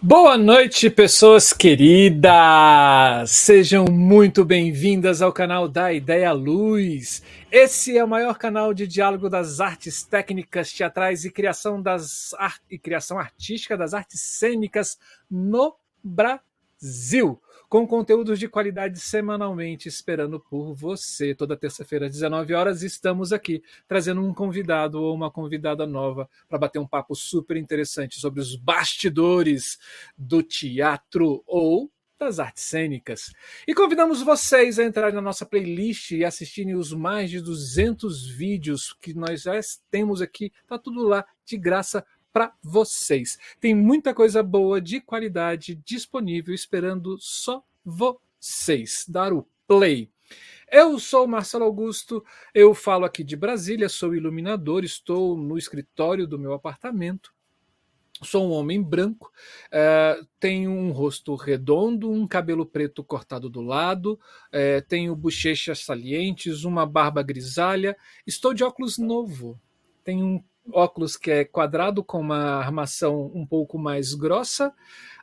Boa noite, pessoas queridas! Sejam muito bem-vindas ao canal da Ideia Luz. Esse é o maior canal de diálogo das artes técnicas teatrais e criação, das e criação artística das artes cênicas no Brasil com conteúdos de qualidade semanalmente, esperando por você. Toda terça-feira, às 19 horas, estamos aqui trazendo um convidado ou uma convidada nova para bater um papo super interessante sobre os bastidores do teatro ou das artes cênicas. E convidamos vocês a entrarem na nossa playlist e assistirem os mais de 200 vídeos que nós já temos aqui. Tá tudo lá de graça para vocês. Tem muita coisa boa de qualidade disponível esperando só vocês dar o play. Eu sou Marcelo Augusto, eu falo aqui de Brasília, sou iluminador, estou no escritório do meu apartamento. Sou um homem branco, uh, tenho um rosto redondo, um cabelo preto cortado do lado, uh, tenho bochechas salientes, uma barba grisalha. Estou de óculos novo. Tenho um óculos que é quadrado com uma armação um pouco mais grossa.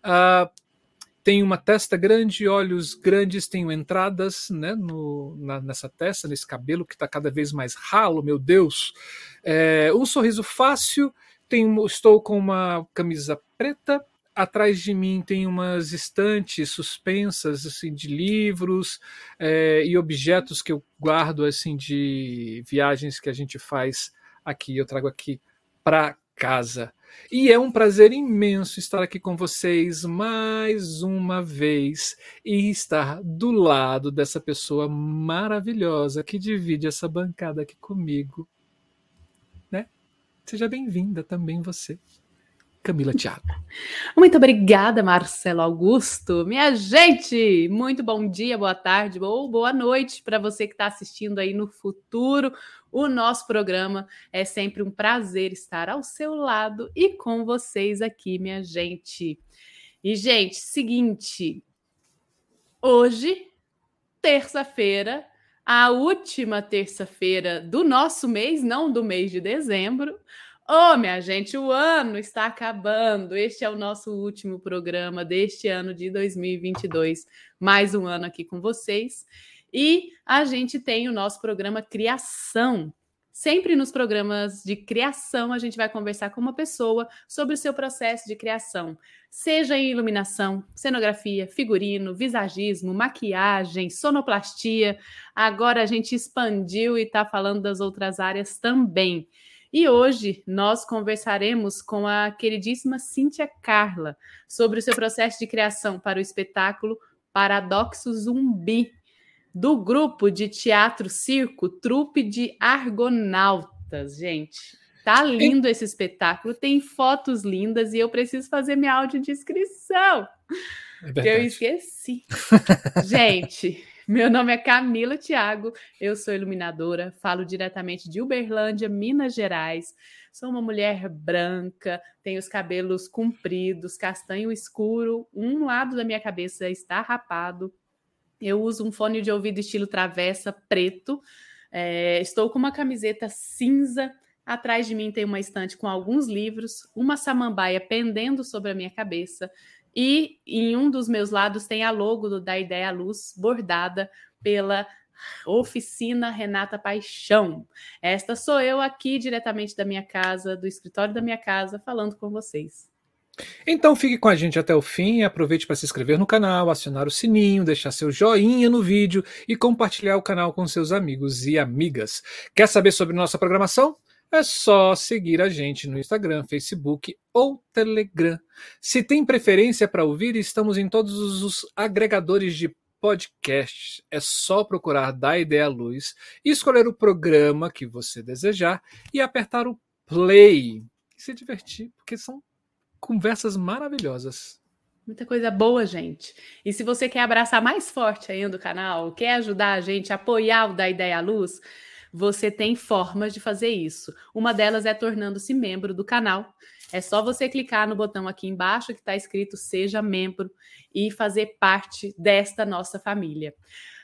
Uh, tem uma testa grande, olhos grandes, tenho entradas né, no, na, nessa testa, nesse cabelo que está cada vez mais ralo, meu Deus. É, um sorriso fácil, tenho, estou com uma camisa preta, atrás de mim tem umas estantes suspensas assim de livros é, e objetos que eu guardo assim de viagens que a gente faz aqui. Eu trago aqui para casa. E é um prazer imenso estar aqui com vocês mais uma vez e estar do lado dessa pessoa maravilhosa que divide essa bancada aqui comigo. Né? Seja bem-vinda também você. Camila Thiago. Muito obrigada, Marcelo Augusto. Minha gente, muito bom dia, boa tarde ou boa noite para você que está assistindo aí no futuro. O nosso programa é sempre um prazer estar ao seu lado e com vocês aqui, minha gente. E, gente, seguinte, hoje, terça-feira, a última terça-feira do nosso mês, não do mês de dezembro, oh, minha gente, o ano está acabando. Este é o nosso último programa deste ano de 2022. Mais um ano aqui com vocês. E a gente tem o nosso programa Criação. Sempre nos programas de criação, a gente vai conversar com uma pessoa sobre o seu processo de criação, seja em iluminação, cenografia, figurino, visagismo, maquiagem, sonoplastia. Agora a gente expandiu e está falando das outras áreas também. E hoje nós conversaremos com a queridíssima Cíntia Carla sobre o seu processo de criação para o espetáculo Paradoxo Zumbi, do grupo de teatro circo Trupe de Argonautas, gente. Tá lindo esse espetáculo, tem fotos lindas e eu preciso fazer minha audiodescrição. É que eu esqueci. gente, meu nome é Camila Thiago, eu sou iluminadora, falo diretamente de Uberlândia, Minas Gerais. Sou uma mulher branca, tenho os cabelos compridos, castanho escuro, um lado da minha cabeça está rapado. Eu uso um fone de ouvido estilo travessa preto. É, estou com uma camiseta cinza. Atrás de mim tem uma estante com alguns livros, uma samambaia pendendo sobre a minha cabeça e em um dos meus lados tem a logo da Ideia Luz, bordada pela Oficina Renata Paixão. Esta sou eu aqui diretamente da minha casa, do escritório da minha casa, falando com vocês. Então fique com a gente até o fim, aproveite para se inscrever no canal, acionar o sininho, deixar seu joinha no vídeo e compartilhar o canal com seus amigos e amigas. Quer saber sobre nossa programação? É só seguir a gente no Instagram, Facebook ou Telegram. Se tem preferência para ouvir, estamos em todos os agregadores de podcasts. É só procurar da Ideia Luz, escolher o programa que você desejar e apertar o play. E se divertir, porque são conversas maravilhosas. Muita coisa boa, gente. E se você quer abraçar mais forte ainda o canal, quer ajudar a gente a apoiar o da Ideia Luz, você tem formas de fazer isso. Uma delas é tornando-se membro do canal. É só você clicar no botão aqui embaixo que está escrito Seja Membro e fazer parte desta nossa família.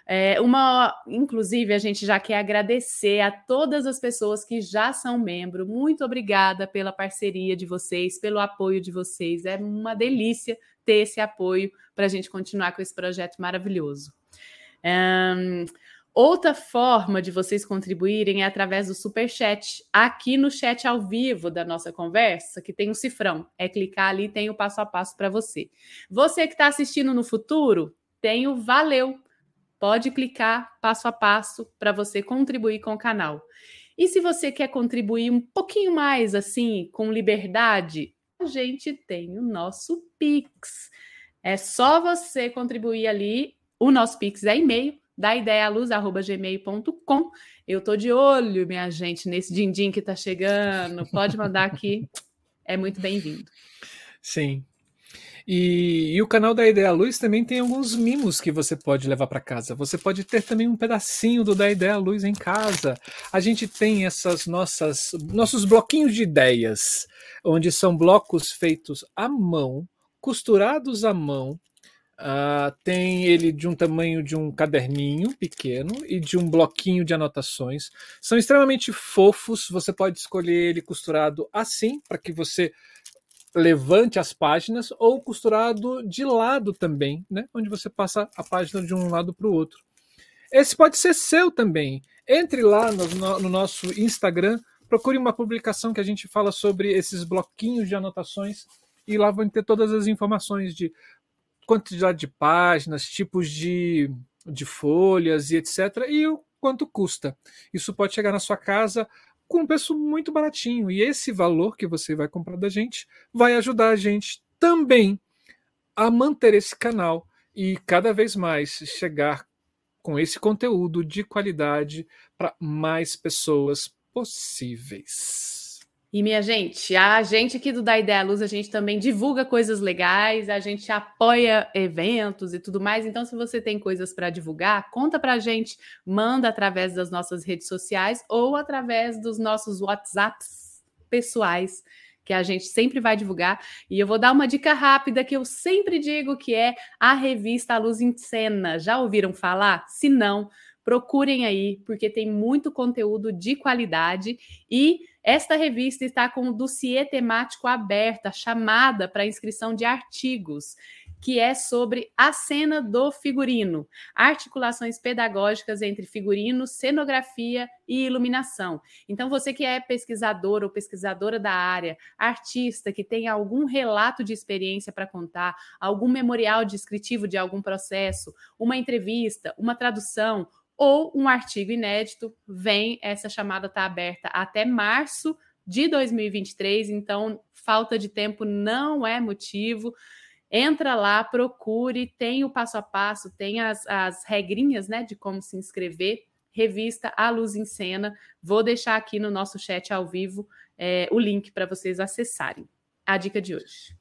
É, uma, inclusive, a gente já quer agradecer a todas as pessoas que já são membro. Muito obrigada pela parceria de vocês, pelo apoio de vocês. É uma delícia ter esse apoio para a gente continuar com esse projeto maravilhoso. Um, outra forma de vocês contribuírem é através do super chat. Aqui no chat ao vivo da nossa conversa, que tem um cifrão, é clicar ali, tem o passo a passo para você. Você que está assistindo no futuro, tem o valeu Pode clicar passo a passo para você contribuir com o canal. E se você quer contribuir um pouquinho mais assim, com liberdade, a gente tem o nosso Pix. É só você contribuir ali. O nosso Pix é e-mail, da ideialuz@gmail.com. Eu tô de olho, minha gente, nesse din-din que tá chegando. Pode mandar aqui. É muito bem-vindo. Sim. E, e, o canal da Ideia Luz também tem alguns mimos que você pode levar para casa. Você pode ter também um pedacinho do da Ideia Luz em casa. A gente tem essas nossas nossos bloquinhos de ideias, onde são blocos feitos à mão, costurados à mão. Uh, tem ele de um tamanho de um caderninho pequeno e de um bloquinho de anotações. São extremamente fofos. Você pode escolher ele costurado assim, para que você levante as páginas ou costurado de lado também, né? onde você passa a página de um lado para o outro. Esse pode ser seu também. Entre lá no, no, nosso Instagram, procure uma publicação que a gente fala sobre esses bloquinhos de anotações e lá vão ter todas as informações de quantidade de páginas, tipos de, de folhas e etc. E o quanto custa. Isso pode chegar na sua casa com um preço muito baratinho. E esse valor que você vai comprar da gente vai ajudar a gente também a manter esse canal e cada vez mais chegar com esse conteúdo de qualidade para mais pessoas possíveis. E minha gente, a gente aqui do Da Ideia Luz, a gente também divulga coisas legais, a gente apoia eventos e tudo mais. Então, se você tem coisas para divulgar, conta para a gente, manda através das nossas redes sociais ou através dos nossos WhatsApps pessoais, que a gente sempre vai divulgar. E eu vou dar uma dica rápida que eu sempre digo que é a revista Luz em Cena. Já ouviram falar? Se não, procurem aí, porque tem muito conteúdo de qualidade e esta revista está com o dossiê temático aberta, chamada para inscrição de artigos, que é sobre a cena do figurino, articulações pedagógicas entre figurino, cenografia e iluminação. Então, você que é pesquisador ou pesquisadora da área, artista que tem algum relato de experiência para contar, algum memorial descritivo de algum processo, uma entrevista, uma tradução, ou um artigo inédito, vem, essa chamada está aberta até março de 2023, então falta de tempo não é motivo. Entra lá, procure, tem o passo a passo, tem as, as regrinhas né, de como se inscrever. Revista A Luz em Cena. Vou deixar aqui no nosso chat ao vivo é, o link para vocês acessarem. A dica de hoje.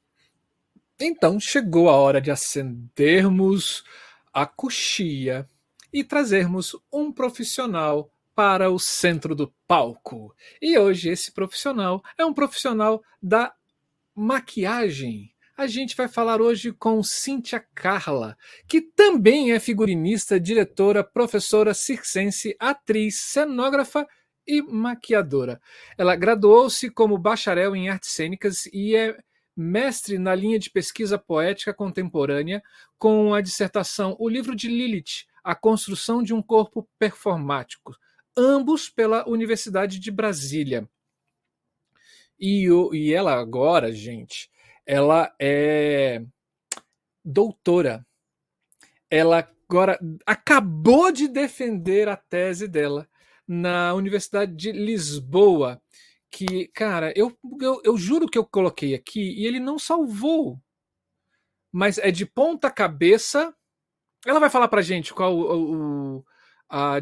Então chegou a hora de acendermos a coxia e trazermos um profissional para o centro do palco. E hoje esse profissional é um profissional da maquiagem. A gente vai falar hoje com Cíntia Carla, que também é figurinista, diretora, professora circense, atriz, cenógrafa e maquiadora. Ela graduou-se como bacharel em artes cênicas e é mestre na linha de pesquisa poética contemporânea com a dissertação O Livro de Lilith, a construção de um corpo performático, ambos pela Universidade de Brasília. E, e ela agora, gente, ela é doutora. Ela agora acabou de defender a tese dela na Universidade de Lisboa. Que, cara, eu, eu, eu juro que eu coloquei aqui e ele não salvou. Mas é de ponta cabeça ela vai falar pra gente qual o, o, a,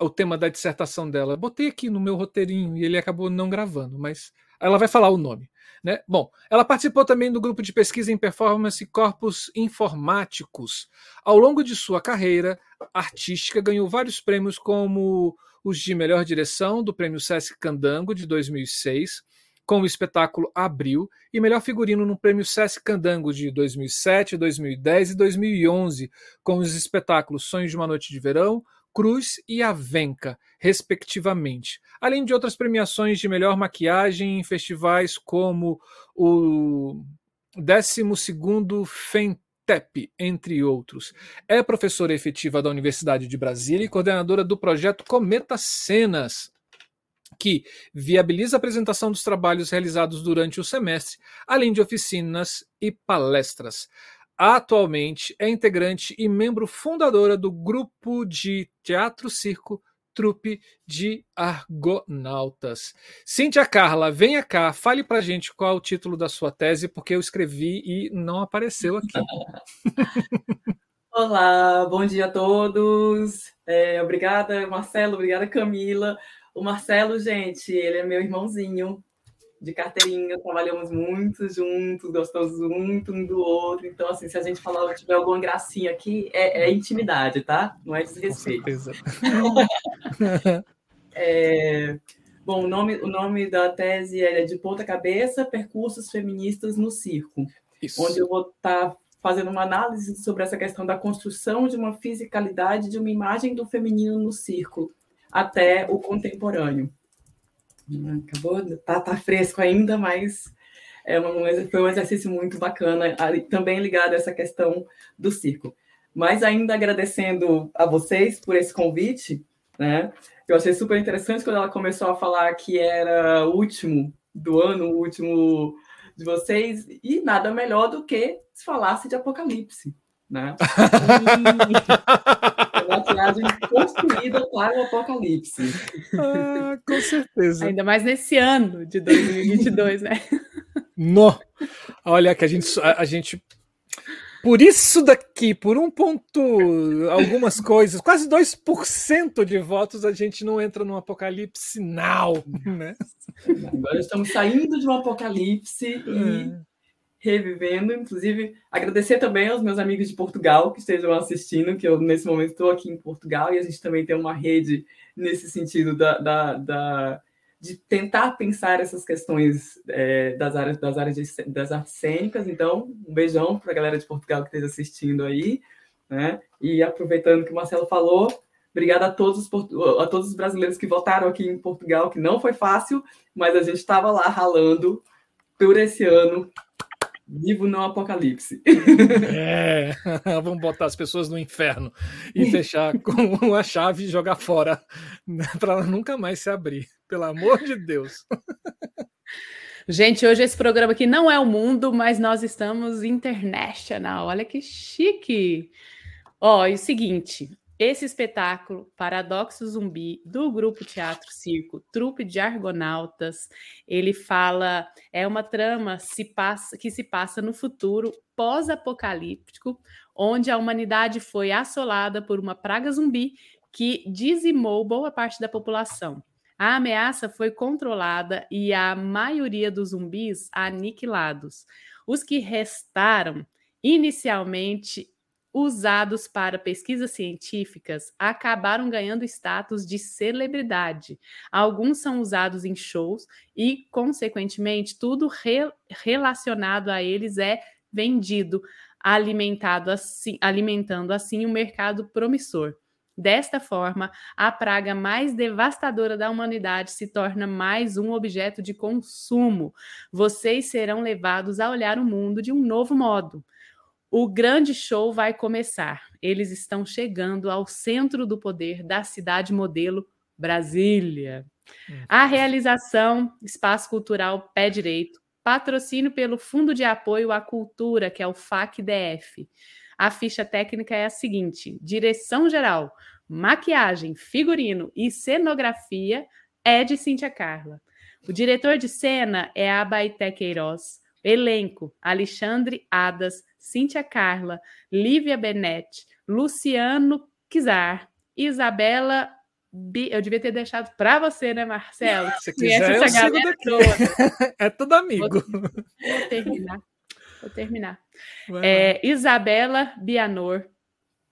o tema da dissertação dela. Botei aqui no meu roteirinho e ele acabou não gravando, mas ela vai falar o nome. Né? Bom, ela participou também do grupo de pesquisa em performance corpos informáticos. Ao longo de sua carreira artística, ganhou vários prêmios, como os de melhor direção do Prêmio Sesc Candango de 2006, com o espetáculo Abril e melhor figurino no Prêmio Sesc Candango de 2007, 2010 e 2011, com os espetáculos Sonhos de uma Noite de Verão, Cruz e Avenca, respectivamente, além de outras premiações de melhor maquiagem em festivais como o 12º FENTEP, entre outros. É professora efetiva da Universidade de Brasília e coordenadora do projeto Cometa Cenas, que viabiliza a apresentação dos trabalhos realizados durante o semestre, além de oficinas e palestras. Atualmente é integrante e membro fundadora do grupo de teatro circo Trupe de Argonautas. Cíntia Carla, venha cá, fale pra gente qual é o título da sua tese, porque eu escrevi e não apareceu aqui. Olá, bom dia a todos. É, obrigada, Marcelo, obrigada, Camila. O Marcelo, gente, ele é meu irmãozinho de carteirinha, trabalhamos muito juntos, gostamos muito um do outro. Então, assim, se a gente falar, tiver alguma gracinha aqui, é, é intimidade, tá? Não é desrespeito. é, bom, o nome, o nome da tese é De Ponta Cabeça, Percursos Feministas no Circo, Isso. onde eu vou estar tá fazendo uma análise sobre essa questão da construção de uma fisicalidade, de uma imagem do feminino no circo, até o contemporâneo. Acabou, tá, tá fresco ainda, mas é uma, foi um exercício muito bacana, também ligado a essa questão do circo. Mas ainda agradecendo a vocês por esse convite, né? Eu achei super interessante quando ela começou a falar que era o último do ano, o último de vocês, e nada melhor do que se falasse de Apocalipse, né? maquiagem construída para o apocalipse. Ah, com certeza. Ainda mais nesse ano de 2022, né? No. Olha que a gente, a, a gente por isso daqui, por um ponto, algumas coisas, quase 2% de votos, a gente não entra no apocalipse now, né? Agora estamos saindo de um apocalipse e é revivendo. Inclusive, agradecer também aos meus amigos de Portugal que estejam assistindo, que eu nesse momento estou aqui em Portugal e a gente também tem uma rede nesse sentido da, da, da de tentar pensar essas questões é, das áreas das áreas de, das artes cênicas. Então, um beijão para a galera de Portugal que esteja assistindo aí, né? E aproveitando que o Marcelo falou, obrigada a todos os, a todos os brasileiros que votaram aqui em Portugal, que não foi fácil, mas a gente estava lá ralando por esse ano Vivo no apocalipse. É, vamos botar as pessoas no inferno e fechar com a chave e jogar fora né, para ela nunca mais se abrir. Pelo amor de Deus. Gente, hoje esse programa aqui não é o mundo, mas nós estamos international. Olha que chique. Ó, e o seguinte, esse espetáculo, Paradoxo Zumbi, do grupo Teatro Circo, Trupe de Argonautas, ele fala, é uma trama se passa, que se passa no futuro pós-apocalíptico, onde a humanidade foi assolada por uma praga zumbi que dizimou boa parte da população. A ameaça foi controlada e a maioria dos zumbis aniquilados. Os que restaram inicialmente usados para pesquisas científicas acabaram ganhando status de celebridade. Alguns são usados em shows e, consequentemente, tudo re relacionado a eles é vendido, alimentado assim, alimentando assim um mercado promissor. Desta forma, a praga mais devastadora da humanidade se torna mais um objeto de consumo. Vocês serão levados a olhar o mundo de um novo modo. O grande show vai começar. Eles estão chegando ao centro do poder da cidade modelo Brasília. Hum. A realização Espaço Cultural Pé Direito, patrocínio pelo Fundo de Apoio à Cultura, que é o FAC-DF. A ficha técnica é a seguinte: direção geral, maquiagem, figurino e cenografia é de Cíntia Carla. O diretor de cena é Abaité Queiroz. Elenco: Alexandre Adas, Cíntia Carla, Lívia Benetti, Luciano Kizar, Isabela. Eu devia ter deixado para você, né, Marcelo? Se quiser, eu sigo daqui. Toda. é tudo amigo. Vou, vou terminar. Vou terminar. É, Isabela Bianor,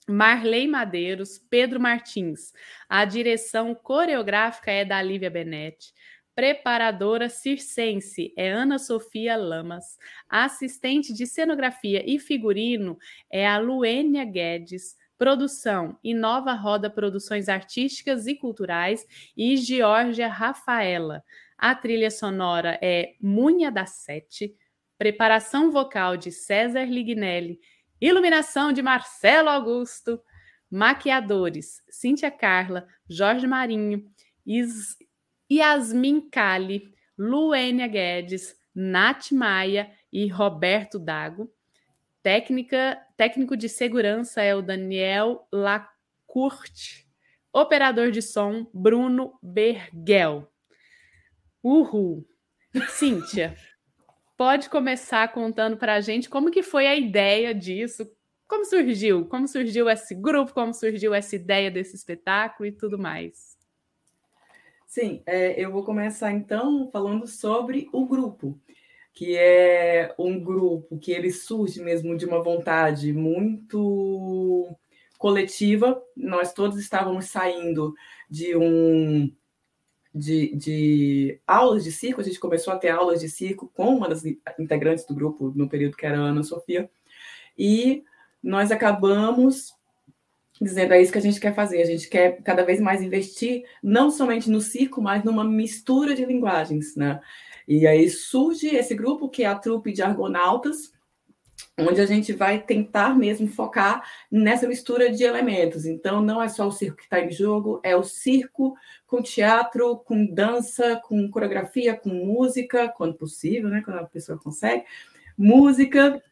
Marley Madeiros, Pedro Martins. A direção coreográfica é da Lívia Benetti. Preparadora circense é Ana Sofia Lamas. Assistente de cenografia e figurino é a Luênia Guedes. Produção Inova Roda Produções Artísticas e Culturais e Georgia Rafaela. A trilha sonora é Munha da Sete. Preparação vocal de César Lignelli. Iluminação de Marcelo Augusto. Maquiadores: Cíntia Carla, Jorge Marinho, Is Yasmin Cali, Luênia Guedes, Nath Maia e Roberto Dago. Técnica, técnico de segurança é o Daniel Lacourte. Operador de som, Bruno Bergel. Uhul! Cíntia, pode começar contando para a gente como que foi a ideia disso, como surgiu, como surgiu esse grupo, como surgiu essa ideia desse espetáculo e tudo mais. Sim, é, eu vou começar então falando sobre o grupo, que é um grupo que ele surge mesmo de uma vontade muito coletiva. Nós todos estávamos saindo de um de, de, aulas de circo, a gente começou a ter aulas de circo com uma das integrantes do grupo no período que era a Ana Sofia, e nós acabamos dizendo é isso que a gente quer fazer. A gente quer cada vez mais investir não somente no circo, mas numa mistura de linguagens, né? E aí surge esse grupo que é a trupe de argonautas, onde a gente vai tentar mesmo focar nessa mistura de elementos. Então, não é só o circo que está em jogo, é o circo com teatro, com dança, com coreografia, com música, quando possível, né? Quando a pessoa consegue, música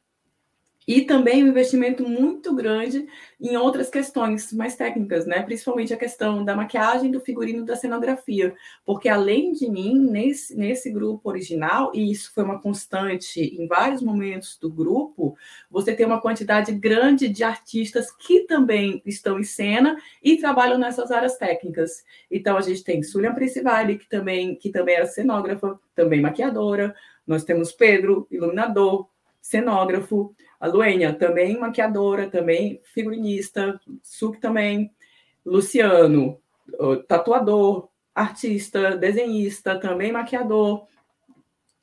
e também um investimento muito grande em outras questões mais técnicas, né? Principalmente a questão da maquiagem, do figurino, da cenografia, porque além de mim nesse, nesse grupo original e isso foi uma constante em vários momentos do grupo, você tem uma quantidade grande de artistas que também estão em cena e trabalham nessas áreas técnicas. Então a gente tem Sulian Principali, que também que também era cenógrafa, também maquiadora. Nós temos Pedro, iluminador, cenógrafo, a Luênia, também maquiadora, também figurinista, Suk também, Luciano, tatuador, artista, desenhista, também maquiador.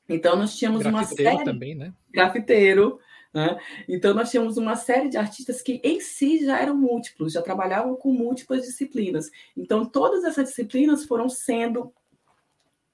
Então nós tínhamos uma série também, né? grafiteiro, né? Então nós tínhamos uma série de artistas que em si já eram múltiplos, já trabalhavam com múltiplas disciplinas. Então todas essas disciplinas foram sendo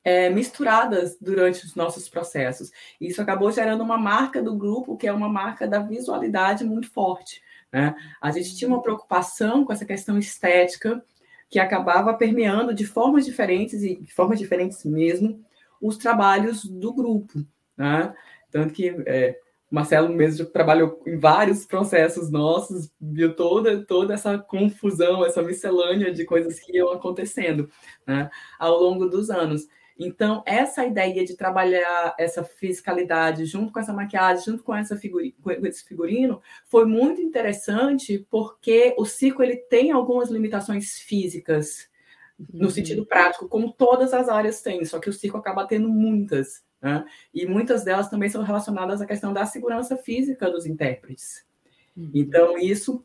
é, misturadas durante os nossos processos. Isso acabou gerando uma marca do grupo, que é uma marca da visualidade muito forte. Né? A gente tinha uma preocupação com essa questão estética, que acabava permeando de formas diferentes, e de formas diferentes mesmo, os trabalhos do grupo. Né? Tanto que é, Marcelo mesmo trabalhou em vários processos nossos, viu toda, toda essa confusão, essa miscelânea de coisas que iam acontecendo né, ao longo dos anos. Então, essa ideia de trabalhar essa fiscalidade junto com essa maquiagem, junto com, essa figuri, com esse figurino, foi muito interessante porque o circo ele tem algumas limitações físicas, no uhum. sentido prático, como todas as áreas têm, só que o circo acaba tendo muitas. Né? E muitas delas também são relacionadas à questão da segurança física dos intérpretes. Uhum. Então, isso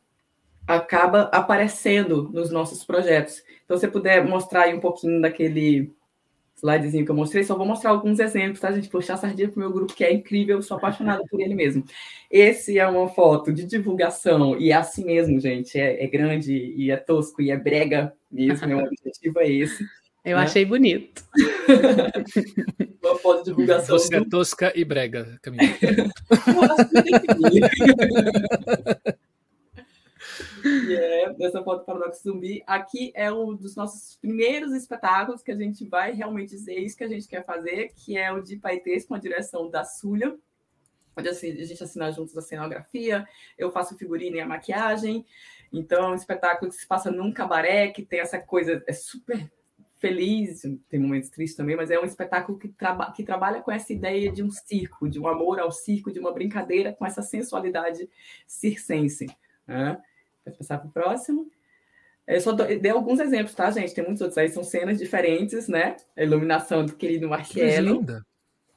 acaba aparecendo nos nossos projetos. Então, se você puder mostrar aí um pouquinho daquele slidezinho que eu mostrei, só vou mostrar alguns exemplos, tá, gente? Puxar a sardinha para o meu grupo, que é incrível, eu sou apaixonada por ele mesmo. Esse é uma foto de divulgação, e é assim mesmo, gente, é, é grande, e é tosco, e é brega mesmo, meu objetivo é esse. Eu né? achei bonito. uma foto de divulgação. Você é tosca e brega, Camila. E é essa foto Paradoxo Zumbi. Aqui é um dos nossos primeiros espetáculos que a gente vai realmente dizer isso que a gente quer fazer, que é o de Paetês com a direção da Sulha, onde a gente assina juntos a cenografia, eu faço o figurino e a maquiagem. Então, é um espetáculo que se passa num cabaré, que tem essa coisa, é super feliz, tem momentos tristes também, mas é um espetáculo que, traba que trabalha com essa ideia de um circo, de um amor ao circo, de uma brincadeira com essa sensualidade circense. Né? Pode passar para o próximo. Eu só dei alguns exemplos, tá, gente? Tem muitos outros aí, são cenas diferentes, né? A iluminação do querido Marcelo. linda!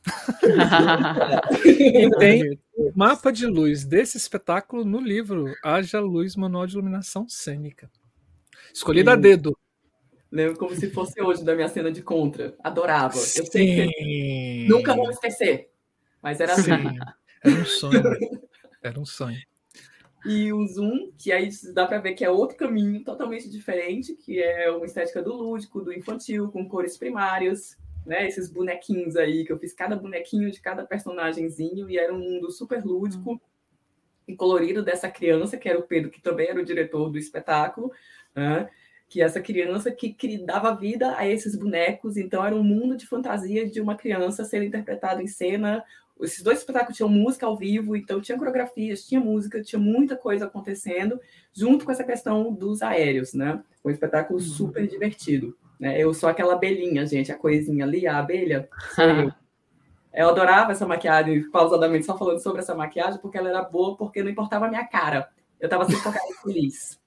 e tem mapa de luz desse espetáculo no livro Haja Luz Manual de Iluminação Cênica. Escolhido Sim. a dedo. Lembro como se fosse hoje da minha cena de contra. Adorava. Sim. Eu sei que nunca vou esquecer. Mas era assim. Era um sonho. Era um sonho. E o Zoom, que aí dá para ver que é outro caminho totalmente diferente, que é uma estética do lúdico, do infantil, com cores primárias, né? Esses bonequinhos aí, que eu fiz cada bonequinho de cada personagemzinho, e era um mundo super lúdico e colorido dessa criança, que era o Pedro, que também era o diretor do espetáculo, né? que essa criança que, que dava vida a esses bonecos, então era um mundo de fantasia de uma criança sendo interpretada em cena, esses dois espetáculos tinham música ao vivo, então tinha coreografias, tinha música, tinha muita coisa acontecendo, junto com essa questão dos aéreos, né? Um espetáculo uhum. super divertido. Né? Eu sou aquela abelhinha, gente, a coisinha ali, a abelha. eu. eu adorava essa maquiagem, pausadamente só falando sobre essa maquiagem, porque ela era boa, porque não importava a minha cara. Eu estava sempre focada feliz.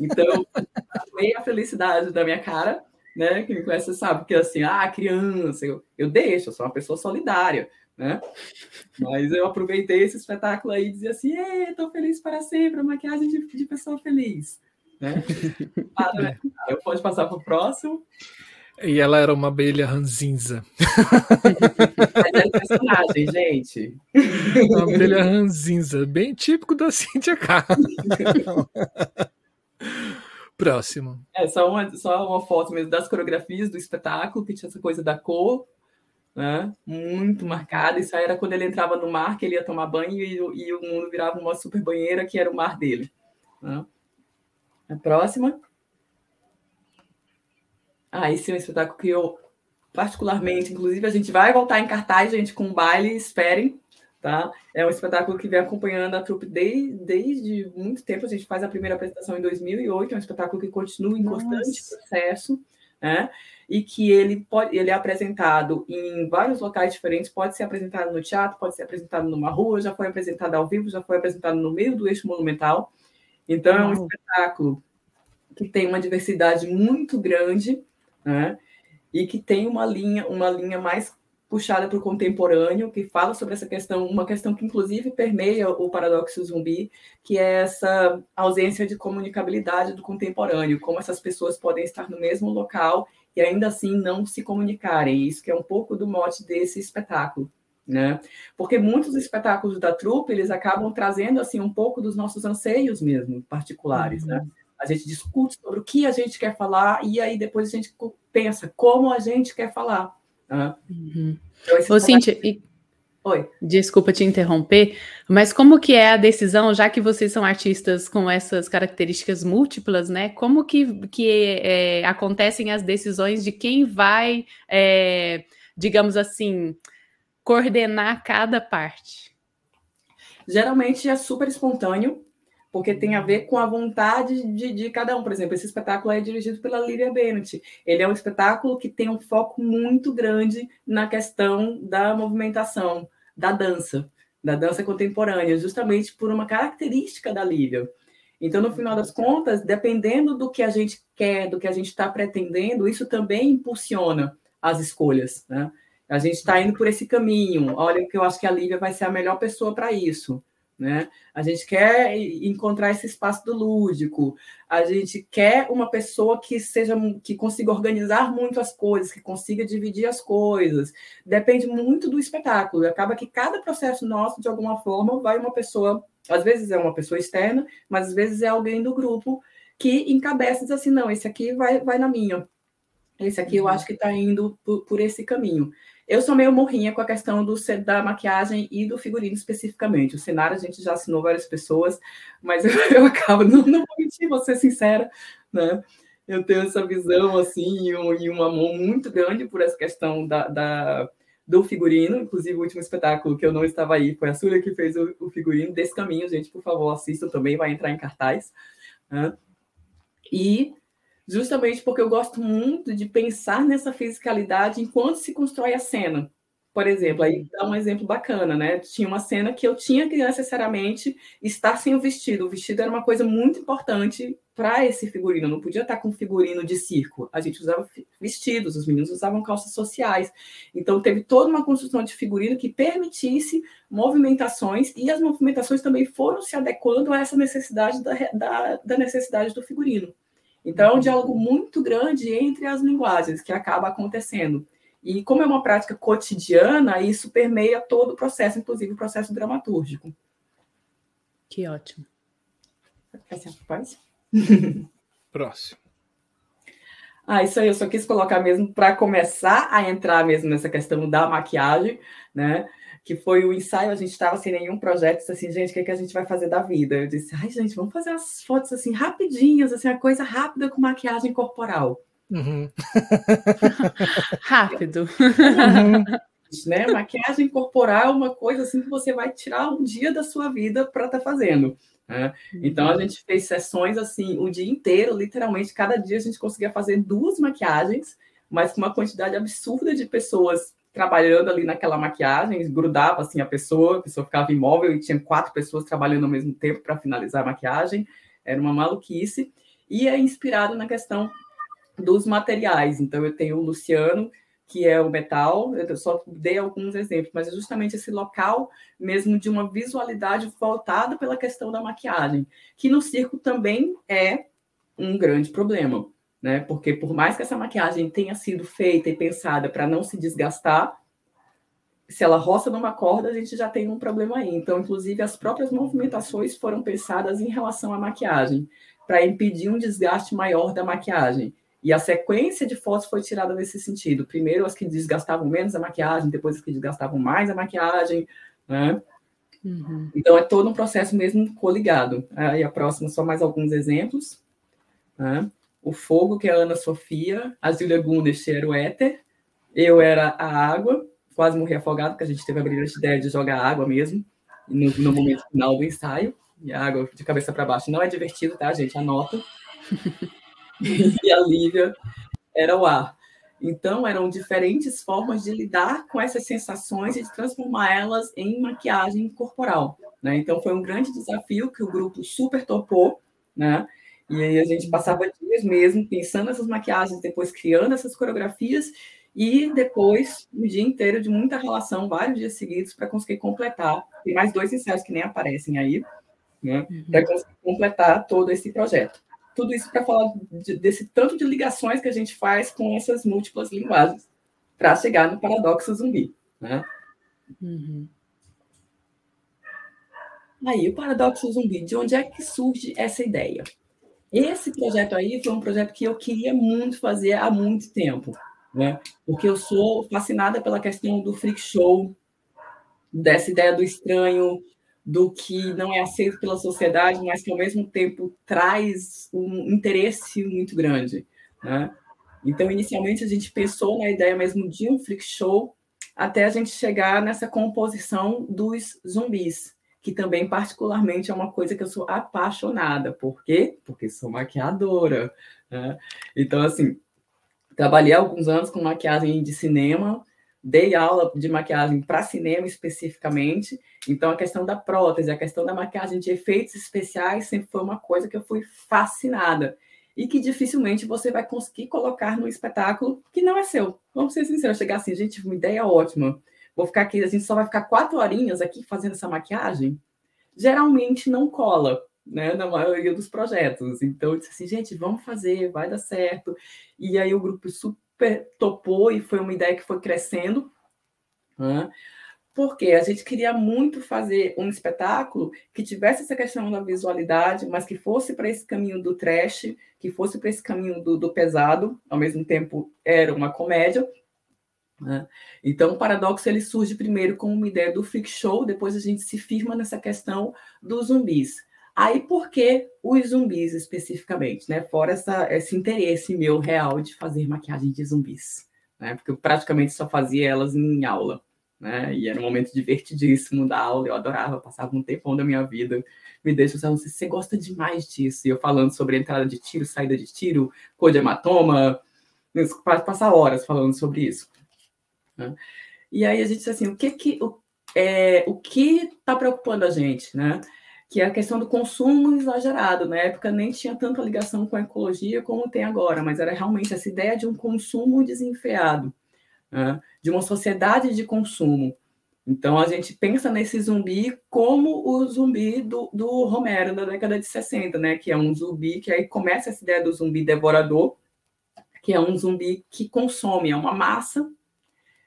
Então, foi a felicidade da minha cara, né? Quem me conhece sabe que assim, ah, criança, eu, eu deixo, eu sou uma pessoa solidária né? Mas eu aproveitei esse espetáculo aí e dizia assim: estou feliz para sempre, a maquiagem de, de pessoa feliz. Né? Ah, né? Eu pode passar para o próximo. E ela era uma abelha ranzinza. Mas era personagem, gente. Uma abelha ranzinza, bem típico da Cíntia Carlos. Próximo. É só uma, só uma foto mesmo das coreografias do espetáculo, que tinha essa coisa da cor, né? muito marcada. Isso aí era quando ele entrava no mar, que ele ia tomar banho e, e o mundo virava uma super banheira, que era o mar dele. Né? A próxima. Ah, esse é um espetáculo que eu, particularmente, inclusive, a gente vai voltar em cartaz, gente, com baile, esperem. Tá? É um espetáculo que vem acompanhando a trupe desde, desde muito tempo. A gente faz a primeira apresentação em 2008, é um espetáculo que continua em constante Nossa. processo. Né? E que ele pode ele é apresentado em vários locais diferentes, pode ser apresentado no teatro, pode ser apresentado numa rua, já foi apresentado ao vivo, já foi apresentado no meio do eixo monumental. Então é um espetáculo que tem uma diversidade muito grande, né? E que tem uma linha, uma linha mais puxada para o contemporâneo, que fala sobre essa questão, uma questão que inclusive permeia o paradoxo zumbi, que é essa ausência de comunicabilidade do contemporâneo, como essas pessoas podem estar no mesmo local e ainda assim não se comunicarem. Isso que é um pouco do mote desse espetáculo. Né? Porque muitos espetáculos da trupe, eles acabam trazendo assim um pouco dos nossos anseios mesmo particulares, né? uhum. né? A gente discute sobre o que a gente quer falar e aí depois a gente pensa como a gente quer falar. Né? Uhum. Então, Ô, Cíntia, e Oi. Desculpa te interromper, mas como que é a decisão, já que vocês são artistas com essas características múltiplas, né? Como que, que é, acontecem as decisões de quem vai, é, digamos assim, coordenar cada parte? Geralmente é super espontâneo, porque tem a ver com a vontade de, de, cada um. Por exemplo, esse espetáculo é dirigido pela Lívia Bennett. Ele é um espetáculo que tem um foco muito grande na questão da movimentação, da dança, da dança contemporânea, justamente por uma característica da Lívia. Então, no final das contas, dependendo do que a gente quer, do que a gente está pretendendo, isso também impulsiona as escolhas. Né? A gente está indo por esse caminho. Olha, que eu acho que a Lívia vai ser a melhor pessoa para isso. Né? A gente quer encontrar esse espaço do lúdico, a gente quer uma pessoa que seja que consiga organizar muito as coisas, que consiga dividir as coisas. Depende muito do espetáculo. E acaba que cada processo nosso, de alguma forma, vai uma pessoa, às vezes é uma pessoa externa, mas às vezes é alguém do grupo que encabeça e diz assim: não, esse aqui vai, vai na minha. Esse aqui eu uhum. acho que está indo por, por esse caminho. Eu sou meio morrinha com a questão do, da maquiagem e do figurino especificamente. O cenário a gente já assinou várias pessoas, mas eu, eu acabo, não, não vou mentir, vou ser sincera, né? Eu tenho essa visão, assim, e um, e um amor muito grande por essa questão da, da, do figurino. Inclusive, o último espetáculo que eu não estava aí foi a Súlia que fez o, o figurino desse caminho. Gente, por favor, assistam também, vai entrar em cartaz. Né? E justamente porque eu gosto muito de pensar nessa fisicalidade enquanto se constrói a cena. Por exemplo, aí dá um exemplo bacana, né? Tinha uma cena que eu tinha que necessariamente estar sem o vestido. O vestido era uma coisa muito importante para esse figurino. Eu não podia estar com figurino de circo. A gente usava vestidos, os meninos usavam calças sociais. Então teve toda uma construção de figurino que permitisse movimentações e as movimentações também foram se adequando a essa necessidade da, da, da necessidade do figurino. Então, é um diálogo muito grande entre as linguagens que acaba acontecendo. E como é uma prática cotidiana, isso permeia todo o processo, inclusive o processo dramatúrgico. Que ótimo. Pode? Próximo. Ah, isso aí eu só quis colocar mesmo para começar a entrar mesmo nessa questão da maquiagem, né? Que foi o ensaio, a gente estava sem nenhum projeto, disse assim, gente, o que, é que a gente vai fazer da vida? Eu disse, ai, gente, vamos fazer as fotos assim rapidinhas, assim, a coisa rápida com maquiagem corporal. Uhum. Rápido. Uhum. né? Maquiagem corporal é uma coisa assim que você vai tirar um dia da sua vida para estar tá fazendo. Né? Então a uhum. gente fez sessões assim o dia inteiro, literalmente, cada dia a gente conseguia fazer duas maquiagens, mas com uma quantidade absurda de pessoas trabalhando ali naquela maquiagem, grudava assim a pessoa, a pessoa ficava imóvel e tinha quatro pessoas trabalhando ao mesmo tempo para finalizar a maquiagem, era uma maluquice, e é inspirado na questão dos materiais. Então eu tenho o Luciano, que é o metal, eu só dei alguns exemplos, mas é justamente esse local mesmo de uma visualidade voltada pela questão da maquiagem, que no circo também é um grande problema, né? Porque por mais que essa maquiagem tenha sido feita e pensada para não se desgastar, se ela roça numa corda, a gente já tem um problema aí. Então, inclusive, as próprias movimentações foram pensadas em relação à maquiagem, para impedir um desgaste maior da maquiagem. E a sequência de fotos foi tirada nesse sentido. Primeiro as que desgastavam menos a maquiagem, depois as que desgastavam mais a maquiagem, né? Uhum. Então é todo um processo mesmo coligado. Aí a próxima, só mais alguns exemplos. Né? O fogo, que é a Ana Sofia, a Julia Gundes era o éter, eu era a água, quase morri afogado, porque a gente teve a brilhante ideia de jogar água mesmo, no, no momento final do ensaio. E a água de cabeça para baixo não é divertido, tá, gente? Anota. e a Lívia era o ar. Então, eram diferentes formas de lidar com essas sensações e de transformar elas em maquiagem corporal. Né? Então, foi um grande desafio que o grupo super topou, né? E aí a gente passava dias mesmo pensando nessas maquiagens, depois criando essas coreografias e depois um dia inteiro de muita relação, vários dias seguidos, para conseguir completar. Tem mais dois ensaios que nem aparecem aí, né? Uhum. Para conseguir completar todo esse projeto. Tudo isso para falar de, desse tanto de ligações que a gente faz com essas múltiplas linguagens para chegar no paradoxo zumbi. Né? Uhum. Aí, o paradoxo zumbi, de onde é que surge essa ideia? Esse projeto aí foi um projeto que eu queria muito fazer há muito tempo, né? Porque eu sou fascinada pela questão do freak show, dessa ideia do estranho, do que não é aceito pela sociedade, mas que ao mesmo tempo traz um interesse muito grande. Né? Então, inicialmente, a gente pensou na ideia mesmo de um freak show, até a gente chegar nessa composição dos zumbis, que também, particularmente, é uma coisa que eu sou apaixonada. Por quê? Porque sou maquiadora. Né? Então, assim, trabalhei alguns anos com maquiagem de cinema, dei aula de maquiagem para cinema especificamente, então a questão da prótese, a questão da maquiagem de efeitos especiais sempre foi uma coisa que eu fui fascinada e que dificilmente você vai conseguir colocar no espetáculo que não é seu. Vamos ser sinceros, chegar assim, gente, uma ideia ótima. Vou ficar aqui, a gente só vai ficar quatro horinhas aqui fazendo essa maquiagem. Geralmente não cola, né, na maioria dos projetos. Então, eu disse assim, gente, vamos fazer, vai dar certo. E aí o grupo super topou e foi uma ideia que foi crescendo. Né? Porque a gente queria muito fazer um espetáculo que tivesse essa questão da visualidade, mas que fosse para esse caminho do trash, que fosse para esse caminho do, do, pesado, ao mesmo tempo era uma comédia. Né? Então, o paradoxo ele surge primeiro como uma ideia do freak show, depois a gente se firma nessa questão dos zumbis. Aí, por que os zumbis especificamente, né? Fora essa, esse interesse meu real de fazer maquiagem de zumbis, né? Porque eu praticamente só fazia elas em aula, né? E era um momento divertidíssimo da aula, eu adorava, passava um tempão da minha vida. Me deixa, sei se você gosta demais disso. E eu falando sobre entrada de tiro, saída de tiro, cor de hematoma, passar horas falando sobre isso. Né? E aí a gente disse assim, o que que o, é, o que está preocupando a gente, né? que é a questão do consumo exagerado. Na época nem tinha tanta ligação com a ecologia como tem agora, mas era realmente essa ideia de um consumo desenfreado, né? de uma sociedade de consumo. Então a gente pensa nesse zumbi como o zumbi do, do Romero da década de 60, né? Que é um zumbi que aí começa essa ideia do zumbi devorador, que é um zumbi que consome, é uma massa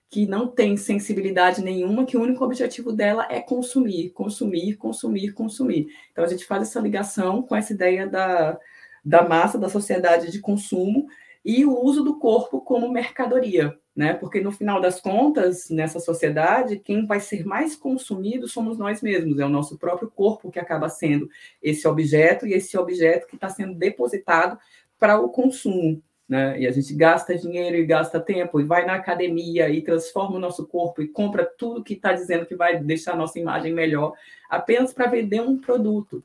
que não tem sensibilidade nenhuma, que o único objetivo dela é consumir, consumir, consumir, consumir. Então a gente faz essa ligação com essa ideia da, da massa, da sociedade de consumo e o uso do corpo como mercadoria, né? Porque no final das contas, nessa sociedade, quem vai ser mais consumido somos nós mesmos, é o nosso próprio corpo que acaba sendo esse objeto e esse objeto que está sendo depositado para o consumo. Né? E a gente gasta dinheiro e gasta tempo e vai na academia e transforma o nosso corpo e compra tudo que está dizendo que vai deixar a nossa imagem melhor, apenas para vender um produto,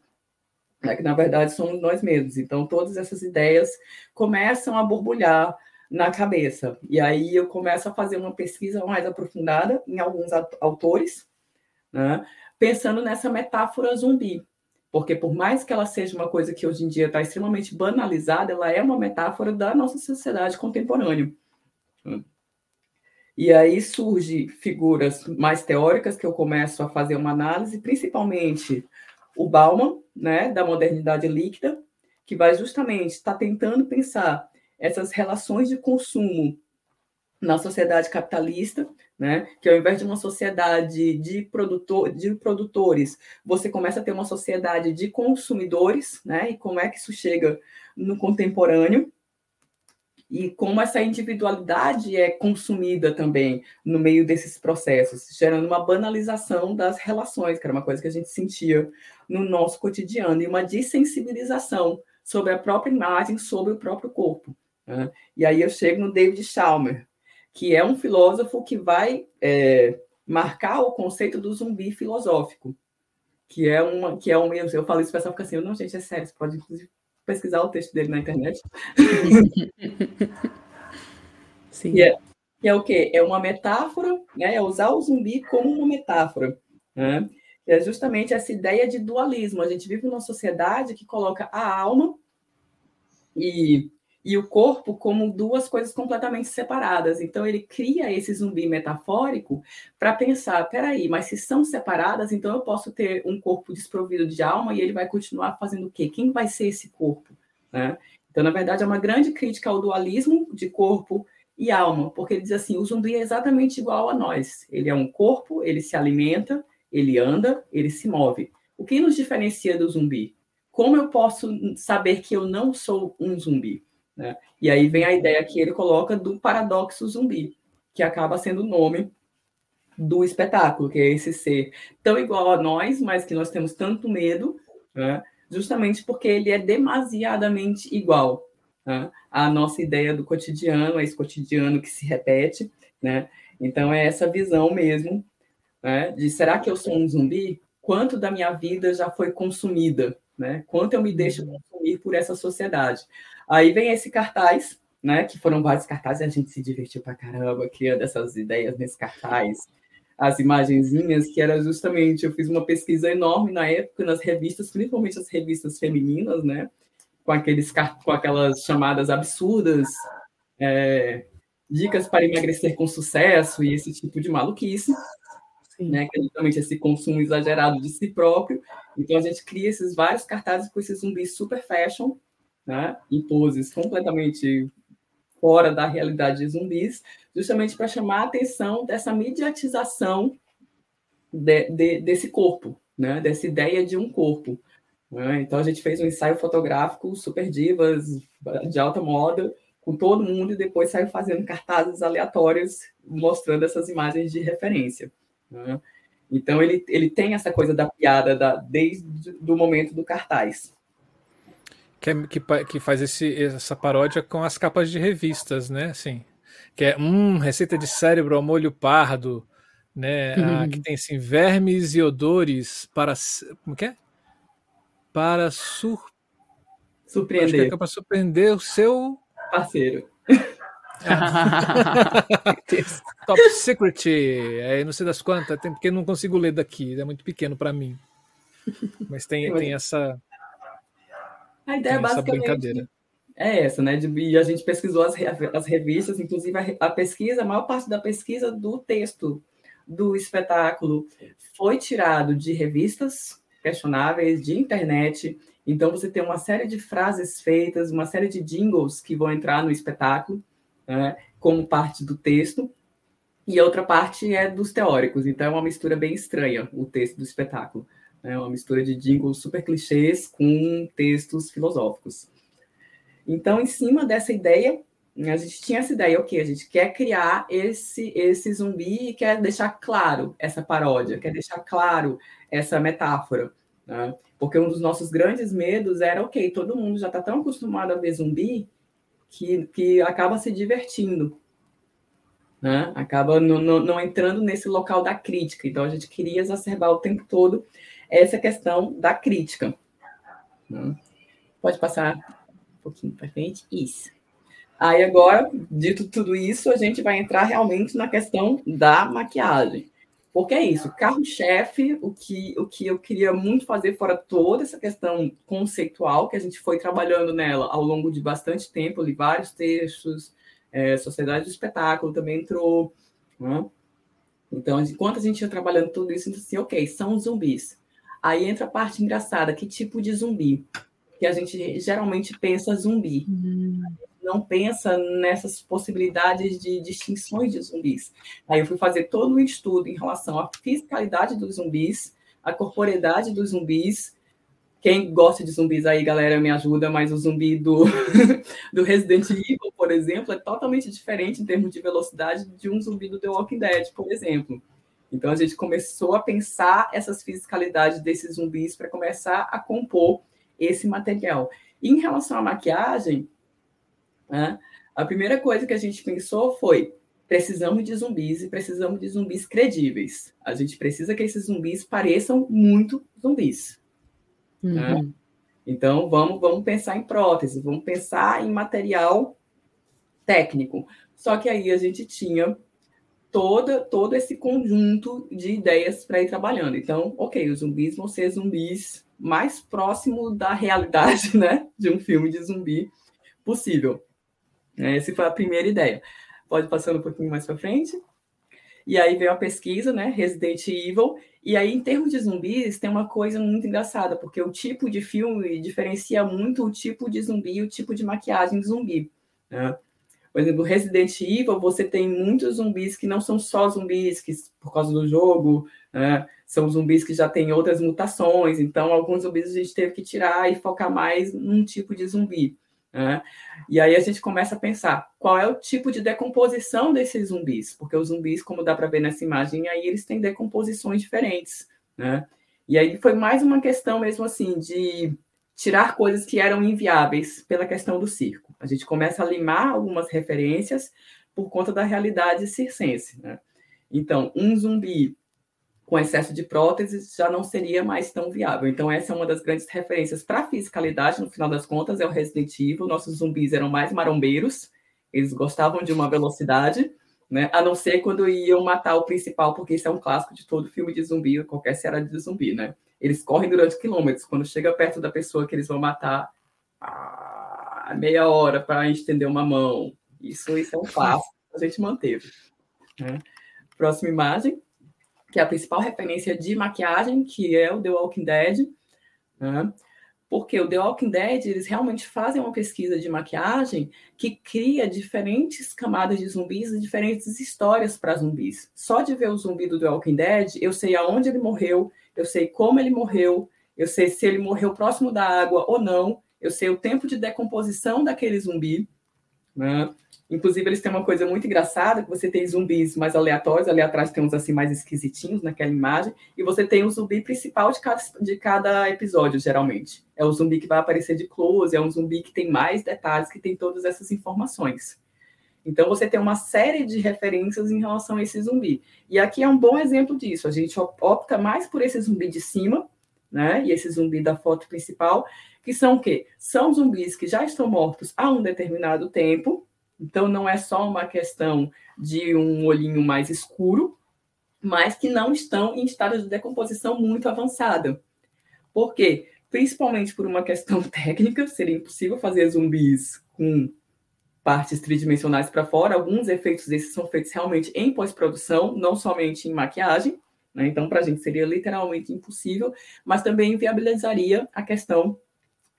né? que na verdade somos nós mesmos. Então, todas essas ideias começam a borbulhar na cabeça. E aí eu começo a fazer uma pesquisa mais aprofundada em alguns autores, né? pensando nessa metáfora zumbi. Porque por mais que ela seja uma coisa que hoje em dia está extremamente banalizada, ela é uma metáfora da nossa sociedade contemporânea. E aí surge figuras mais teóricas que eu começo a fazer uma análise, principalmente o Bauman, né, da modernidade líquida, que vai justamente estar tá tentando pensar essas relações de consumo na sociedade capitalista, né? Que ao invés de uma sociedade de, produtor, de produtores, você começa a ter uma sociedade de consumidores, né? E como é que isso chega no contemporâneo? E como essa individualidade é consumida também no meio desses processos, gerando uma banalização das relações, que era uma coisa que a gente sentia no nosso cotidiano, e uma dessensibilização sobre a própria imagem, sobre o próprio corpo. Né? E aí eu chego no David Chalmers, que é um filósofo que vai é, marcar o conceito do zumbi filosófico, que é uma, que é um, eu, eu falo isso, o pessoal fica assim, não, gente, é sério, você pode inclusive pesquisar o texto dele na internet. Sim. E é, que é o quê? É uma metáfora, né? é usar o zumbi como uma metáfora. Né? É justamente essa ideia de dualismo. A gente vive numa sociedade que coloca a alma e e o corpo como duas coisas completamente separadas. Então ele cria esse zumbi metafórico para pensar, peraí, mas se são separadas, então eu posso ter um corpo desprovido de alma e ele vai continuar fazendo o quê? Quem vai ser esse corpo? Né? Então, na verdade, é uma grande crítica ao dualismo de corpo e alma, porque ele diz assim, o zumbi é exatamente igual a nós. Ele é um corpo, ele se alimenta, ele anda, ele se move. O que nos diferencia do zumbi? Como eu posso saber que eu não sou um zumbi? Né? E aí vem a ideia que ele coloca do paradoxo zumbi, que acaba sendo o nome do espetáculo, que é esse ser tão igual a nós, mas que nós temos tanto medo, né? justamente porque ele é demasiadamente igual né? à nossa ideia do cotidiano, a esse cotidiano que se repete. Né? Então, é essa visão mesmo né? de será que eu sou um zumbi? Quanto da minha vida já foi consumida? Né? Quanto eu me deixo uhum. consumir por essa sociedade? Aí vem esse cartaz, né? Que foram vários cartazes, a gente se divertiu pra caramba, criando essas ideias nesse cartaz. As imagenzinhas, que era justamente, eu fiz uma pesquisa enorme na época nas revistas, principalmente as revistas femininas, né? Com, aqueles, com aquelas chamadas absurdas, é, dicas para emagrecer com sucesso e esse tipo de maluquice. Né, que é justamente esse consumo exagerado de si próprio. Então, a gente cria esses vários cartazes com esses zumbis super fashion, né, em poses completamente fora da realidade de zumbis, justamente para chamar a atenção dessa mediatização de, de, desse corpo, né, dessa ideia de um corpo. Né? Então, a gente fez um ensaio fotográfico super divas, de alta moda, com todo mundo, e depois saiu fazendo cartazes aleatórios, mostrando essas imagens de referência. Né? Então, ele, ele tem essa coisa da piada da, desde o momento do cartaz que, é, que, que faz esse, essa paródia com as capas de revistas, né? Assim, que é hum, receita de cérebro ao molho pardo, né? Uhum. Ah, que tem assim, vermes e odores para como que é? Para sur... surpreender. é para surpreender o seu parceiro. Top Secret, é, não sei das quantas, tem, porque não consigo ler daqui, é muito pequeno para mim. Mas tem, tem essa a ideia basicamente é essa, né? E a gente pesquisou as, as revistas, inclusive a, a, pesquisa, a maior parte da pesquisa do texto do espetáculo foi tirado de revistas questionáveis, de internet. Então, você tem uma série de frases feitas, uma série de jingles que vão entrar no espetáculo, né, como parte do texto, e a outra parte é dos teóricos. Então, é uma mistura bem estranha o texto do espetáculo. É uma mistura de jingles super clichês com textos filosóficos. Então, em cima dessa ideia, a gente tinha essa ideia, ok, a gente quer criar esse, esse zumbi e quer deixar claro essa paródia, quer deixar claro essa metáfora. Né? Porque um dos nossos grandes medos era, ok, todo mundo já está tão acostumado a ver zumbi que, que acaba se divertindo. Né? Acaba não, não, não entrando nesse local da crítica. Então, a gente queria exacerbar o tempo todo essa questão da crítica. Né? Pode passar um pouquinho para frente. Isso. Aí agora, dito tudo isso, a gente vai entrar realmente na questão da maquiagem. Porque é isso, carro-chefe, o que, o que eu queria muito fazer, fora toda essa questão conceitual que a gente foi trabalhando nela ao longo de bastante tempo, li vários textos, é, Sociedade do Espetáculo também entrou. Né? Então, enquanto a gente ia trabalhando tudo isso, a gente disse, ok, são zumbis. Aí entra a parte engraçada, que tipo de zumbi? Que a gente geralmente pensa zumbi. Uhum não pensa nessas possibilidades de distinções de zumbis. Aí eu fui fazer todo um estudo em relação à fiscalidade dos zumbis, a corporeidade dos zumbis. Quem gosta de zumbis aí, galera, me ajuda, mas o zumbi do, do Resident Evil, por exemplo, é totalmente diferente em termos de velocidade de um zumbi do The Walking Dead, por exemplo. Então a gente começou a pensar essas fiscalidades desses zumbis para começar a compor esse material. Em relação à maquiagem, né? A primeira coisa que a gente pensou foi: precisamos de zumbis e precisamos de zumbis credíveis. A gente precisa que esses zumbis pareçam muito zumbis. Né? Uhum. Né? Então, vamos, vamos pensar em prótese, vamos pensar em material técnico. Só que aí a gente tinha toda, todo esse conjunto de ideias para ir trabalhando. Então, ok, os zumbis vão ser zumbis mais próximo da realidade né, de um filme de zumbi possível. Né? Essa foi a primeira ideia. Pode passando um pouquinho mais para frente. E aí veio a pesquisa, né? Resident Evil. E aí, em termos de zumbis, tem uma coisa muito engraçada, porque o tipo de filme diferencia muito o tipo de zumbi e o tipo de maquiagem de zumbi. Né? Por exemplo, Resident Evil, você tem muitos zumbis que não são só zumbis, que por causa do jogo, né? são zumbis que já têm outras mutações. Então, alguns zumbis a gente teve que tirar e focar mais num tipo de zumbi. Né? E aí a gente começa a pensar qual é o tipo de decomposição desses zumbis, porque os zumbis, como dá para ver nessa imagem, aí eles têm decomposições diferentes. Né? E aí foi mais uma questão mesmo assim de tirar coisas que eram inviáveis pela questão do circo. A gente começa a limar algumas referências por conta da realidade circense. Né? Então, um zumbi com excesso de próteses já não seria mais tão viável. Então, essa é uma das grandes referências para a fiscalidade, no final das contas, é o Resident Evil. Nossos zumbis eram mais marombeiros, eles gostavam de uma velocidade, né? a não ser quando iam matar o principal, porque isso é um clássico de todo filme de zumbi, qualquer série de zumbi, né? Eles correm durante quilômetros, quando chega perto da pessoa que eles vão matar, ah, meia hora para estender uma mão. Isso, isso é um clássico que a gente manteve. Né? Próxima imagem que é a principal referência de maquiagem, que é o The Walking Dead. Né? Porque o The Walking Dead, eles realmente fazem uma pesquisa de maquiagem que cria diferentes camadas de zumbis e diferentes histórias para zumbis. Só de ver o zumbi do The Walking Dead, eu sei aonde ele morreu, eu sei como ele morreu, eu sei se ele morreu próximo da água ou não, eu sei o tempo de decomposição daquele zumbi. Né? Inclusive, eles têm uma coisa muito engraçada, que você tem zumbis mais aleatórios, ali atrás tem uns assim mais esquisitinhos naquela imagem, e você tem o zumbi principal de cada, de cada episódio, geralmente. É o zumbi que vai aparecer de close, é um zumbi que tem mais detalhes, que tem todas essas informações. Então, você tem uma série de referências em relação a esse zumbi. E aqui é um bom exemplo disso. A gente opta mais por esse zumbi de cima, né? E esse zumbi da foto principal, que são o quê? São zumbis que já estão mortos há um determinado tempo, então, não é só uma questão de um olhinho mais escuro, mas que não estão em estado de decomposição muito avançada. Por quê? Principalmente por uma questão técnica, seria impossível fazer zumbis com partes tridimensionais para fora. Alguns efeitos desses são feitos realmente em pós-produção, não somente em maquiagem. Né? Então, para a gente seria literalmente impossível, mas também viabilizaria a questão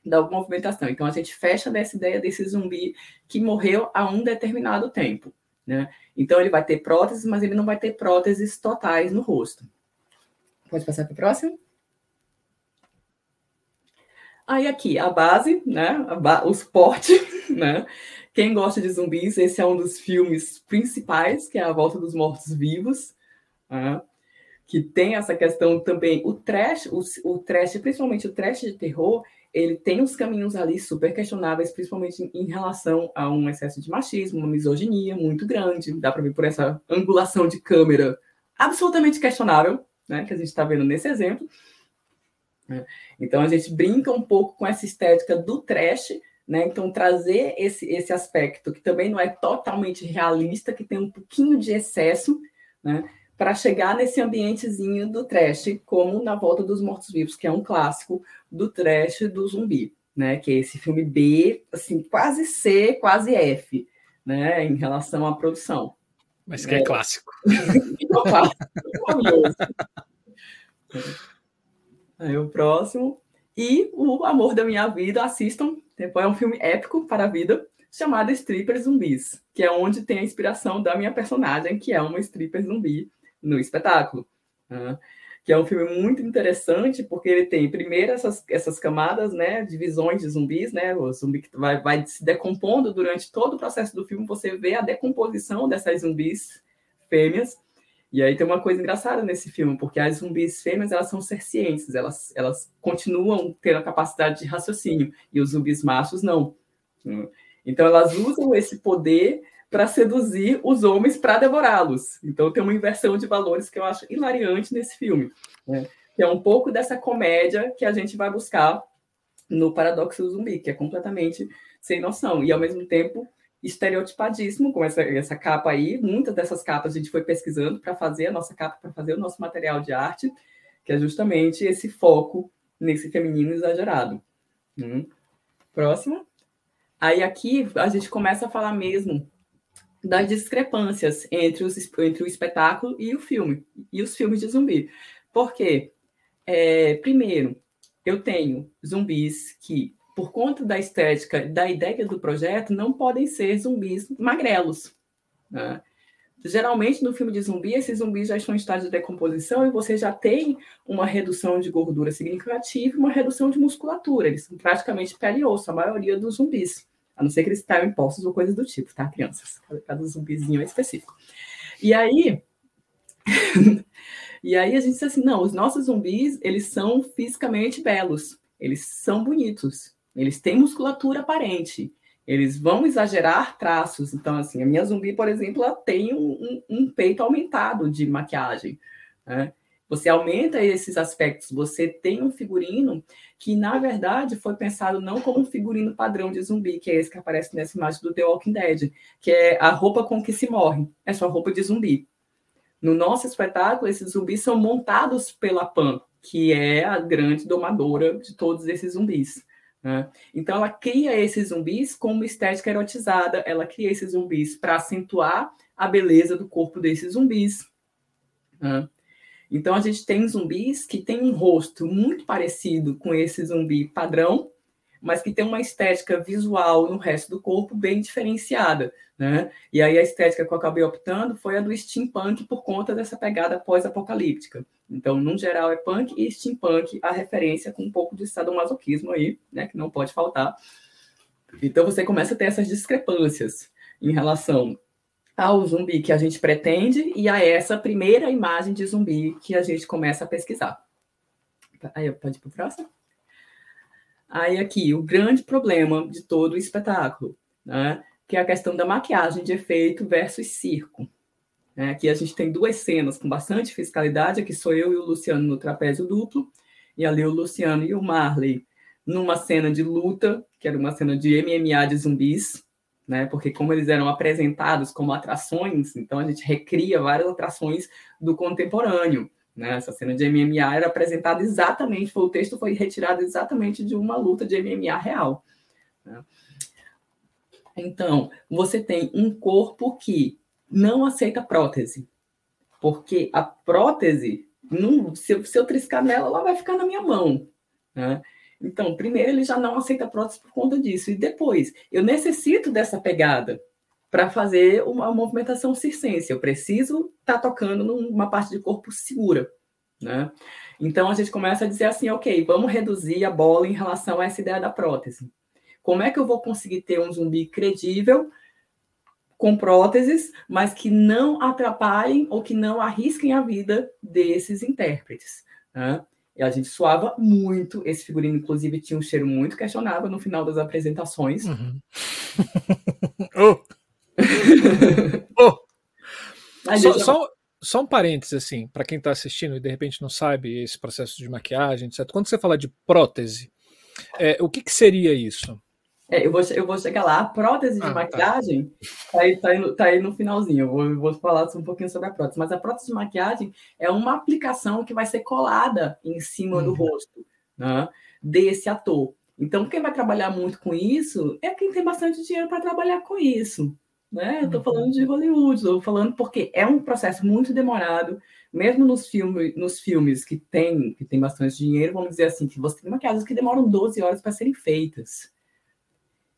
da movimentação. Então, a gente fecha nessa ideia desse zumbi que morreu a um determinado tempo. Né? Então, ele vai ter próteses, mas ele não vai ter próteses totais no rosto. Pode passar para o próximo? Aí aqui, a base, né? Ba o suporte, né? Quem gosta de zumbis, esse é um dos filmes principais, que é A Volta dos Mortos-Vivos, né? que tem essa questão também, o trash, o, o trash, principalmente o trash de terror, ele tem uns caminhos ali super questionáveis, principalmente em, relação a um excesso de machismo, uma misoginia muito grande, dá para ver por essa angulação de câmera absolutamente questionável, né, que a gente está vendo nesse exemplo. Né? Então a gente brinca um pouco com essa estética do trash, né? Então trazer esse, esse aspecto que também não é totalmente realista, que tem um pouquinho de excesso, né? Para chegar nesse ambientezinho do trash, como na Volta dos Mortos Vivos, que é um clássico do trash do zumbi, né? Que é esse filme B, assim, quase C, quase F, né? Em relação à produção. Mas que é, é clássico. é clássico. Aí o próximo. E o Amor da Minha Vida, assistam. É um filme épico para a vida, chamado Stripper Zumbis, que é onde tem a inspiração da minha personagem, que é uma stripper zumbi no espetáculo. Né? Que é um filme muito interessante, porque ele tem primeiro essas, essas camadas, né, divisões de zumbis, né, o zumbi que vai, vai se decompondo durante todo o processo do filme, você vê a decomposição dessas zumbis fêmeas, e aí tem uma coisa engraçada nesse filme, porque as zumbis fêmeas, elas são sercientes, elas, elas continuam tendo a capacidade de raciocínio, e os zumbis machos não. Então elas usam esse poder para seduzir os homens para devorá-los. Então tem uma inversão de valores que eu acho hilariante nesse filme, né? que é um pouco dessa comédia que a gente vai buscar no Paradoxo Zumbi, que é completamente sem noção, e ao mesmo tempo estereotipadíssimo com essa, essa capa aí. Muitas dessas capas a gente foi pesquisando para fazer a nossa capa, para fazer o nosso material de arte, que é justamente esse foco nesse feminino exagerado. Hum. Próximo. Aí aqui a gente começa a falar mesmo das discrepâncias entre, os, entre o espetáculo e o filme, e os filmes de zumbi. Por quê? É, primeiro, eu tenho zumbis que por conta da estética, da ideia do projeto, não podem ser zumbis magrelos. Né? Geralmente, no filme de zumbi, esses zumbis já estão em estado de decomposição e você já tem uma redução de gordura significativa e uma redução de musculatura. Eles são praticamente pele e osso, a maioria dos zumbis. A não ser que eles estejam impostos ou coisas do tipo, tá, crianças? Cada zumbizinho é específico. E aí... e aí a gente diz assim, não, os nossos zumbis, eles são fisicamente belos. Eles são bonitos. Eles têm musculatura aparente. Eles vão exagerar traços. Então, assim, a minha zumbi, por exemplo, ela tem um, um, um peito aumentado de maquiagem. Né? Você aumenta esses aspectos. Você tem um figurino que, na verdade, foi pensado não como um figurino padrão de zumbi, que é esse que aparece nessa imagem do The Walking Dead, que é a roupa com que se morre. É só roupa de zumbi. No nosso espetáculo, esses zumbis são montados pela Pan, que é a grande domadora de todos esses zumbis. Né? Então, ela cria esses zumbis com uma estética erotizada, ela cria esses zumbis para acentuar a beleza do corpo desses zumbis. Né? Então, a gente tem zumbis que têm um rosto muito parecido com esse zumbi padrão, mas que tem uma estética visual no resto do corpo bem diferenciada, né? E aí a estética que eu acabei optando foi a do steampunk por conta dessa pegada pós-apocalíptica. Então, no geral, é punk e steampunk a referência com um pouco de sadomasoquismo aí, né? Que não pode faltar. Então, você começa a ter essas discrepâncias em relação ao zumbi que a gente pretende e a essa primeira imagem de zumbi que a gente começa a pesquisar. Aí, pode ir para o próximo? Aí aqui, o grande problema de todo o espetáculo, né? que é a questão da maquiagem de efeito versus circo. Né? Aqui a gente tem duas cenas com bastante fiscalidade, aqui sou eu e o Luciano no trapézio duplo, e ali o Luciano e o Marley numa cena de luta, que era uma cena de MMA de zumbis, né? Porque como eles eram apresentados como atrações, então a gente recria várias atrações do contemporâneo. Né? Essa cena de MMA era apresentada exatamente, foi, o texto foi retirado exatamente de uma luta de MMA real. Né? Então, você tem um corpo que não aceita prótese, porque a prótese, não, se, eu, se eu triscar nela, ela vai ficar na minha mão. Né? Então, primeiro, ele já não aceita prótese por conta disso. E depois, eu necessito dessa pegada para fazer uma movimentação circense. Eu preciso estar tá tocando numa parte de corpo segura. Né? Então, a gente começa a dizer assim, ok, vamos reduzir a bola em relação a essa ideia da prótese. Como é que eu vou conseguir ter um zumbi credível com próteses, mas que não atrapalhem ou que não arrisquem a vida desses intérpretes? Né? E a gente suava muito. Esse figurino, inclusive, tinha um cheiro muito questionável no final das apresentações. Uhum. oh. oh. Só, só, só, um parênteses, assim, para quem está assistindo e de repente não sabe esse processo de maquiagem, etc. Quando você fala de prótese, é, o que, que seria isso? É, eu, vou, eu vou chegar lá. A prótese de ah, tá. maquiagem tá. Tá, aí, tá, aí no, tá aí no finalzinho. Eu vou, vou falar um pouquinho sobre a prótese. Mas a prótese de maquiagem é uma aplicação que vai ser colada em cima uhum. do rosto né, desse ator. Então, quem vai trabalhar muito com isso é quem tem bastante dinheiro para trabalhar com isso. Né? Estou falando de Hollywood, estou falando porque é um processo muito demorado, mesmo nos, filme, nos filmes que tem, que tem bastante dinheiro, vamos dizer assim, que você tem maquiagens que demoram 12 horas para serem feitas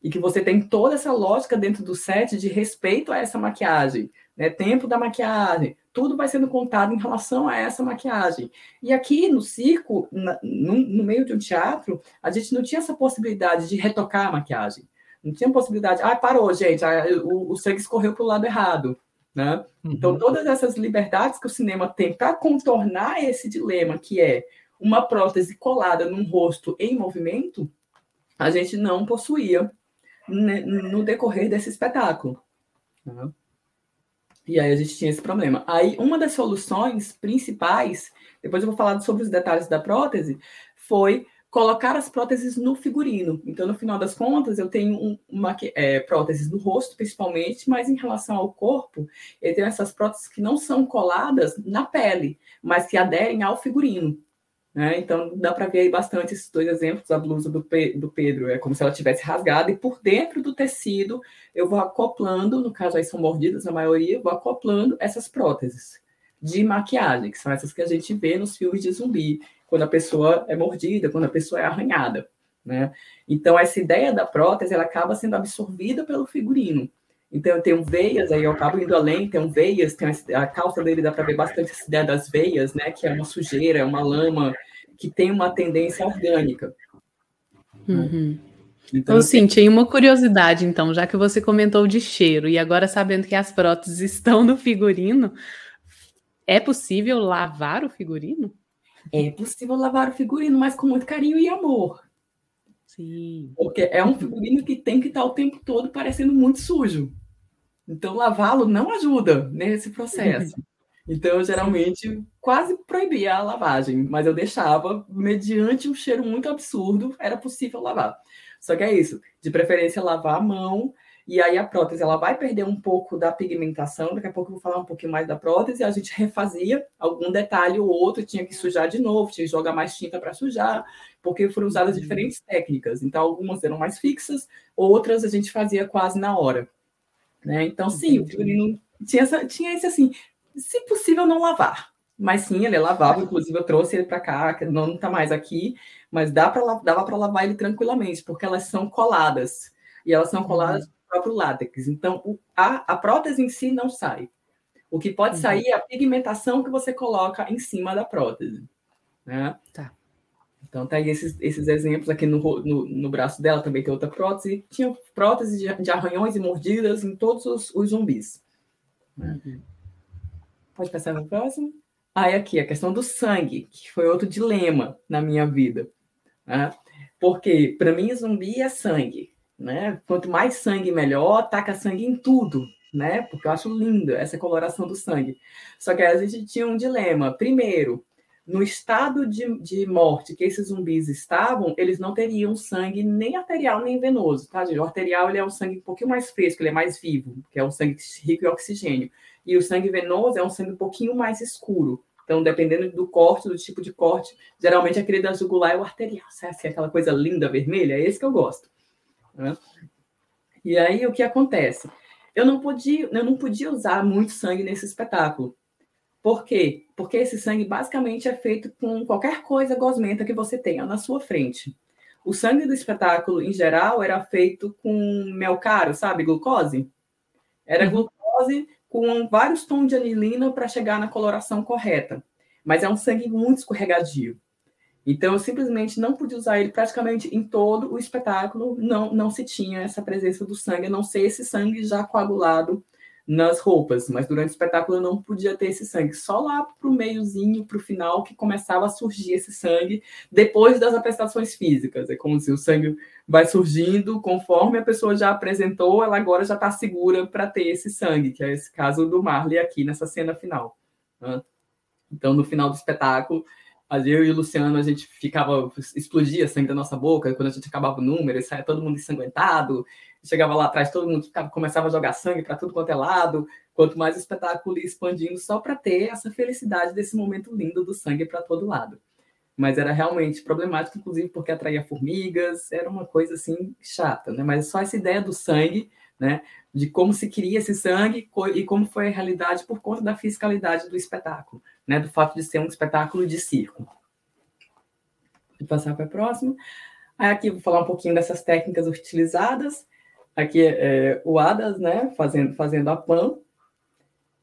e que você tem toda essa lógica dentro do set de respeito a essa maquiagem, né? Tempo da maquiagem, tudo vai sendo contado em relação a essa maquiagem. E aqui no circo, na, no, no, meio de um teatro, a gente não tinha essa possibilidade de retocar a maquiagem. Não tinha possibilidade, ah, parou, gente, ah, o, o sangue escorreu para o lado errado. Né? Uhum. Então, todas essas liberdades que o cinema tem para contornar esse dilema, que é uma prótese colada num rosto em movimento, a gente não possuía no decorrer desse espetáculo. Uhum. E aí a gente tinha esse problema. Aí uma das soluções principais, depois eu vou falar sobre os detalhes da prótese, foi colocar as próteses no figurino. Então, no final das contas, eu tenho um, uma é, próteses no rosto, principalmente, mas em relação ao corpo, eu tenho essas próteses que não são coladas na pele, mas que aderem ao figurino. Né? Então, dá para ver aí bastante esses dois exemplos. A blusa do, Pe do Pedro é como se ela tivesse rasgada, e por dentro do tecido eu vou acoplando, no caso aí são mordidas a maioria, vou acoplando essas próteses de maquiagem, que são essas que a gente vê nos filmes de zumbi, quando a pessoa é mordida, quando a pessoa é arranhada. Né? Então, essa ideia da prótese ela acaba sendo absorvida pelo figurino. Então, eu tenho veias, aí eu acabo indo além, tem veias, tem a calça dele, dá para ver bastante essa ideia das veias, né? Que é uma sujeira, é uma lama, que tem uma tendência orgânica. Uhum. Então, Ô, Cintia, uma curiosidade, então, já que você comentou de cheiro, e agora sabendo que as próteses estão no figurino, é possível lavar o figurino? É possível lavar o figurino, mas com muito carinho e amor. Sim. Porque é um figurino que tem que estar o tempo todo parecendo muito sujo. Então, lavá-lo não ajuda nesse processo. Então, eu geralmente quase proibia a lavagem, mas eu deixava, mediante um cheiro muito absurdo, era possível lavar. Só que é isso, de preferência lavar a mão, e aí a prótese ela vai perder um pouco da pigmentação, daqui a pouco eu vou falar um pouquinho mais da prótese, a gente refazia algum detalhe ou outro, tinha que sujar de novo, tinha que jogar mais tinta para sujar, porque foram usadas uhum. diferentes técnicas. Então, algumas eram mais fixas, outras a gente fazia quase na hora. Né? Então, sim, o figurino tinha, essa, tinha esse assim, se possível, não lavar. Mas sim, ele é lavável, inclusive eu trouxe ele para cá, não está mais aqui, mas dá pra, dava para lavar ele tranquilamente, porque elas são coladas. E elas são coladas uhum. no próprio látex. Então, o, a, a prótese em si não sai. O que pode uhum. sair é a pigmentação que você coloca em cima da prótese. Né? Tá. Então, tá aí esses, esses exemplos aqui no, no, no, braço dela, também tem outra prótese. Tinha prótese de, de arranhões e mordidas em todos os, os zumbis. Uhum. Pode passar no próximo? Aí aqui, a questão do sangue, que foi outro dilema na minha vida. Né? Porque, para mim, zumbi é sangue. Né? Quanto mais sangue, melhor. Taca sangue em tudo, né? Porque eu acho lindo essa coloração do sangue. Só que a gente tinha um dilema. Primeiro, no estado de, de morte que esses zumbis estavam, eles não teriam sangue nem arterial nem venoso, tá, gente? O arterial ele é um sangue um pouquinho mais fresco, ele é mais vivo, que é um sangue rico em oxigênio. E o sangue venoso é um sangue um pouquinho mais escuro. Então, dependendo do corte, do tipo de corte, geralmente aquele da jugular é o arterial, sabe? Assim, aquela coisa linda vermelha, é esse que eu gosto. Né? E aí o que acontece? Eu não podia, eu não podia usar muito sangue nesse espetáculo. Por quê? Porque esse sangue basicamente é feito com qualquer coisa gosmenta que você tenha na sua frente. O sangue do espetáculo, em geral, era feito com mel caro, sabe? Glucose. Era uhum. glucose com vários tons de anilina para chegar na coloração correta. Mas é um sangue muito escorregadio. Então, eu simplesmente não pude usar ele praticamente em todo o espetáculo. Não, não se tinha essa presença do sangue, a não ser esse sangue já coagulado nas roupas, mas durante o espetáculo eu não podia ter esse sangue. Só lá para o meiozinho, para o final, que começava a surgir esse sangue depois das apresentações físicas. É como se o sangue vai surgindo conforme a pessoa já apresentou, ela agora já está segura para ter esse sangue, que é esse caso do Marley aqui nessa cena final. Né? Então, no final do espetáculo, eu e o Luciano, a gente ficava, explodia sangue da nossa boca, quando a gente acabava o número, saia todo mundo ensanguentado, chegava lá atrás, todo mundo ficava, começava a jogar sangue para tudo quanto é lado. Quanto mais o espetáculo ia expandindo, só para ter essa felicidade desse momento lindo do sangue para todo lado. Mas era realmente problemático, inclusive porque atraía formigas, era uma coisa assim chata, né? Mas só essa ideia do sangue, né? De como se queria esse sangue e como foi a realidade por conta da fiscalidade do espetáculo, né? Do fato de ser um espetáculo de circo. Vou passar para a próxima. Aí aqui vou falar um pouquinho dessas técnicas utilizadas. Aqui é o Adas, né, fazendo, fazendo a Pan,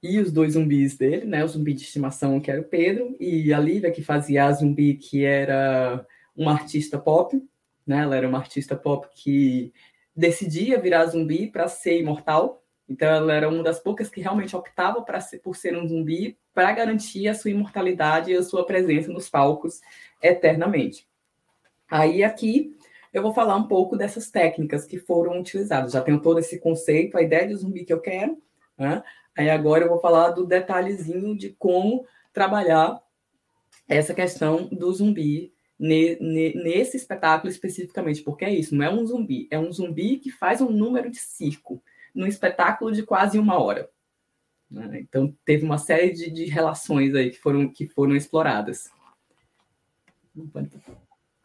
e os dois zumbis dele, né, o zumbi de estimação, que era o Pedro, e a Lívia, que fazia a zumbi, que era uma artista pop, né, ela era uma artista pop que decidia virar zumbi para ser imortal, então ela era uma das poucas que realmente optava para por ser um zumbi para garantir a sua imortalidade e a sua presença nos palcos eternamente. Aí aqui eu vou falar um pouco dessas técnicas que foram utilizadas. Já tenho todo esse conceito, a ideia de zumbi que eu quero. Né? Aí agora eu vou falar do detalhezinho de como trabalhar essa questão do zumbi nesse espetáculo especificamente, porque é isso, não é um zumbi, é um zumbi que faz um número de circo num espetáculo de quase uma hora. Né? Então teve uma série de, de relações aí que foram, que foram exploradas.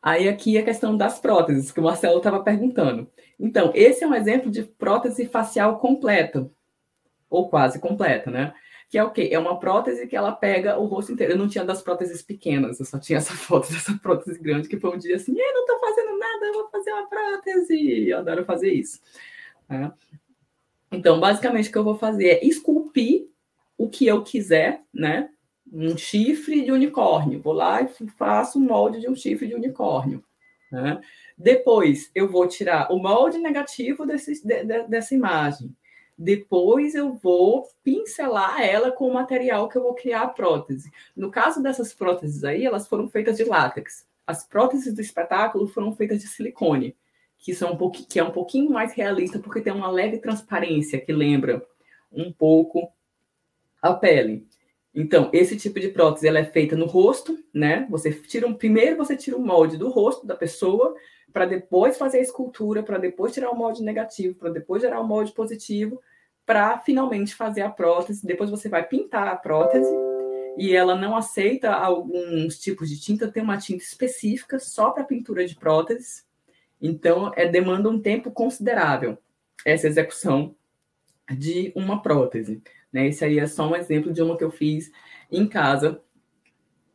Aí aqui a questão das próteses, que o Marcelo estava perguntando. Então, esse é um exemplo de prótese facial completa, ou quase completa, né? Que é o quê? É uma prótese que ela pega o rosto inteiro. Eu não tinha das próteses pequenas, eu só tinha essa foto dessa prótese grande, que foi um dia assim, eu não estou fazendo nada, eu vou fazer uma prótese. Eu adoro fazer isso. Né? Então, basicamente, o que eu vou fazer é esculpir o que eu quiser, né? Um chifre de unicórnio. Vou lá e faço o molde de um chifre de unicórnio. Né? Depois eu vou tirar o molde negativo desse, de, de, dessa imagem. Depois eu vou pincelar ela com o material que eu vou criar a prótese. No caso dessas próteses aí, elas foram feitas de látex. As próteses do espetáculo foram feitas de silicone, que, são um que é um pouquinho mais realista, porque tem uma leve transparência que lembra um pouco a pele. Então, esse tipo de prótese ela é feita no rosto, né? Você tira um, primeiro você tira o molde do rosto da pessoa, para depois fazer a escultura, para depois tirar o molde negativo, para depois gerar o molde positivo, para finalmente fazer a prótese. Depois você vai pintar a prótese e ela não aceita alguns tipos de tinta, tem uma tinta específica só para pintura de próteses. Então, é demanda um tempo considerável essa execução de uma prótese. Né? Esse aí é só um exemplo de uma que eu fiz em casa,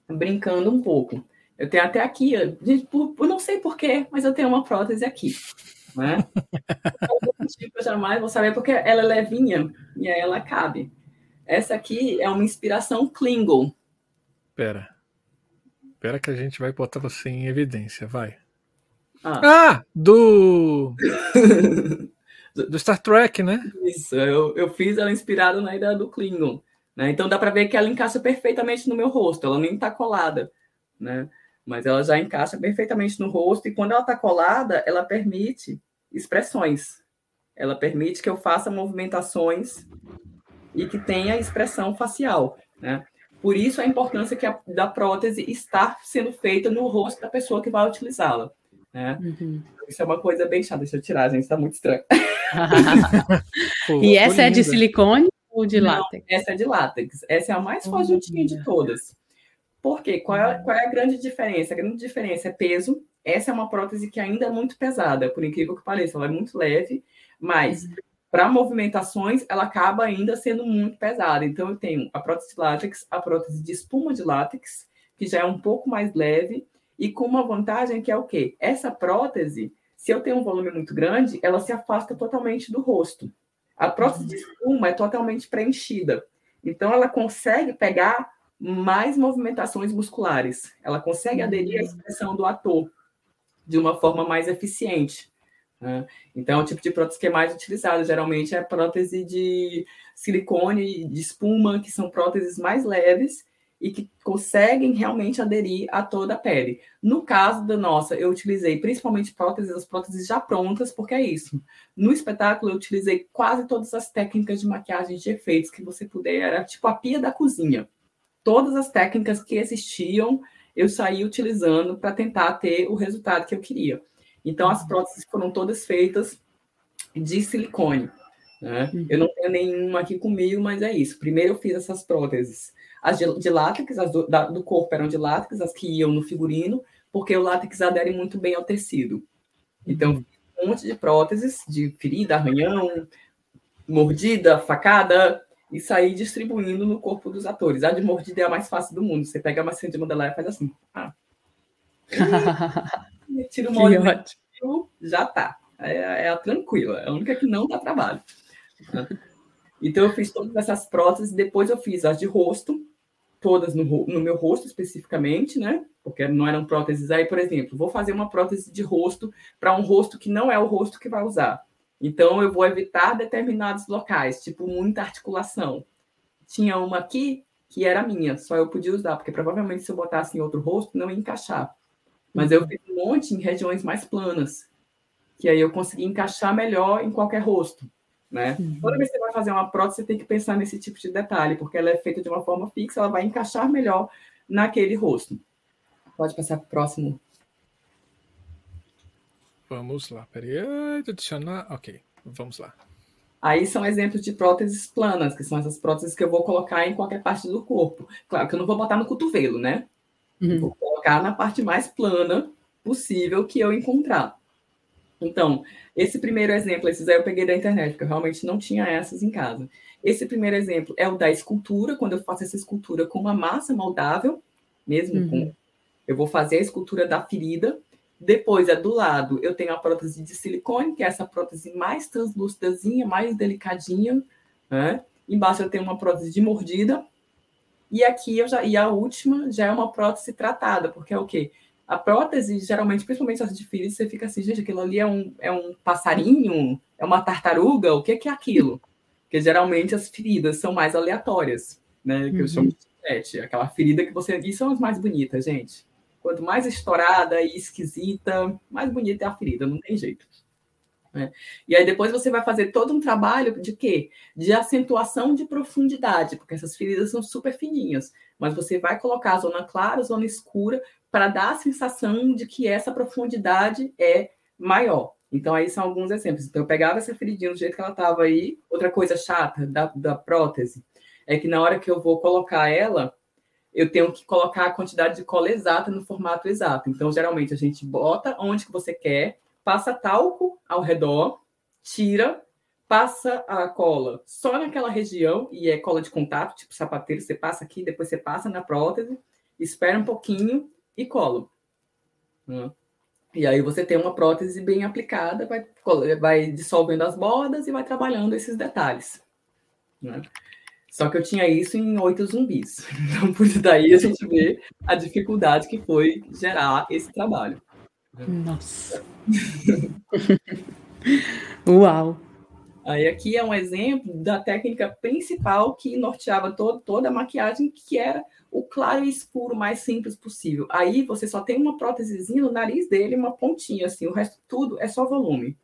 brincando um pouco. Eu tenho até aqui, gente, por, por não sei porquê, mas eu tenho uma prótese aqui. Né? eu jamais vou saber porque ela é levinha e aí ela cabe. Essa aqui é uma inspiração Klingon. Pera. Pera que a gente vai botar você em evidência, vai. Ah, ah do do Star Trek, né? Isso, eu, eu fiz ela inspirada na ideia do Klingon. Né? Então dá para ver que ela encaixa perfeitamente no meu rosto, ela nem está colada, né? Mas ela já encaixa perfeitamente no rosto, e quando ela está colada, ela permite expressões. Ela permite que eu faça movimentações e que tenha expressão facial, né? Por isso a importância que a, da prótese estar sendo feita no rosto da pessoa que vai utilizá-la. Né? Uhum. Isso é uma coisa bem chata. Deixa eu tirar, gente, está muito estranho. Pô, e essa é de silicone ou de Não, látex? Essa é de látex. Essa é a mais fajutinha de todas. Por quê? Qual é, qual é a grande diferença? A grande diferença é peso essa é uma prótese que ainda é muito pesada, por incrível que pareça, ela é muito leve, mas uhum. para movimentações ela acaba ainda sendo muito pesada. Então eu tenho a prótese de látex, a prótese de espuma de látex, que já é um pouco mais leve, e com uma vantagem que é o quê? Essa prótese, se eu tenho um volume muito grande, ela se afasta totalmente do rosto. A prótese de espuma é totalmente preenchida. Então, ela consegue pegar mais movimentações musculares. Ela consegue aderir à hum. expressão do ator de uma forma mais eficiente. Né? Então, o tipo de prótese que é mais utilizado geralmente é a prótese de silicone, de espuma, que são próteses mais leves e que conseguem realmente aderir a toda a pele. No caso da nossa, eu utilizei principalmente próteses, as próteses já prontas, porque é isso. No espetáculo, eu utilizei quase todas as técnicas de maquiagem de efeitos que você puder, era tipo a pia da cozinha. Todas as técnicas que existiam, eu saí utilizando para tentar ter o resultado que eu queria. Então, as próteses foram todas feitas de silicone. Né? Uhum. Eu não tenho nenhuma aqui comigo, mas é isso. Primeiro eu fiz essas próteses as de, de látex, as do, da, do corpo eram de látex, as que iam no figurino, porque o látex adere muito bem ao tecido. Então, um monte de próteses de ferida, arranhão, mordida, facada, e sair distribuindo no corpo dos atores. A de mordida é a mais fácil do mundo. Você pega a massinha de modelar e faz assim. Ah. tira o molde, já tá. É, é, a tranquila, é a única que não dá trabalho. Então, eu fiz todas essas próteses, depois eu fiz as de rosto, todas no, no, meu rosto especificamente, né? Porque não eram próteses. Aí, por exemplo, vou fazer uma prótese de rosto para um rosto que não é o rosto que vai usar. Então, eu vou evitar determinados locais, tipo muita articulação. Tinha uma aqui que era minha, só eu podia usar, porque provavelmente se eu botasse em outro rosto, não ia encaixar. Mas eu fiz um monte em regiões mais planas, que aí eu consegui encaixar melhor em qualquer rosto. Né? Uhum. Toda vez que você vai fazer uma prótese, você tem que pensar nesse tipo de detalhe, porque ela é feita de uma forma fixa, ela vai encaixar melhor naquele rosto. Pode passar para o próximo. Vamos lá, peraí, adicionar, ok, vamos lá. Aí são exemplos de próteses planas, que são essas próteses que eu vou colocar em qualquer parte do corpo. Claro que eu não vou botar no cotovelo, né? Uhum. Vou colocar na parte mais plana possível que eu encontrar. Então, esse primeiro exemplo, esses aí eu peguei da internet, porque eu realmente não tinha essas em casa. Esse primeiro exemplo é o da escultura, quando eu faço essa escultura com uma massa moldável, mesmo uhum. com. Eu vou fazer a escultura da ferida. Depois, é do lado, eu tenho a prótese de silicone, que é essa prótese mais translúcidazinha, mais delicadinha. Né? Embaixo eu tenho uma prótese de mordida. E aqui eu já. E a última já é uma prótese tratada, porque é o quê? A prótese, geralmente, principalmente as de filhos, você fica assim, gente, aquilo ali é um, é um passarinho, é uma tartaruga, o que, que é aquilo? Porque geralmente as feridas são mais aleatórias, né? Que uhum. eu chamo de pet. Aquela ferida que você. E são as mais bonitas, gente. Quanto mais estourada e esquisita, mais bonita é a ferida, não tem jeito. Né? E aí depois você vai fazer todo um trabalho de quê? De acentuação de profundidade, porque essas feridas são super fininhas, mas você vai colocar a zona clara, a zona escura, para dar a sensação de que essa profundidade é maior. Então, aí são alguns exemplos. Então, eu pegava essa feridinha do jeito que ela estava aí. Outra coisa chata da, da prótese é que na hora que eu vou colocar ela, eu tenho que colocar a quantidade de cola exata no formato exato. Então, geralmente, a gente bota onde que você quer, passa talco ao redor, tira, passa a cola só naquela região, e é cola de contato, tipo sapateiro, você passa aqui, depois você passa na prótese, espera um pouquinho, e colo. Né? E aí você tem uma prótese bem aplicada, vai, vai dissolvendo as bordas e vai trabalhando esses detalhes. Né? Só que eu tinha isso em oito zumbis. Então, por isso daí a gente vê a dificuldade que foi gerar esse trabalho. Nossa. Uau! Aí aqui é um exemplo da técnica principal que norteava todo, toda a maquiagem, que era o claro e escuro mais simples possível. Aí você só tem uma prótesezinha no nariz dele, uma pontinha assim, o resto tudo é só volume.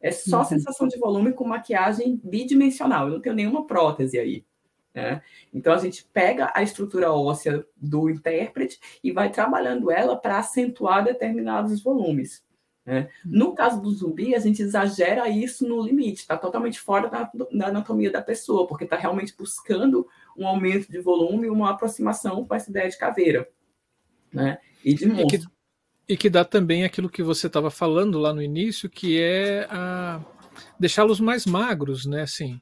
É só uhum. sensação de volume com maquiagem bidimensional. Eu não tenho nenhuma prótese aí. Né? Então a gente pega a estrutura óssea do intérprete e vai trabalhando ela para acentuar determinados volumes. Né? No caso do zumbi, a gente exagera isso no limite, está totalmente fora da, da, anatomia da pessoa, porque está realmente buscando um aumento de volume, uma aproximação com essa ideia de caveira né? e de monstro. E que dá também aquilo que você estava falando lá no início, que é deixá-los mais magros, né? Assim,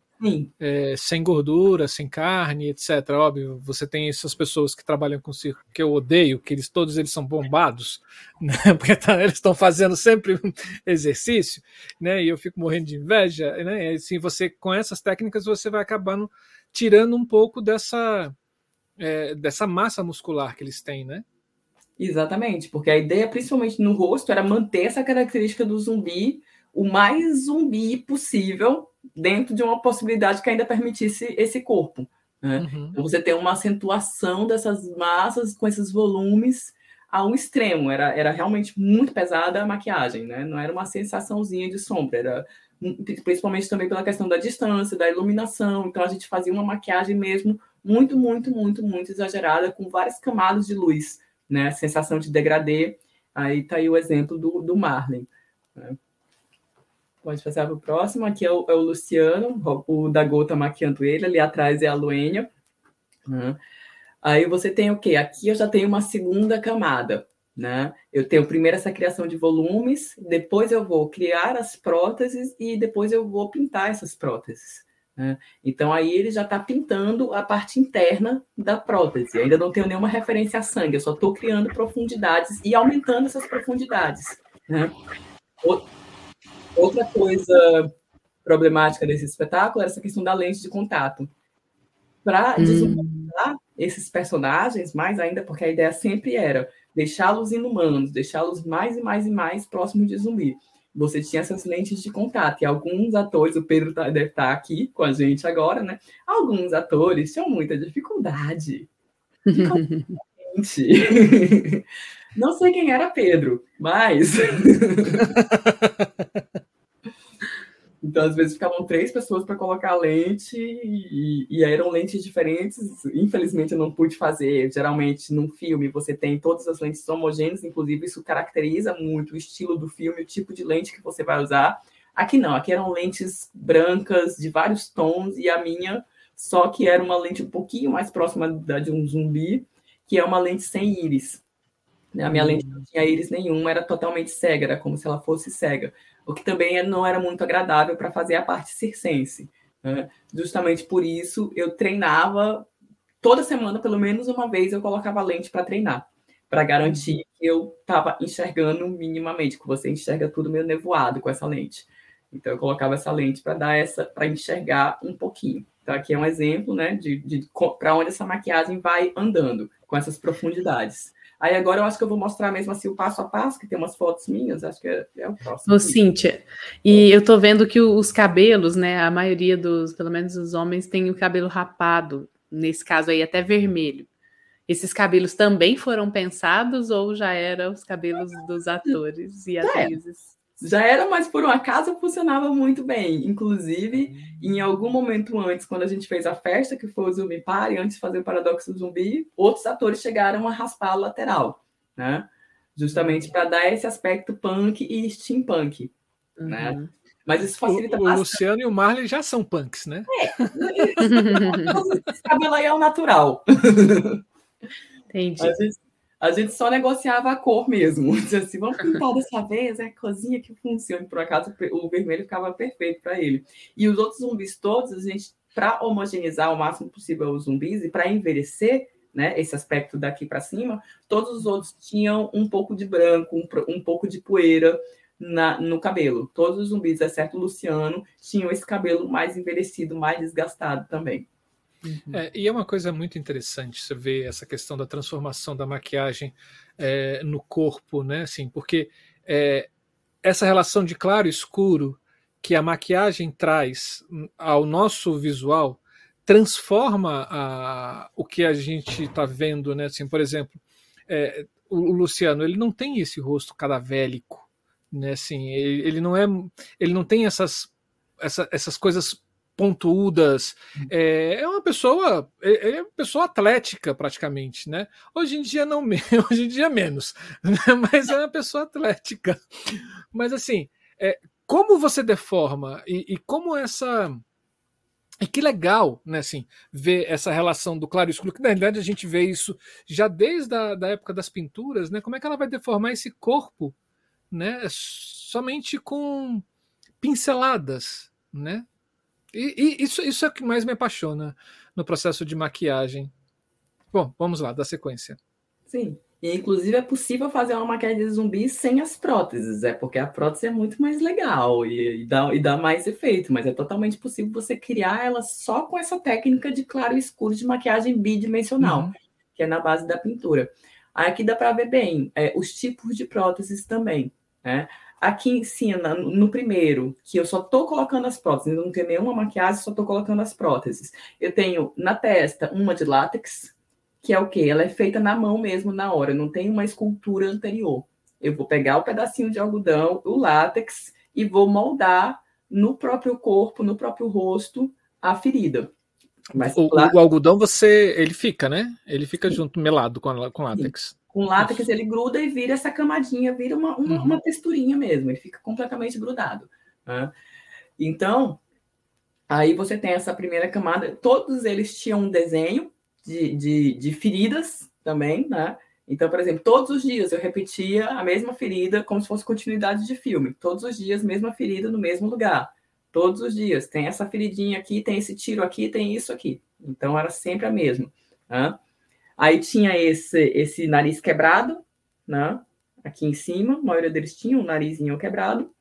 é, sem gordura, sem carne, etc. Óbvio, você tem essas pessoas que trabalham com circo que eu odeio, que eles todos eles são bombados, né? porque tá, eles estão fazendo sempre exercício, né? E eu fico morrendo de inveja, né? E, assim, você com essas técnicas você vai acabando tirando um pouco dessa é, dessa massa muscular que eles têm, né? Exatamente, porque a ideia, principalmente no rosto, era manter essa característica do zumbi o mais zumbi possível dentro de uma possibilidade que ainda permitisse esse corpo. Né? Uhum. Então você tem uma acentuação dessas massas com esses volumes a um extremo. Era, era realmente muito pesada a maquiagem, né? não era uma sensaçãozinha de sombra, era principalmente também pela questão da distância, da iluminação. Então a gente fazia uma maquiagem mesmo muito, muito, muito, muito exagerada, com várias camadas de luz, né? Sensação de degradê. Aí tá aí o exemplo do, do Marlin. Né? Pode passar para o próximo. Aqui é o, é o, Luciano, o da gota maquiando ele. Ali atrás é a Luênia. Uhum. Aí você tem o quê? Aqui eu já tenho uma segunda camada. Né? Eu tenho primeiro essa criação de volumes, depois eu vou criar as próteses e depois eu vou pintar essas próteses. Né? Então aí ele já está pintando a parte interna da prótese. Ainda não tenho nenhuma referência a sangue, eu só estou criando profundidades e aumentando essas profundidades. Né? Outra coisa problemática desse espetáculo era essa questão da lente de contato. Para hum. esses personagens, mais ainda, porque a ideia sempre era deixá-los inumanos, deixá-los mais e mais e mais próximos de zumbi. Você tinha essas lentes de contato, e alguns atores, o Pedro tá, deve estar tá aqui com a gente agora, né? Alguns atores tinham muita dificuldade. Não sei quem era Pedro, mas. Então, às vezes, ficavam três pessoas para colocar lente e, e, eram lentes diferentes. Infelizmente, eu não pude fazer. Geralmente, num filme, você tem todas as lentes homogêneas, inclusive, isso caracteriza muito o estilo do filme, o tipo de lente que você vai usar. Aqui não, aqui eram lentes brancas de vários tons e a minha só que era uma lente um pouquinho mais próxima da de um zumbi, que é uma lente sem íris. A minha lente não tinha íris nenhuma, era totalmente cega, era como se ela fosse cega o que também é, não era muito agradável para fazer a parte circense. Né? Justamente por isso eu treinava toda semana, pelo menos uma vez, eu colocava lente para treinar, para garantir que eu estava enxergando minimamente, que você enxerga tudo meio nevoado com essa lente. Então eu colocava essa lente para dar essa, para enxergar um pouquinho. Então aqui é um exemplo, né, de, de para onde essa maquiagem vai andando com essas profundidades. Aí agora eu acho que eu vou mostrar mesmo assim o passo a passo, que tem umas fotos minhas, acho que é, é o próximo. Ô, Cíntia, e eu tô vendo que os cabelos, né, a maioria dos, pelo menos os homens, tem o cabelo rapado, nesse caso aí até vermelho. Esses cabelos também foram pensados ou já eram os cabelos dos atores e é. atrizes? Já era, mas por um acaso funcionava muito bem. Inclusive, em algum momento antes, quando a gente fez a festa, que foi o Zumbi Party, antes de fazer o Paradoxo do Zumbi, outros atores chegaram a raspar a lateral, né? Justamente para dar esse aspecto punk e steampunk, né? uhum. né? Mas isso facilita o, o Luciano e o Marley já são punks, né? É. Esse cabelo aí é o natural. Entendi. Gente, a gente só negociava a cor mesmo. Dizia assim, vamos pintar dessa vez, é a cozinha que funciona. Por acaso, o vermelho ficava perfeito para ele. E os outros zumbis todos, a gente, para homogeneizar o máximo possível os zumbis e para envelhecer, né, esse aspecto daqui para cima, todos os outros tinham um pouco de branco, um, um pouco de poeira na, no cabelo. Todos os zumbis, exceto o Luciano, tinham esse cabelo mais envelhecido, mais desgastado também. Uhum. É, e é uma coisa muito interessante você ver essa questão da transformação da maquiagem é, no corpo, né? Assim, porque é, essa relação de claro e escuro que a maquiagem traz ao nosso visual transforma a, o que a gente está vendo, né? Assim, por exemplo, é, o, o, Luciano ele não tem esse rosto cadavélico, né? Assim, ele, ele não é, ele não tem essas essa, essas coisas pontudas. Hum. É, é uma pessoa, é, é, uma pessoa atlética praticamente, né? Hoje em dia não, hoje em dia menos, né? mas é uma pessoa atlética. Mas assim, é, como você deforma e, e como essa E que legal, né, assim, ver essa relação do claro e escuro, que na realidade a gente vê isso já desde a da época das pinturas, né? Como é que ela vai deformar esse corpo, né? Somente com pinceladas, né? E, e isso, isso é o que mais me apaixona no processo de maquiagem. Bom, vamos lá, da sequência. Sim. E, inclusive, é possível fazer uma maquiagem de zumbi sem as próteses, é porque a prótese é muito mais legal e, e, dá, e dá mais efeito, mas é totalmente possível você criar ela só com essa técnica de claro e escuro de maquiagem bidimensional, uhum. que é na base da pintura. Aqui dá para ver bem é, os tipos de próteses também. Né? Aqui ensina no primeiro que eu só estou colocando as próteses, não tenho nenhuma maquiagem, só estou colocando as próteses. Eu tenho na testa uma de látex, que é o quê? Ela é feita na mão mesmo na hora, não tem uma escultura anterior. Eu vou pegar o pedacinho de algodão, o látex, e vou moldar no próprio corpo, no próprio rosto, a ferida. Mas, o, lá... o, algodão você ele fica, né? Ele fica junto melado com, com látex. Sim. Com látex ele gruda e vira essa camadinha, vira uma, uma, uhum. uma texturinha mesmo, ele fica completamente grudado. Né? Então, aí você tem essa primeira camada, todos eles tinham um desenho, de, de, de feridas também, né? Então, por exemplo, todos os dias eu repetia a mesma ferida como se fosse continuidade de filme. Todos os dias, mesma ferida no mesmo lugar. Todos os dias. Tem essa feridinha aqui, tem esse tiro aqui, tem isso aqui. Então, era sempre a mesma. Né? Aí tinha esse, esse nariz quebrado, né? aqui em cima. A maioria deles tinha um narizinho quebrado.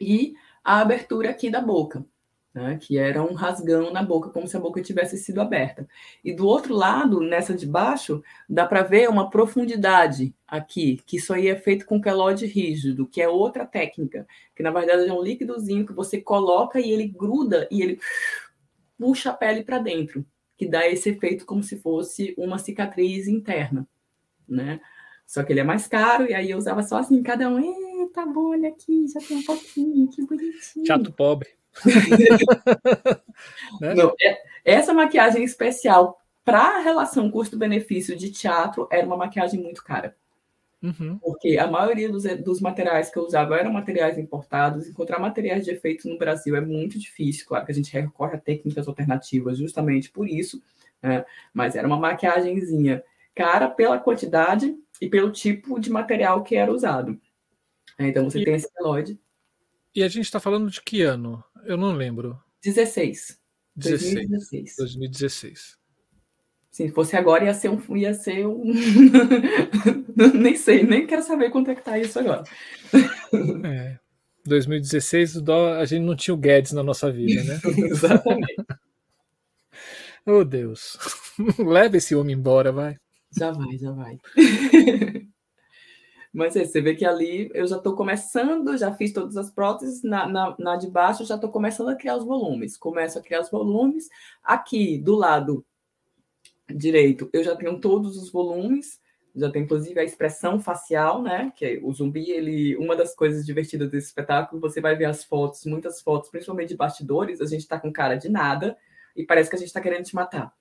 E a abertura aqui da boca né, que era um rasgão na boca, como se a boca tivesse sido aberta. E do outro lado, nessa de baixo, dá para ver uma profundidade aqui, que isso aí é feito com queloide rígido, que é outra técnica, que na verdade é um líquidozinho que você coloca e ele gruda e ele puxa a pele para dentro, que dá esse efeito como se fosse uma cicatriz interna, né? Só que ele é mais caro, e aí eu usava só assim, cada um, eita bolha aqui, já tem um pouquinho, que bonitinho. Chato pobre. né? Não, é, essa maquiagem especial para a relação custo-benefício de teatro era uma maquiagem muito cara. Uhum. Porque a maioria dos, dos, materiais que eu usava eram materiais importados. Encontrar materiais de efeito no Brasil é muito difícil. Claro que a gente recorre a técnicas alternativas justamente por isso. Né? Mas era uma maquiagemzinha cara pela quantidade e pelo tipo de material que era usado. Então você e, tem esse relógio. E a gente está falando de que ano? Eu não lembro. 16. 16. 2016. 2016. Se fosse agora, ia ser um. Ia ser um... nem sei, nem quero saber quanto é que tá isso agora. É. 2016, a gente não tinha o Guedes na nossa vida, né? Exatamente. oh, Deus. Leva esse homem embora, vai. Já vai, já vai. Mas é, você vê que ali eu já estou começando, já fiz todas as próteses, na, na, na de baixo já estou começando a criar os volumes. Começo a criar os volumes. Aqui, do lado direito, eu já tenho todos os volumes, já tem inclusive a expressão facial, né? Que é o zumbi, ele. Uma das coisas divertidas desse espetáculo, você vai ver as fotos, muitas fotos, principalmente de bastidores, a gente está com cara de nada e parece que a gente está querendo te matar.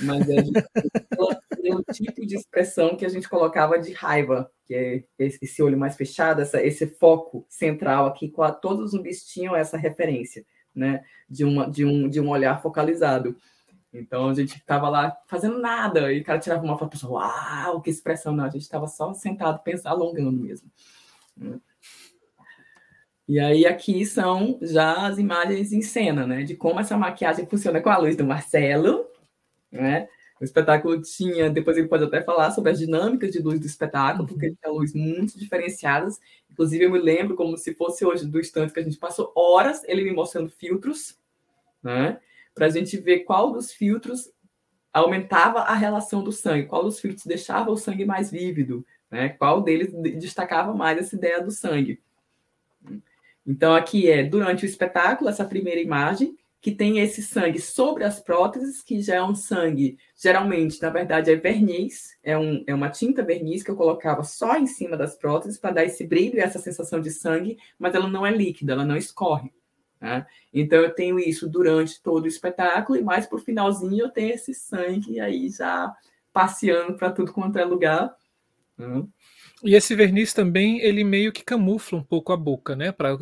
Mas é, é o tipo de expressão que a gente colocava de raiva, que é esse olho mais fechado, essa, esse foco central aqui, todos os zumbis tinham essa referência, né? De, uma, de, um, de um olhar focalizado. Então a gente estava lá fazendo nada, e o cara tirava uma foto pensava, uau, que expressão! Não, a gente estava só sentado, pensando, alongando mesmo. E aí aqui são já as imagens em cena, né? De como essa maquiagem funciona com a luz do Marcelo, né? O espetáculo tinha, depois ele pode até falar sobre as dinâmicas de luz do espetáculo, porque tinha luz muito diferenciadas. Inclusive, eu me lembro como se fosse hoje do instante que a gente passou horas ele me mostrando filtros, né? Para a gente ver qual dos filtros aumentava a relação do sangue, qual dos filtros deixava o sangue mais vívido, né? Qual deles destacava mais essa ideia do sangue. Então, aqui é durante o espetáculo, essa primeira imagem, que tem esse sangue sobre as próteses, que já é um sangue, geralmente, na verdade, é verniz, é, um, é uma tinta verniz que eu colocava só em cima das próteses para dar esse brilho e essa sensação de sangue, mas ela não é líquida, ela não escorre. Né? Então eu tenho isso durante todo o espetáculo, e mais para o finalzinho eu tenho esse sangue aí já passeando para tudo quanto é lugar. Né? E esse verniz também, ele meio que camufla um pouco a boca, né? Para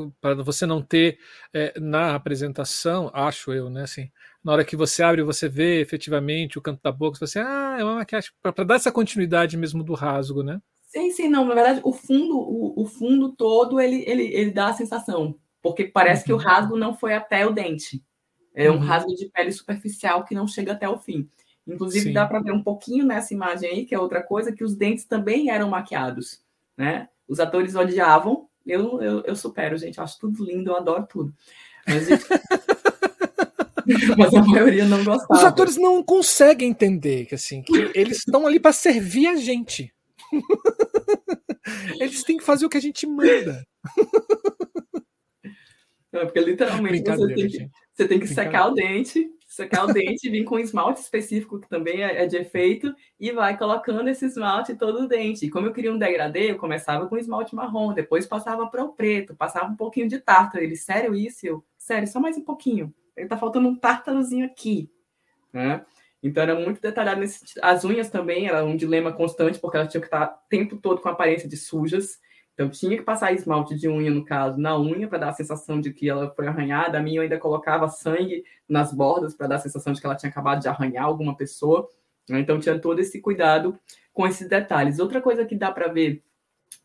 você não ter é, na apresentação, acho eu, né? Assim, na hora que você abre, você vê efetivamente o canto da boca, você ah, é uma maquiagem para dar essa continuidade mesmo do rasgo, né? Sim, sim, não. Na verdade, o fundo, o, o fundo todo, ele, ele, ele dá a sensação, porque parece que o uhum. rasgo não foi até o dente. É um uhum. rasgo de pele superficial que não chega até o fim. Inclusive, Sim. dá para ver um pouquinho nessa imagem aí, que é outra coisa, que os dentes também eram maquiados. Né? Os atores odiavam. Eu, eu, eu supero, gente. Eu acho tudo lindo, eu adoro tudo. Mas, Mas a maioria não gostava. Os atores não conseguem entender que, assim, que eles estão ali para servir a gente. eles têm que fazer o que a gente manda. É, porque literalmente você tem, que, você tem que secar o dente, secar o dente, vir com esmalte específico, que também é, é, de efeito, e vai colocando esse esmalte todo o dente. E como eu queria um degradê, eu começava com esmalte marrom, depois passava para o preto, passava um pouquinho de tártaro. Ele, sério isso? Eu, sério, só mais um pouquinho. Ele tá faltando um tártarozinho aqui. Né? Então era muito detalhado nesse As unhas também era um dilema constante, porque elas tinham que estar o tempo todo com aparência de sujas. Então tinha que passar esmalte de unha, no caso, na unha, para dar a sensação de que ela foi arranhada. A minha eu ainda colocava sangue nas bordas para dar a sensação de que ela tinha acabado de arranhar alguma pessoa. Então tinha todo esse cuidado com esses detalhes. Outra coisa que dá para ver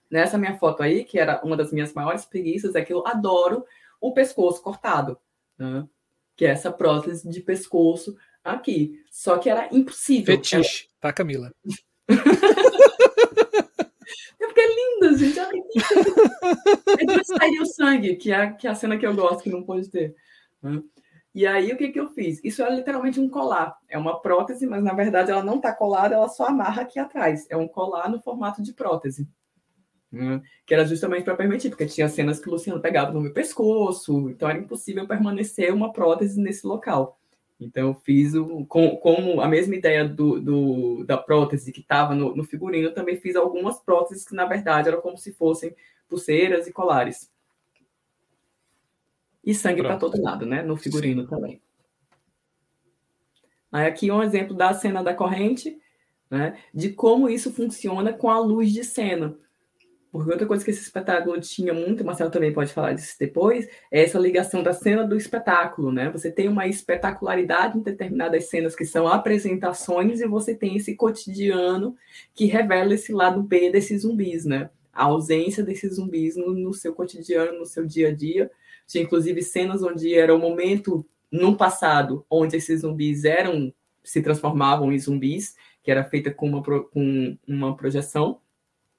nessa minha foto aí, que era uma das minhas maiores preguiças, é que eu adoro o pescoço cortado, né? que é essa prótese de pescoço aqui. Só que era impossível. Fetiche, era... tá, Camila? é linda, gente. Olha é de sairia o sangue, que é, que é a cena que eu gosto, que não pode ter. Né? E aí, o que, que eu fiz? Isso é literalmente um colar. É uma prótese, mas na verdade ela não está colada, ela só amarra aqui atrás. É um colar no formato de prótese. Né? Que era justamente para permitir, porque tinha cenas que o Luciano pegava no meu pescoço, então era impossível permanecer uma prótese nesse local. Então, eu fiz o, com, como a mesma ideia do, do da prótese que estava no, no, figurino, eu também fiz algumas próteses que, na verdade, eram como se fossem pulseiras e colares. E sangue para todo lado, né? No figurino Sim. também. Aí, aqui um exemplo da cena da corrente, né? De como isso funciona com a luz de cena. Porque outra coisa que esse espetáculo tinha muito, o Marcelo também pode falar disso depois, é essa ligação da cena do espetáculo, né? Você tem uma espetacularidade em determinadas cenas que são apresentações e você tem esse cotidiano que revela esse lado B desses zumbis, né? A ausência desses zumbis no, no seu cotidiano, no seu dia a dia. Tinha inclusive cenas onde era o momento no passado onde esses zumbis eram se transformavam em zumbis, que era feita com uma, com uma projeção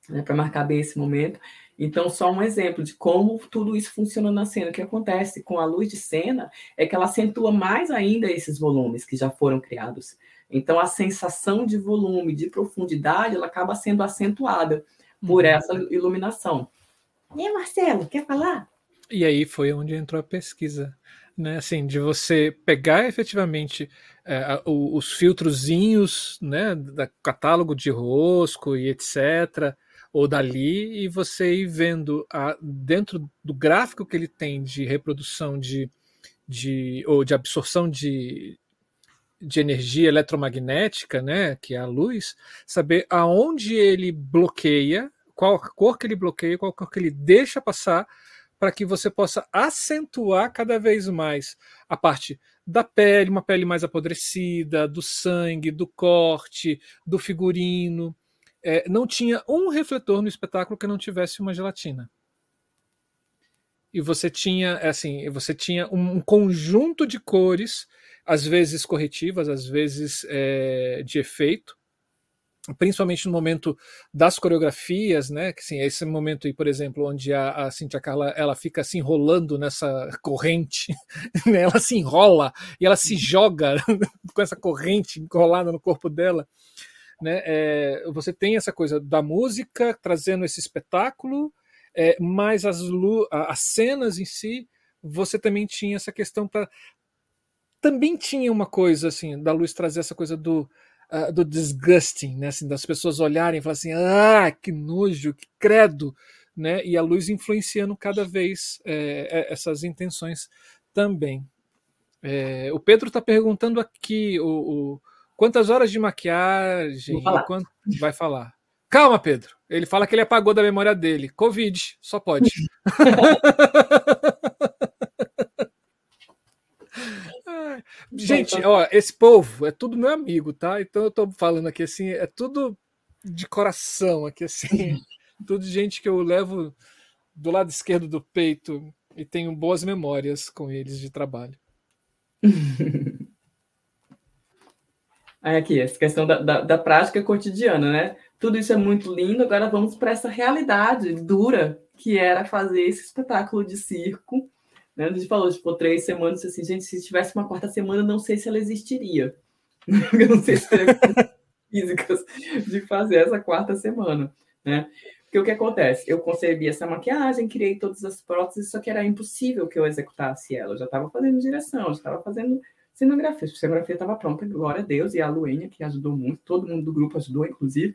né, para marcar bem esse momento. Então, só um exemplo de como tudo isso funciona na cena. O que acontece com a luz de cena é que ela acentua mais ainda esses volumes que já foram criados. Então, a sensação de volume, de profundidade, ela acaba sendo acentuada por uhum. essa iluminação. E Marcelo, quer falar? E aí foi onde entrou a pesquisa, né? Assim, de você pegar efetivamente é, os filtrozinhos, né, da catálogo de rosco e etc ou dali e você ir vendo a, dentro do gráfico que ele tem de reprodução de, de ou de absorção de, de energia eletromagnética, né, que é a luz, saber aonde ele bloqueia, qual cor que ele bloqueia, qual cor que ele deixa passar, para que você possa acentuar cada vez mais a parte da pele, uma pele mais apodrecida, do sangue, do corte, do figurino é, não tinha um refletor no espetáculo que não tivesse uma gelatina. E você tinha, é assim, você tinha um conjunto de cores, às vezes corretivas, às vezes é, de efeito, principalmente no momento das coreografias, né? Que assim, esse momento aí, por exemplo, onde a, a Cintia Carla ela fica se enrolando nessa corrente, né? ela se enrola e ela se joga com essa corrente enrolada no corpo dela né? É, você tem essa coisa da música trazendo esse espetáculo, é, mas as, as cenas em si, você também tinha essa questão para também tinha uma coisa assim da luz trazer essa coisa do uh, do disgusting, né? Assim, das pessoas olharem e falar assim, ah, que nojo, que credo, né? E a luz influenciando cada vez é, é essas intenções também. É, o Pedro está perguntando aqui, o, o Quantas horas de maquiagem? Falar. Quanto... Vai falar. Calma, Pedro. Ele fala que ele apagou da memória dele. Covid, só pode. Gente, ó, esse povo é tudo meu amigo, tá? Então eu tô falando aqui assim, é tudo de coração aqui assim, tudo gente que eu levo do lado esquerdo do peito e tenho boas memórias com eles de trabalho. Aqui, essa questão da, da, da, prática cotidiana, né? Tudo isso é muito lindo, agora vamos para essa realidade dura que era fazer esse espetáculo de circo. Né? A gente falou, tipo, três semanas, assim, gente, se tivesse uma quarta semana, não sei se ela existiria. Eu não sei se teria físicas de fazer essa quarta semana, né? Porque o que acontece? Eu concebi essa maquiagem, criei todas as próteses, só que era impossível que eu executasse ela. Eu já estava fazendo direção, já estava fazendo cenografia. A cenografia estava pronta, glória a Deus, e a Luênia, que ajudou muito, todo mundo do grupo ajudou, inclusive.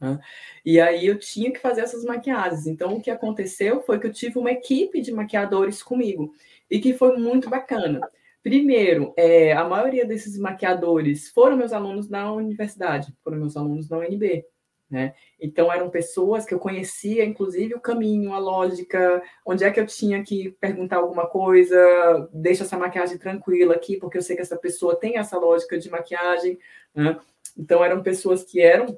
Né? E aí eu tinha que fazer essas maquiagens. Então, o que aconteceu foi que eu tive uma equipe de maquiadores comigo, e que foi muito bacana. Primeiro, é, a maioria desses maquiadores foram meus alunos na universidade, foram meus alunos na UNB. Né? Então eram pessoas que eu conhecia, inclusive o caminho, a lógica, onde é que eu tinha que perguntar alguma coisa, deixa essa maquiagem tranquila aqui, porque eu sei que essa pessoa tem essa lógica de maquiagem. Né? Então eram pessoas que eram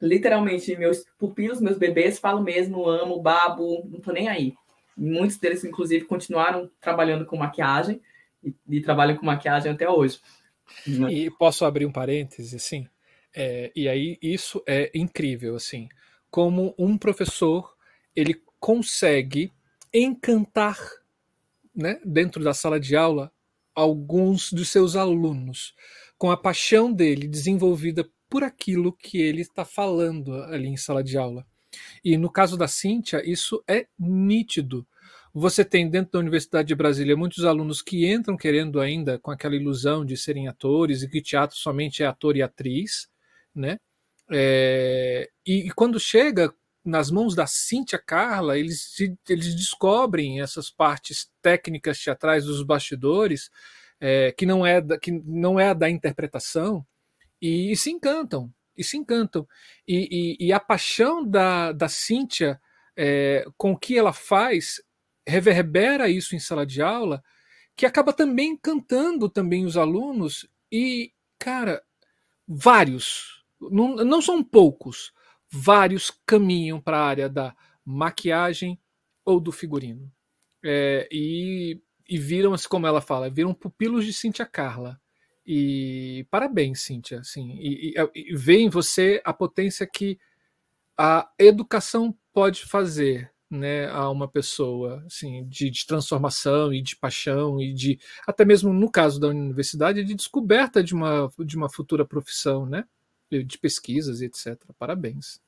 literalmente meus pupilos, meus bebês, falo mesmo, amo, babo, não tô nem aí. Muitos deles, inclusive, continuaram trabalhando com maquiagem e, e trabalham com maquiagem até hoje. Né? E posso abrir um parêntese, assim? É, e aí isso é incrível, assim, como um professor ele consegue encantar, né, dentro da sala de aula, alguns dos seus alunos com a paixão dele desenvolvida por aquilo que ele está falando ali em sala de aula. E no caso da Cíntia, isso é nítido. Você tem dentro da Universidade de Brasília muitos alunos que entram querendo ainda com aquela ilusão de serem atores e que teatro somente é ator e atriz, né? É, e, e, quando chega nas mãos da Cíntia Carla, eles, eles descobrem essas partes técnicas teatrais dos bastidores, é, que, não é da, que não é da interpretação, e, e se encantam, e se encantam. E, e, e a paixão da, da Cíntia é, com o que ela faz reverbera isso em sala de aula, que acaba também encantando também os alunos, e, cara, vários, não, não são poucos, vários caminham para a área da maquiagem ou do figurino. É, e, e viram, assim, como ela fala, viram pupilos de Cíntia Carla. E parabéns, Cíntia. Assim, e, e, e vê em você a potência que a educação pode fazer né, a uma pessoa assim, de, de, transformação e de paixão e de até mesmo no caso da universidade de descoberta de uma, de uma futura profissão, né? De pesquisas e etc. Parabéns.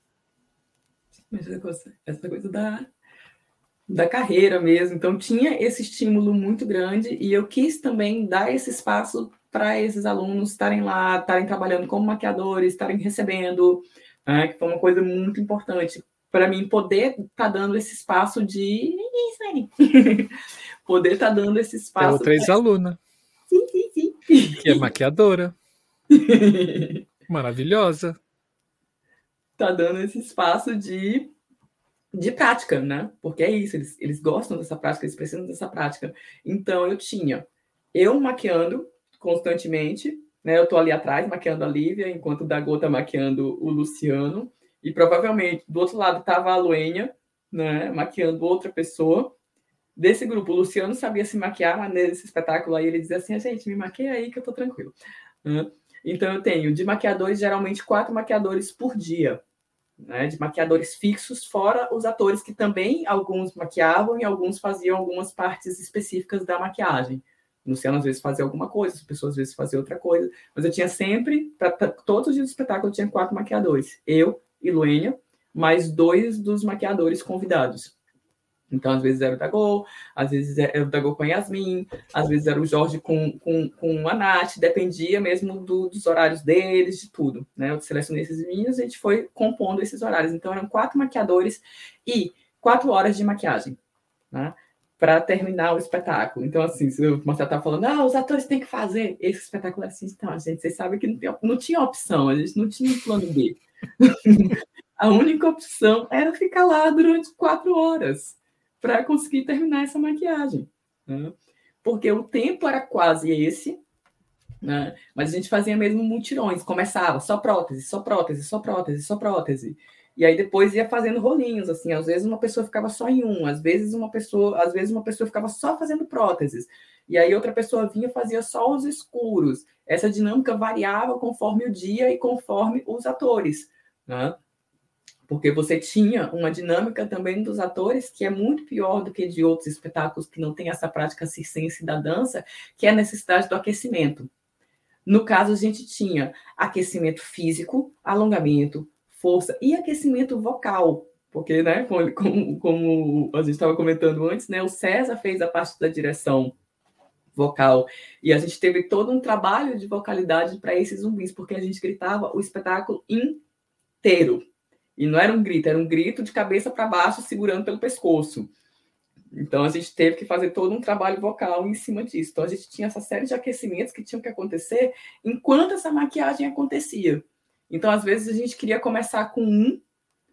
Essa coisa, essa coisa da, da carreira mesmo. Então, tinha esse estímulo muito grande e eu quis também dar esse espaço para esses alunos estarem lá, estarem trabalhando como maquiadores, estarem recebendo, né, que foi uma coisa muito importante para mim poder estar tá dando esse espaço de aí. poder estar tá dando esse espaço. Tem três pra... aluna. Sim, sim, sim. Que é maquiadora. Maravilhosa. Tá dando esse espaço de, de prática, né? Porque é isso, eles, eles gostam dessa prática, eles precisam dessa prática. Então, eu tinha eu maquiando constantemente, né? Eu tô ali atrás maquiando a Lívia, enquanto o Dago tá maquiando o Luciano. E provavelmente do outro lado tava a Luênia, né? Maquiando outra pessoa. Desse grupo, o Luciano sabia se maquiar, mas nesse espetáculo aí ele dizia assim: gente, me maquia aí que eu tô tranquilo. Né? Então, eu tenho de maquiadores, geralmente quatro maquiadores por dia, né, de maquiadores fixos, fora os atores que também alguns maquiavam e alguns faziam algumas partes específicas da maquiagem. Luciano às vezes fazia alguma coisa, as pessoas às vezes faziam outra coisa, mas eu tinha sempre, para todos os dias do espetáculo, eu tinha quatro maquiadores, eu e Luênia, mais dois dos maquiadores convidados. Então, às vezes era o Dagô, às vezes era o Dagô com a Yasmin, às vezes era o Jorge com, com, com a Nath, dependia mesmo do, dos horários deles, de tudo. Né? Eu selecionei esses meninos e a gente foi compondo esses horários. Então, eram quatro maquiadores e quatro horas de maquiagem. Né? para terminar o espetáculo. Então, assim, se o Marcelo tá falando, ah, os atores têm que fazer esse espetáculo é assim, então, gente, vocês sabem que não, tem, não tinha opção, a gente não tinha um plano B. a única opção era ficar lá durante quatro horas para conseguir terminar essa maquiagem. Né? Porque o tempo era quase esse, né? mas a gente fazia mesmo mutirões, começava só prótese, só prótese, só prótese, só prótese. E aí depois ia fazendo rolinhos, assim, às vezes uma pessoa ficava só em um, às vezes uma pessoa, às vezes uma pessoa ficava só fazendo próteses. E aí outra pessoa vinha e fazia só os escuros. Essa dinâmica variava conforme o dia e conforme os atores, né? Porque você tinha uma dinâmica também dos atores que é muito pior do que de outros espetáculos que não tem essa prática circense da dança, que é a necessidade do aquecimento. No caso, a gente tinha aquecimento físico, alongamento, força e aquecimento vocal, porque, né, como, como a gente estava comentando antes, né, o César fez a parte da direção vocal e a gente teve todo um trabalho de vocalidade para esses zumbis, porque a gente gritava o espetáculo inteiro. E não era um grito, era um grito de cabeça para baixo, segurando pelo pescoço. Então a gente teve que fazer todo um trabalho vocal em cima disso. Então a gente tinha essa série de aquecimentos que tinham que acontecer enquanto essa maquiagem acontecia. Então, às vezes, a gente queria começar com um,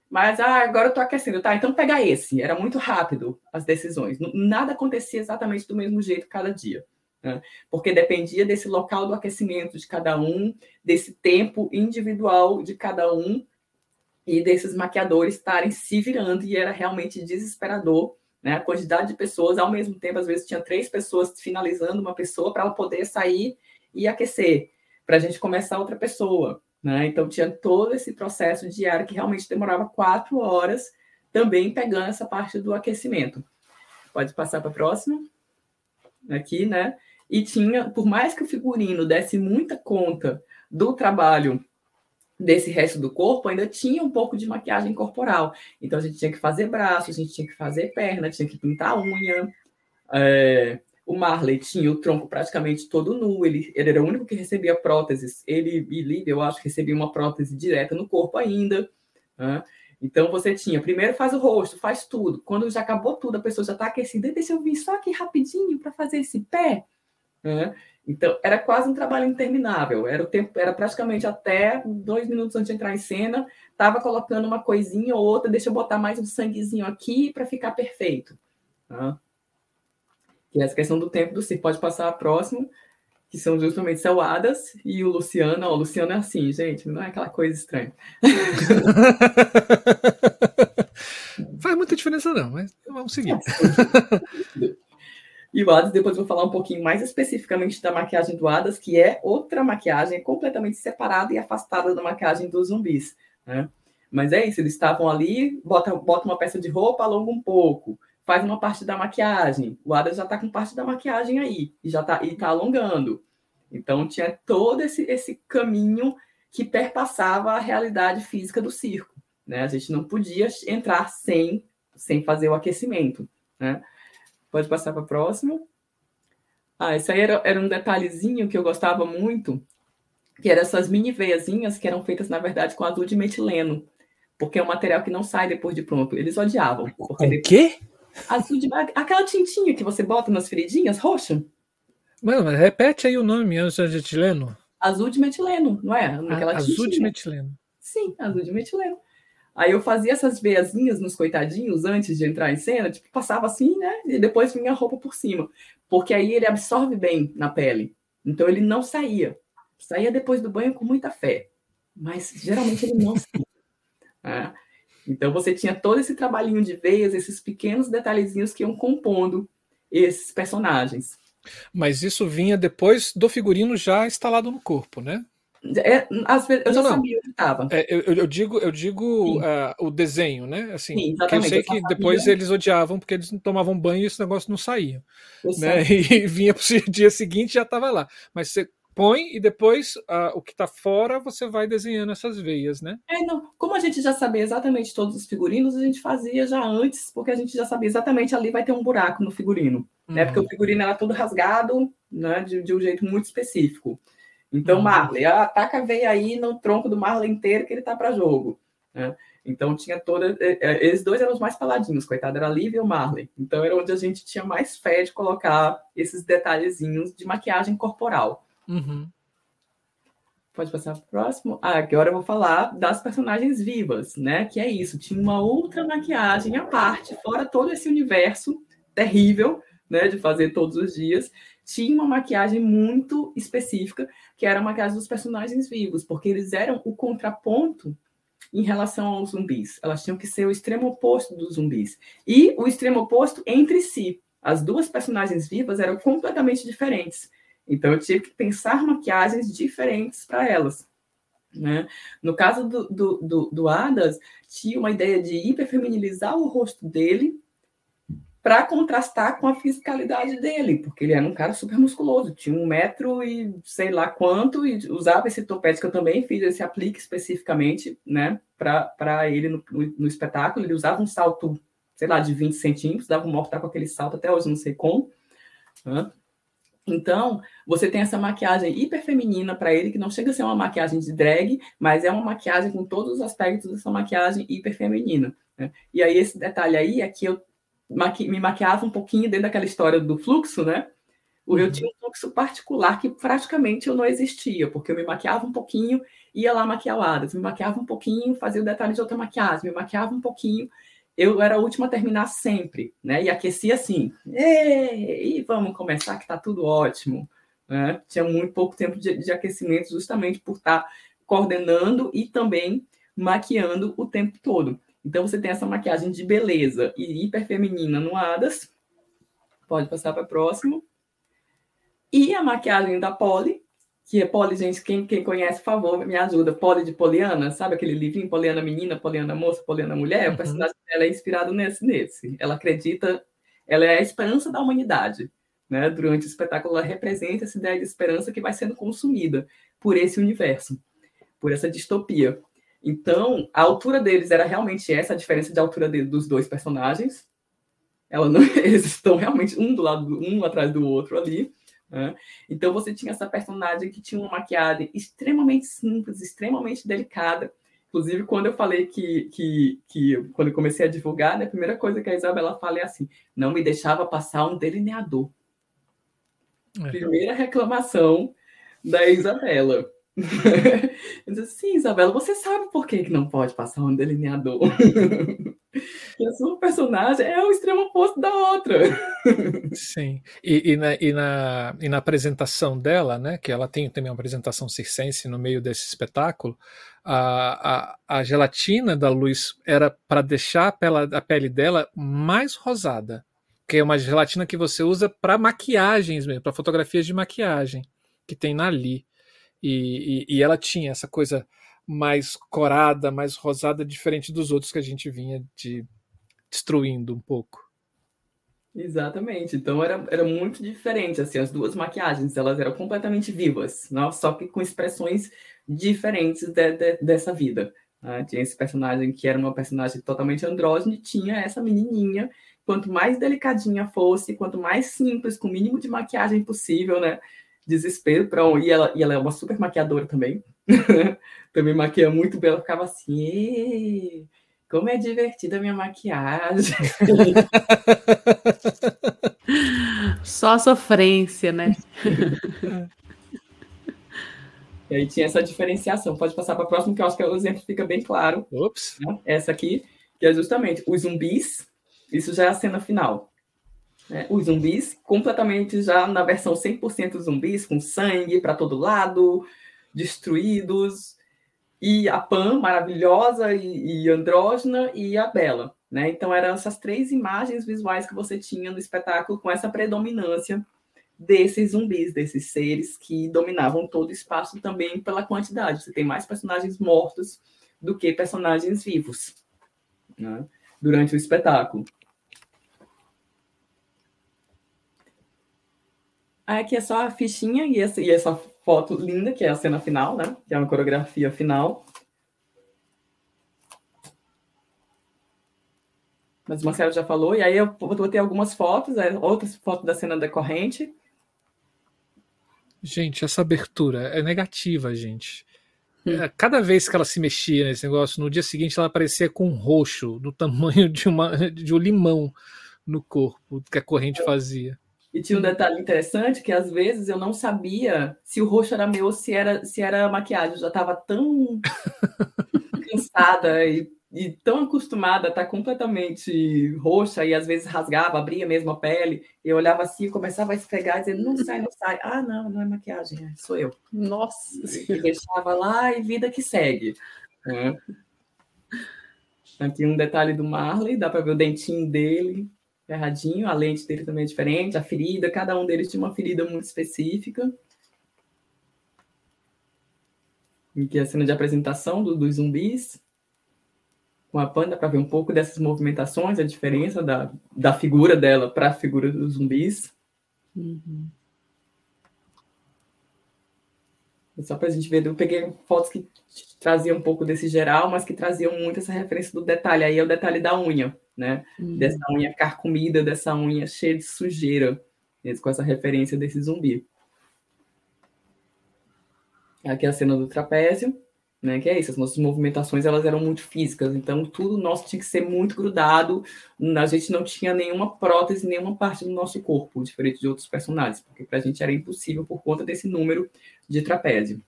mas ah, agora eu estou aquecendo, tá? Então pega esse. Era muito rápido as decisões. Nada acontecia exatamente do mesmo jeito cada dia. Né? Porque dependia desse local do aquecimento de cada um, desse tempo individual de cada um e desses maquiadores estarem se virando, e era realmente desesperador. Né? A quantidade de pessoas, ao mesmo tempo, às vezes tinha três pessoas finalizando uma pessoa para ela poder sair e aquecer, para a gente começar outra pessoa. Né? Então, tinha todo esse processo diário que realmente demorava quatro horas, também pegando essa parte do aquecimento. Pode passar para a próxima. Aqui, né? E tinha, por mais que o figurino desse muita conta do trabalho desse resto do corpo, ainda tinha um pouco de maquiagem corporal. Então, a gente tinha que fazer braço, a gente tinha que fazer perna, tinha que pintar unha. É, o Marley tinha o tronco praticamente todo nu, ele, ele era o único que recebia próteses. Ele e Lívia, eu acho, recebiam uma prótese direta no corpo ainda. Né? Então você tinha, primeiro faz o rosto, faz tudo. Quando já acabou tudo, a pessoa já está aquecida, deixa eu vir só aqui rapidinho para fazer esse pé. Né? Então era quase um trabalho interminável. Era o tempo, era praticamente até dois minutos antes de entrar em cena, estava colocando uma coisinha ou outra, deixa eu botar mais um sanguezinho aqui para ficar perfeito. Né? que é essa questão do tempo do circo. Pode passar a próxima, que são justamente seu Adas e o Luciano. Ó, o Luciano é assim, gente, não é aquela coisa estranha. Faz muita diferença, não, mas vamos seguir. E o Adas, depois vou falar um pouquinho mais especificamente da maquiagem do Adas, que é outra maquiagem completamente separada e afastada da maquiagem dos zumbis. Né? Mas é isso, eles estavam ali, bota, bota uma peça de roupa, alonga um pouco faz uma parte da maquiagem. O Ada já está com parte da maquiagem aí e já está tá alongando. Então tinha todo esse, esse caminho que perpassava a realidade física do circo. Né? A gente não podia entrar sem, sem fazer o aquecimento. Né? Pode passar para a próxima. Ah, isso aí era, era um detalhezinho que eu gostava muito, que eram essas mini veiazinhas que eram feitas, na verdade, com azul de metileno, porque é um material que não sai depois de pronto. Eles odiavam. Porque o quê? Azul de aquela tintinha que você bota nas feridinhas, roxa. Mano, mas repete aí o nome antes de metileno. Azul de metileno, não é? Aquela azul tintinha. de metileno. Sim, azul de metileno. Aí eu fazia essas veiazinhas nos coitadinhos antes de entrar em cena, tipo, passava assim, né? E depois vinha a roupa por cima. Porque aí ele absorve bem na pele. Então ele não saía. Saía depois do banho com muita fé. Mas geralmente ele não saía. É. Então você tinha todo esse trabalhinho de veias, esses pequenos detalhezinhos que iam compondo esses personagens. Mas isso vinha depois do figurino já instalado no corpo, né? É, às vezes, eu não, já sabia onde estava. É, eu, eu, digo, eu digo uh, o desenho, né? Assim, Sim, eu sei que depois eles odiavam porque eles tomavam banho e esse negócio não saía. Né? E vinha para o dia seguinte já estava lá. Mas você põe e depois uh, o que está fora você vai desenhando essas veias, né? É, não. Como a gente já sabia exatamente todos os figurinos, a gente fazia já antes, porque a gente já sabia exatamente ali vai ter um buraco no figurino, uhum. né? Porque o figurino era todo rasgado, né? De, de um jeito muito específico. Então, uhum. Marley, ataca a veia aí no tronco do Marley inteiro que ele tá para jogo, né? Então tinha toda. É, é, eles dois eram os mais faladinhos, coitado, era a Liv e o Marley. Então era onde a gente tinha mais fé de colocar esses detalhezinhos de maquiagem corporal. Uhum. Pode passar para o próximo? Ah, agora eu vou falar das personagens vivas, né? Que é isso, tinha uma outra maquiagem à parte, fora todo esse universo terrível, né? De fazer todos os dias. Tinha uma maquiagem muito específica, que era a maquiagem dos personagens vivos, porque eles eram o contraponto em relação aos zumbis. Elas tinham que ser o extremo oposto dos zumbis. E o extremo oposto entre si. As duas personagens vivas eram completamente diferentes. Então eu tive que pensar maquiagens diferentes para elas. Né? No caso do, do, do, do Adas, tinha uma ideia de hiperfeminilizar o rosto dele para contrastar com a fisicalidade dele, porque ele era um cara super musculoso, tinha um metro e sei lá quanto, e usava esse topete que eu também fiz, esse aplique especificamente, né, para ele no, no, no, espetáculo. Ele usava um salto, sei lá, de 20 centímetros, dava um mortal com aquele salto, até hoje não sei como. Né? Então, você tem essa maquiagem hiper feminina para ele, que não chega a ser uma maquiagem de drag, mas é uma maquiagem com todos os aspectos dessa maquiagem hiper feminina. Né? E aí, esse detalhe aí é que eu maqui me maquiava um pouquinho dentro daquela história do fluxo, né? Eu uhum. tinha um fluxo particular que praticamente eu não existia, porque eu me maquiava um pouquinho, ia lá maquiar o Adas, me maquiava um pouquinho, fazia o detalhe de outra maquiagem, me maquiava um pouquinho, eu era a última a terminar sempre, né? E aquecia assim, e vamos começar que tá tudo ótimo. Né? Tinha muito pouco tempo de, de aquecimento, justamente por estar tá coordenando e também maquiando o tempo todo. Então você tem essa maquiagem de beleza e hiperfeminina no Adas. Pode passar para o próximo. E a maquiagem da Polly, que é Polly, gente, quem, quem conhece, por favor, me ajuda. Polly de Poliana, sabe aquele livrinho Poliana menina, Poliana moça, Poliana mulher? Uhum. O personagem dela é inspirado nesse, nesse. Ela acredita, ela é a esperança da humanidade. Né? Durante o espetáculo, ela representa essa ideia de esperança que vai sendo consumida por esse universo, por essa distopia. Então, a altura deles era realmente essa, a diferença de altura de, dos dois personagens. Não, eles estão realmente um do lado, um atrás do outro ali. Né? Então você tinha essa personagem que tinha uma maquiagem extremamente simples, extremamente delicada. Inclusive, quando eu falei que, que, que quando eu comecei a divulgar, né, a primeira coisa que a Isabela fala é assim: não me deixava passar um delineador. É. Primeira reclamação da Isabela. eu disse, sim, Isabela, você sabe por que, que não pode passar um delineador? que a sua personagem é o extremo oposto da outra. Sim. E, e, na, e, na, e na apresentação dela, né, que ela tem também uma apresentação circense no meio desse espetáculo, a, a, a gelatina da luz era para deixar a pele, a pele dela mais rosada. Que é uma gelatina que você usa para maquiagens mesmo, para fotografias de maquiagem, que tem na Li. E, e, e, ela tinha essa coisa mais corada, mais rosada, diferente dos outros que a gente vinha de destruindo um pouco. Exatamente. Então era, era muito diferente, assim, as duas maquiagens, elas eram completamente vivas, não? só que com expressões diferentes de, de, dessa vida. Né? Tinha esse personagem que era uma personagem totalmente andrógena e tinha essa menininha, quanto mais delicadinha fosse, quanto mais simples, com o mínimo de maquiagem possível, né? Desespero para um, e ela e ela é uma super maquiadora também. Também maquia muito bem ela ficava assim como é divertida a minha maquiagem. Só sofrência né? E aí tinha essa diferenciação. Pode passar para a próxima que eu acho que o exemplo fica bem claro Ops. Né? essa aqui que é justamente os zumbis. Isso já é a cena final né? Os zumbis, completamente já na versão 100% zumbis, com sangue para todo lado, destruídos. E a Pan, maravilhosa e, e andrógena, e a Bela. Né? Então, eram essas três imagens visuais que você tinha no espetáculo, com essa predominância desses zumbis, desses seres que dominavam todo o espaço também pela quantidade. Você tem mais personagens mortos do que personagens vivos né? durante o espetáculo. Aqui é só a fichinha e essa, e essa foto linda, que é a cena final, né? Que é uma coreografia final. Mas o Marcelo já falou, e aí eu vou ter algumas fotos, outras fotos da cena decorrente. Gente, essa abertura é negativa, gente. Hum. É, cada vez que ela se mexia nesse negócio, no dia seguinte ela aparecia com um roxo do tamanho de, uma, de um limão no corpo que a corrente fazia. E tinha um detalhe interessante que às vezes eu não sabia se o roxo era meu ou se era, se era maquiagem. Eu já estava tão cansada e, e, tão acostumada a estar completamente roxa e às vezes rasgava, abria mesmo a pele. Eu olhava assim e começava a esfregar, dizendo: não sai, não sai. Ah, não, não é maquiagem, é, sou eu. Nossa! E deixava lá e vida que segue. É. Aqui um detalhe do Marley, dá para ver o dentinho dele erradinho, a lente dele também é diferente, a ferida, cada um deles tinha uma ferida muito específica. Aqui é a cena de apresentação do, dos zumbis. Com a panda para ver um pouco dessas movimentações, a diferença da, da figura dela para a figura dos zumbis. Uhum. Só para a gente ver, eu peguei fotos que traziam um pouco desse geral, mas que traziam muito essa referência do detalhe. Aí é o detalhe da unha, né? Hum. Dessa unha carcomida, dessa unha cheia de sujeira, com essa referência desse zumbi. Aqui é a cena do trapézio, né? Que é isso, as nossas movimentações elas eram muito físicas, então tudo nosso tinha que ser muito grudado. A gente não tinha nenhuma prótese, nenhuma parte do nosso corpo, diferente de outros personagens, porque para a gente era impossível por conta desse número de trapézio.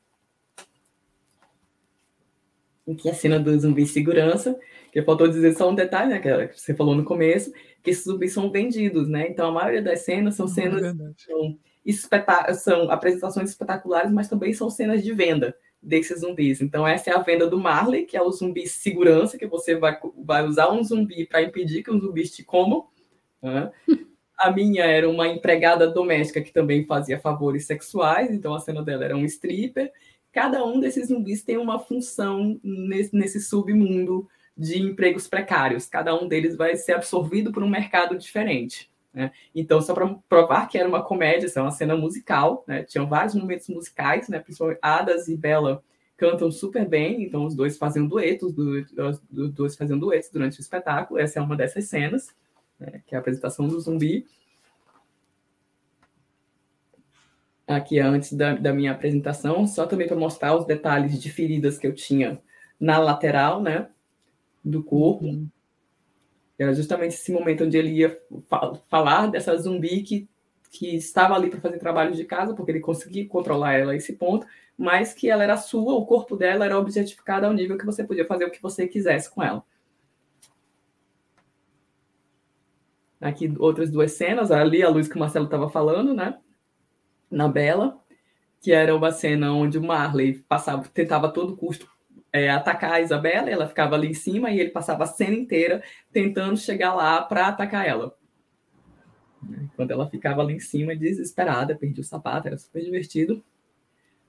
Aqui é a cena do zumbi segurança, que faltou dizer só um detalhe, né, que você falou no começo, que esses zumbis são vendidos, né? Então a maioria das cenas são ah, cenas é são, são apresentações espetaculares, mas também são cenas de venda desses zumbis. Então essa é a venda do Marley, que é o zumbi segurança, que você vai, vai usar um zumbi para impedir que os zumbis te comam. Né? A minha era uma empregada doméstica que também fazia favores sexuais, então a cena dela era um stripper. Cada um desses zumbis tem uma função nesse, nesse submundo de empregos precários. Cada um deles vai ser absorvido por um mercado diferente. Né? Então, só para provar que era uma comédia, isso é uma cena musical, né? tinham vários momentos musicais, né? principalmente Adas e Bela cantam super bem, então os dois fazem duetos, os dois fazem duetos durante o espetáculo. Essa é uma dessas cenas, né? que é a apresentação do zumbi. Aqui antes da, da minha apresentação, só também para mostrar os detalhes de feridas que eu tinha na lateral, né? Do corpo. Uhum. Era justamente esse momento onde ele ia falar dessa zumbi que, que estava ali para fazer trabalho de casa, porque ele conseguia controlar ela a esse ponto, mas que ela era sua, o corpo dela era objetificado ao nível que você podia fazer o que você quisesse com ela. Aqui outras duas cenas, ali a luz que o Marcelo estava falando, né? Na Bela, que era uma cena onde o Marley passava, tentava a todo custo é, atacar a Isabela, ela ficava ali em cima e ele passava a cena inteira tentando chegar lá para atacar ela. Quando ela ficava ali em cima, desesperada, perdia o sapato, era super divertido.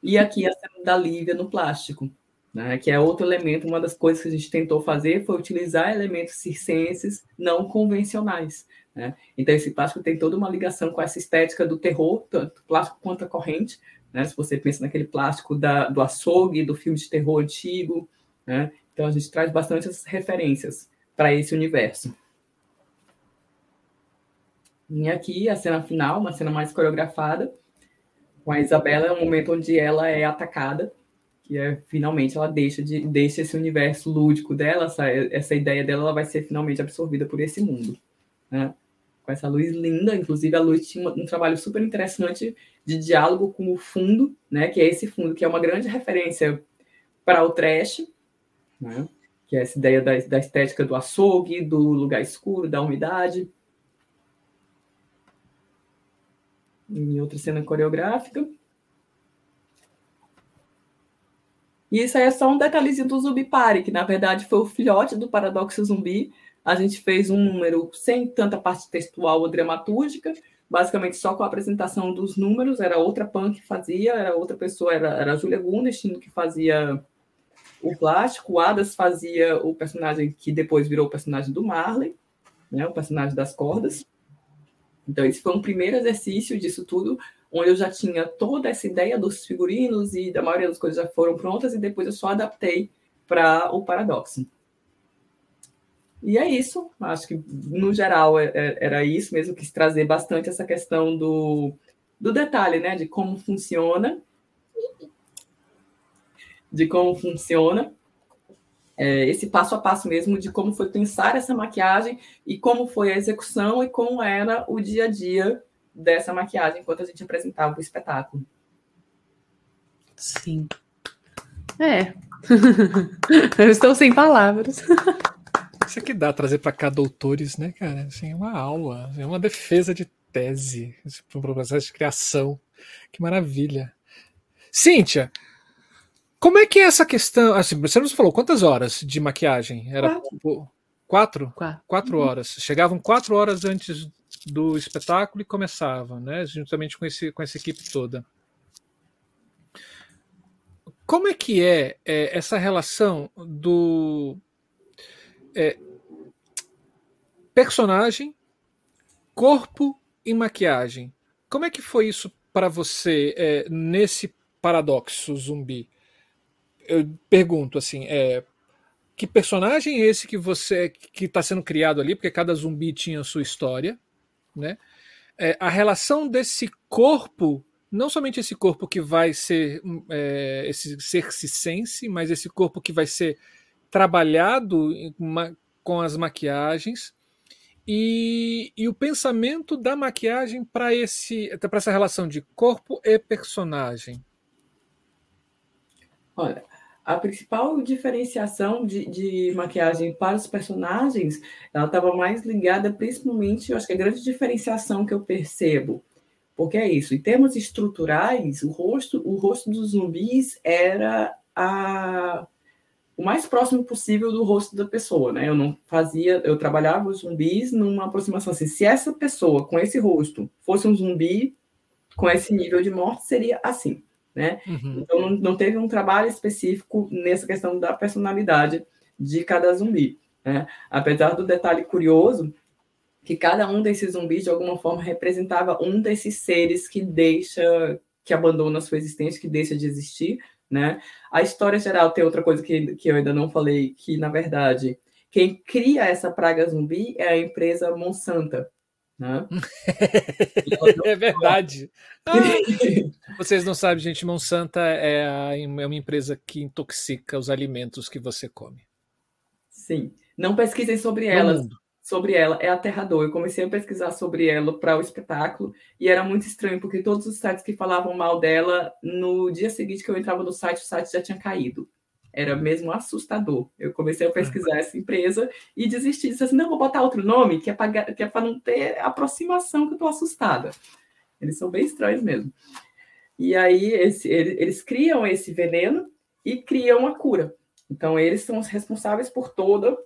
E aqui a cena da Lívia no plástico, né, que é outro elemento, uma das coisas que a gente tentou fazer foi utilizar elementos circenses não convencionais. Né? Então, esse plástico tem toda uma ligação com essa estética do terror, tanto plástico quanto a corrente, né? Se você pensa naquele plástico da, do açougue, do filme de terror antigo, né? Então a gente traz bastante essas referências para esse universo. E aqui a cena final, uma cena mais coreografada, com a Isabela, é um momento onde ela é atacada, que é finalmente ela deixa de deixa esse universo lúdico dela, essa, essa ideia dela, ela vai ser finalmente absorvida por esse mundo, né? Com essa luz linda, inclusive a luz tinha um, trabalho super interessante de diálogo com o fundo, né, que é esse fundo que é uma grande referência para o trash, né, que é essa ideia da, da estética do açougue, do lugar escuro, da umidade. Em outra cena coreográfica. E isso aí é só um detalhezinho do Zumbi Party, que na verdade foi o filhote do Paradoxo Zumbi. A gente fez um número sem tanta parte textual ou dramatúrgica, basicamente só com a apresentação dos números, era outra pan que fazia, era outra pessoa, era, era a Julia Gundestino que fazia o plástico, o Adas fazia o personagem que depois virou o personagem do Marley, né, o personagem das cordas. Então, esse foi um primeiro exercício disso tudo, onde eu já tinha toda essa ideia dos figurinos e da maioria das coisas já foram prontas, e depois eu só adaptei para o paradoxo. E é isso, acho que no geral é, é, era isso mesmo, quis trazer bastante essa questão do, do detalhe, né, de como funciona, de como funciona, é, esse passo a passo mesmo de como foi pensar essa maquiagem e como foi a execução e como era o dia a dia dessa maquiagem enquanto a gente apresentava o espetáculo. Sim. É. Eu estou sem palavras. Isso aqui dá trazer para cá doutores, né, cara? Assim, é uma aula, é uma defesa de tese para um processo de criação. Que maravilha. Cíntia, como é que é essa questão? Assim, você nos falou quantas horas de maquiagem? Era quatro? Quatro, quatro. quatro uhum. horas. Chegavam quatro horas antes do espetáculo e começavam, né? Juntamente com, esse, com essa equipe toda. Como é que é, é essa relação do é, personagem, corpo e maquiagem? Como é que foi isso para você é, nesse paradoxo zumbi? Eu pergunto assim, é, que personagem é esse que você que está sendo criado ali? Porque cada zumbi tinha sua história, né? É, a relação desse corpo, não somente esse corpo que vai ser é, esse ser sense, mas esse corpo que vai ser trabalhado com as maquiagens e, e o pensamento da maquiagem para esse para essa relação de corpo e personagem. Olha, a principal diferenciação de, de, maquiagem para os personagens, ela estava mais ligada principalmente, eu acho que a grande diferenciação que eu percebo, porque é isso, em termos estruturais, o rosto, o rosto dos zumbis era a, o mais próximo possível do rosto da pessoa, né? Eu não fazia, eu trabalhava os zumbis numa aproximação assim, se essa pessoa com esse rosto fosse um zumbi com esse nível de morte, seria assim né? Uhum. Então não, não, teve um trabalho específico nessa questão da personalidade de cada zumbi, né? Apesar do detalhe curioso que cada um desses zumbis de alguma forma representava um desses seres que deixa, que abandona a sua existência, que deixa de existir, né? A história geral tem outra coisa que, que eu ainda não falei, que na verdade quem cria essa praga zumbi é a empresa Monsanto, né? é verdade. Ah, vocês não sabem, gente, Monsanto é, a, é uma empresa que intoxica os alimentos que você come. Sim. Não pesquisem sobre ela. Sobre ela é aterrador. Eu comecei a pesquisar sobre ela para o espetáculo e era muito estranho, porque todos os sites que falavam mal dela, no dia seguinte que eu entrava no site, o site já tinha caído era mesmo assustador. Eu comecei a pesquisar essa empresa e desisti. Disse assim, não, vou botar outro nome, que é para é não ter aproximação, que eu estou assustada. Eles são bem estranhos mesmo. E aí esse, eles, eles criam esse veneno e criam a cura. Então, eles são os responsáveis por toda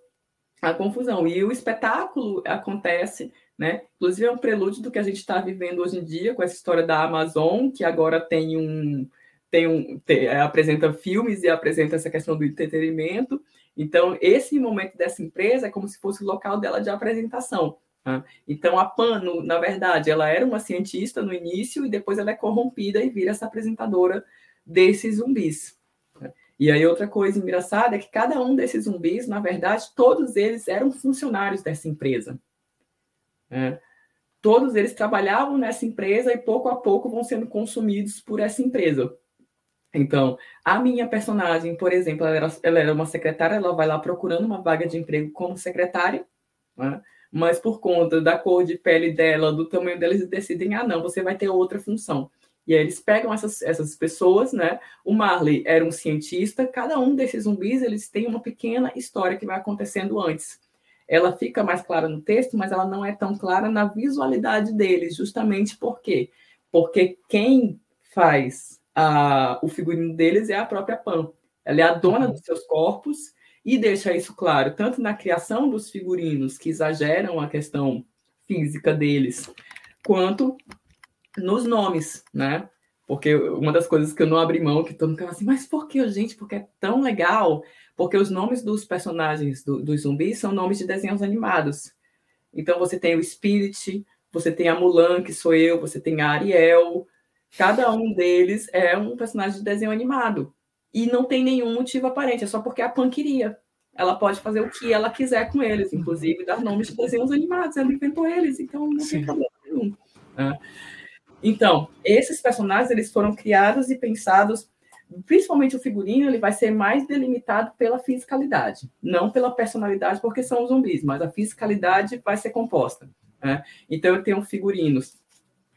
a confusão. E o espetáculo acontece, né? Inclusive, é um prelúdio do que a gente está vivendo hoje em dia, com essa história da Amazon, que agora tem um, tem um, tem, é, apresenta filmes e apresenta essa questão do entretenimento. Então, esse momento dessa empresa é como se fosse o local dela de apresentação. Tá? Então, a Pano, na verdade, ela era uma cientista no início e depois ela é corrompida e vira essa apresentadora desses zumbis. E aí, outra coisa engraçada é que cada um desses zumbis, na verdade, todos eles eram funcionários dessa empresa. Né? Todos eles trabalhavam nessa empresa e pouco a pouco vão sendo consumidos por essa empresa. Então, a minha personagem, por exemplo, ela era, ela era, uma secretária, ela vai lá procurando uma vaga de emprego como secretária, né? mas por conta da cor de pele dela, do tamanho dela, eles decidem, ah, não, você vai ter outra função. E aí eles pegam essas, essas pessoas, né? O Marley era um cientista, cada um desses zumbis, eles têm uma pequena história que vai acontecendo antes. Ela fica mais clara no texto, mas ela não é tão clara na visualidade deles, justamente por quê? Porque quem faz a, o figurino deles é a própria Pan. Ela é a dona dos seus corpos e deixa isso claro, tanto na criação dos figurinos, que exageram a questão física deles, quanto nos nomes, né? Porque uma das coisas que eu não abri mão, que todo mundo fala assim, mas por que, gente? Porque é tão legal. Porque os nomes dos personagens do, dos zumbis são nomes de desenhos animados. Então você tem o Spirit, você tem a Mulan, que sou eu, você tem a Ariel, Cada um deles é um personagem de desenho animado. E não tem nenhum motivo aparente, é só porque a Pan queria. Ela pode fazer o que ela quiser com eles, inclusive dar nomes de desenhos animados. Ela inventou eles, então não Sim. tem problema nenhum. Né? Então, esses personagens eles foram criados e pensados, principalmente o figurino, ele vai ser mais delimitado pela fisicalidade, não pela personalidade, porque são zumbis, mas a fisicalidade vai ser composta. Né? Então, eu tenho figurinos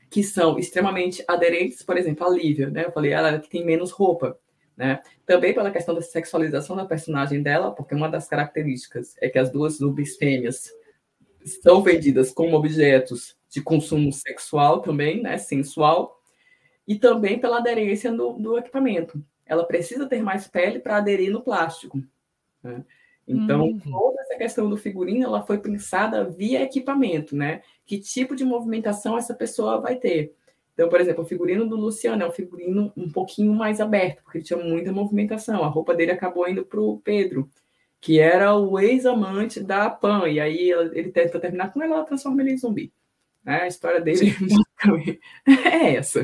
que são extremamente aderentes, por exemplo, a Lívia, né? Eu falei, ela é que tem menos roupa, né? Também pela questão da sexualização da personagem dela, porque uma das características é que as duas zubis fêmeas são vendidas como objetos de consumo sexual também, né? Sensual, e também pela aderência do, do equipamento. Ela precisa ter mais pele para aderir no plástico. Né? Então, uhum. toda essa questão do figurino, ela foi pensada via equipamento, né? Que tipo de movimentação essa pessoa vai ter. Então, por exemplo, o figurino do Luciano é um figurino um pouquinho mais aberto, porque ele tinha muita movimentação. A roupa dele acabou indo para o Pedro, que era o ex-amante da Pan. E aí ele tenta terminar com ela, ela transforma ele em zumbi. Né? A história dele é essa.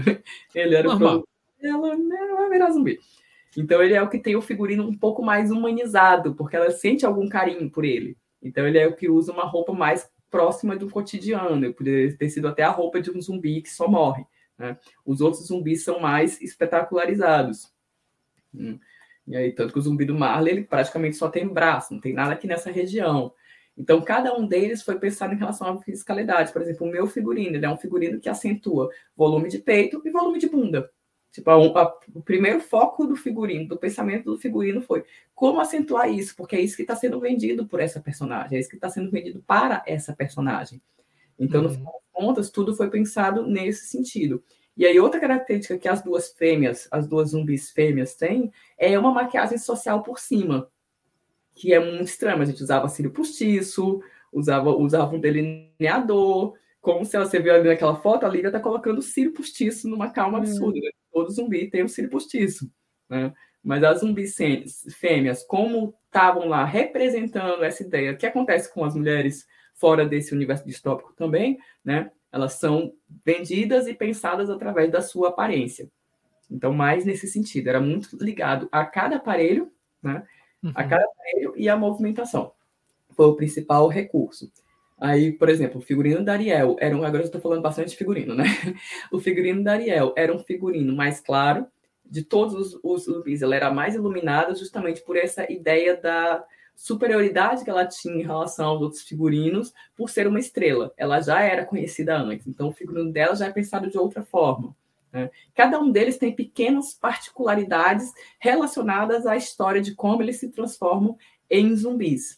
Ele era Normal. o ela vai virar zumbi. Então ele é o que tem o figurino um pouco mais humanizado, porque ela sente algum carinho por ele. Então ele é o que usa uma roupa mais próxima do cotidiano. Poderia ter sido até a roupa de um zumbi que só morre. Né? Os outros zumbis são mais espetacularizados. Hum. E aí, tanto que o zumbi do Marley, ele praticamente só tem braço, não tem nada aqui nessa região. Então, cada um deles foi pensado em relação à fiscalidade. Por exemplo, o meu figurino, ele é um figurino que acentua volume de peito e volume de bunda. Tipo, a, a, o primeiro foco do figurino, do pensamento do figurino foi como acentuar isso, porque é isso que está sendo vendido por essa personagem, é isso que está sendo vendido para essa personagem. Então, no uhum. final das contas, tudo foi pensado nesse sentido. E aí, outra característica que as duas fêmeas, as duas zumbis fêmeas têm, é uma maquiagem social por cima, que é muito estranho. A gente usava cílio postiço, usava, usava um delineador, como se você viu ali naquela foto, a Lívia está colocando cílio postiço numa calma absurda. Né? todo zumbi tem o cílio postiço, né? Mas as zumbis fêmeas, como estavam lá representando essa ideia, o que acontece com as mulheres fora desse universo distópico também, né? Elas são vendidas e pensadas através da sua aparência. Então, mais nesse sentido, era muito ligado a cada aparelho, né? Uhum. A cada aparelho e a movimentação. Foi o principal recurso. Aí, por exemplo, o figurino da Ariel era um. Agora eu estou falando bastante de figurino, né? O figurino da Ariel era um figurino mais claro, de todos os, os zumbis. Ela era mais iluminada justamente por essa ideia da superioridade que ela tinha em relação aos outros figurinos, por ser uma estrela. Ela já era conhecida antes, então o figurino dela já é pensado de outra forma. Né? Cada um deles tem pequenas particularidades relacionadas à história de como eles se transformam em zumbis.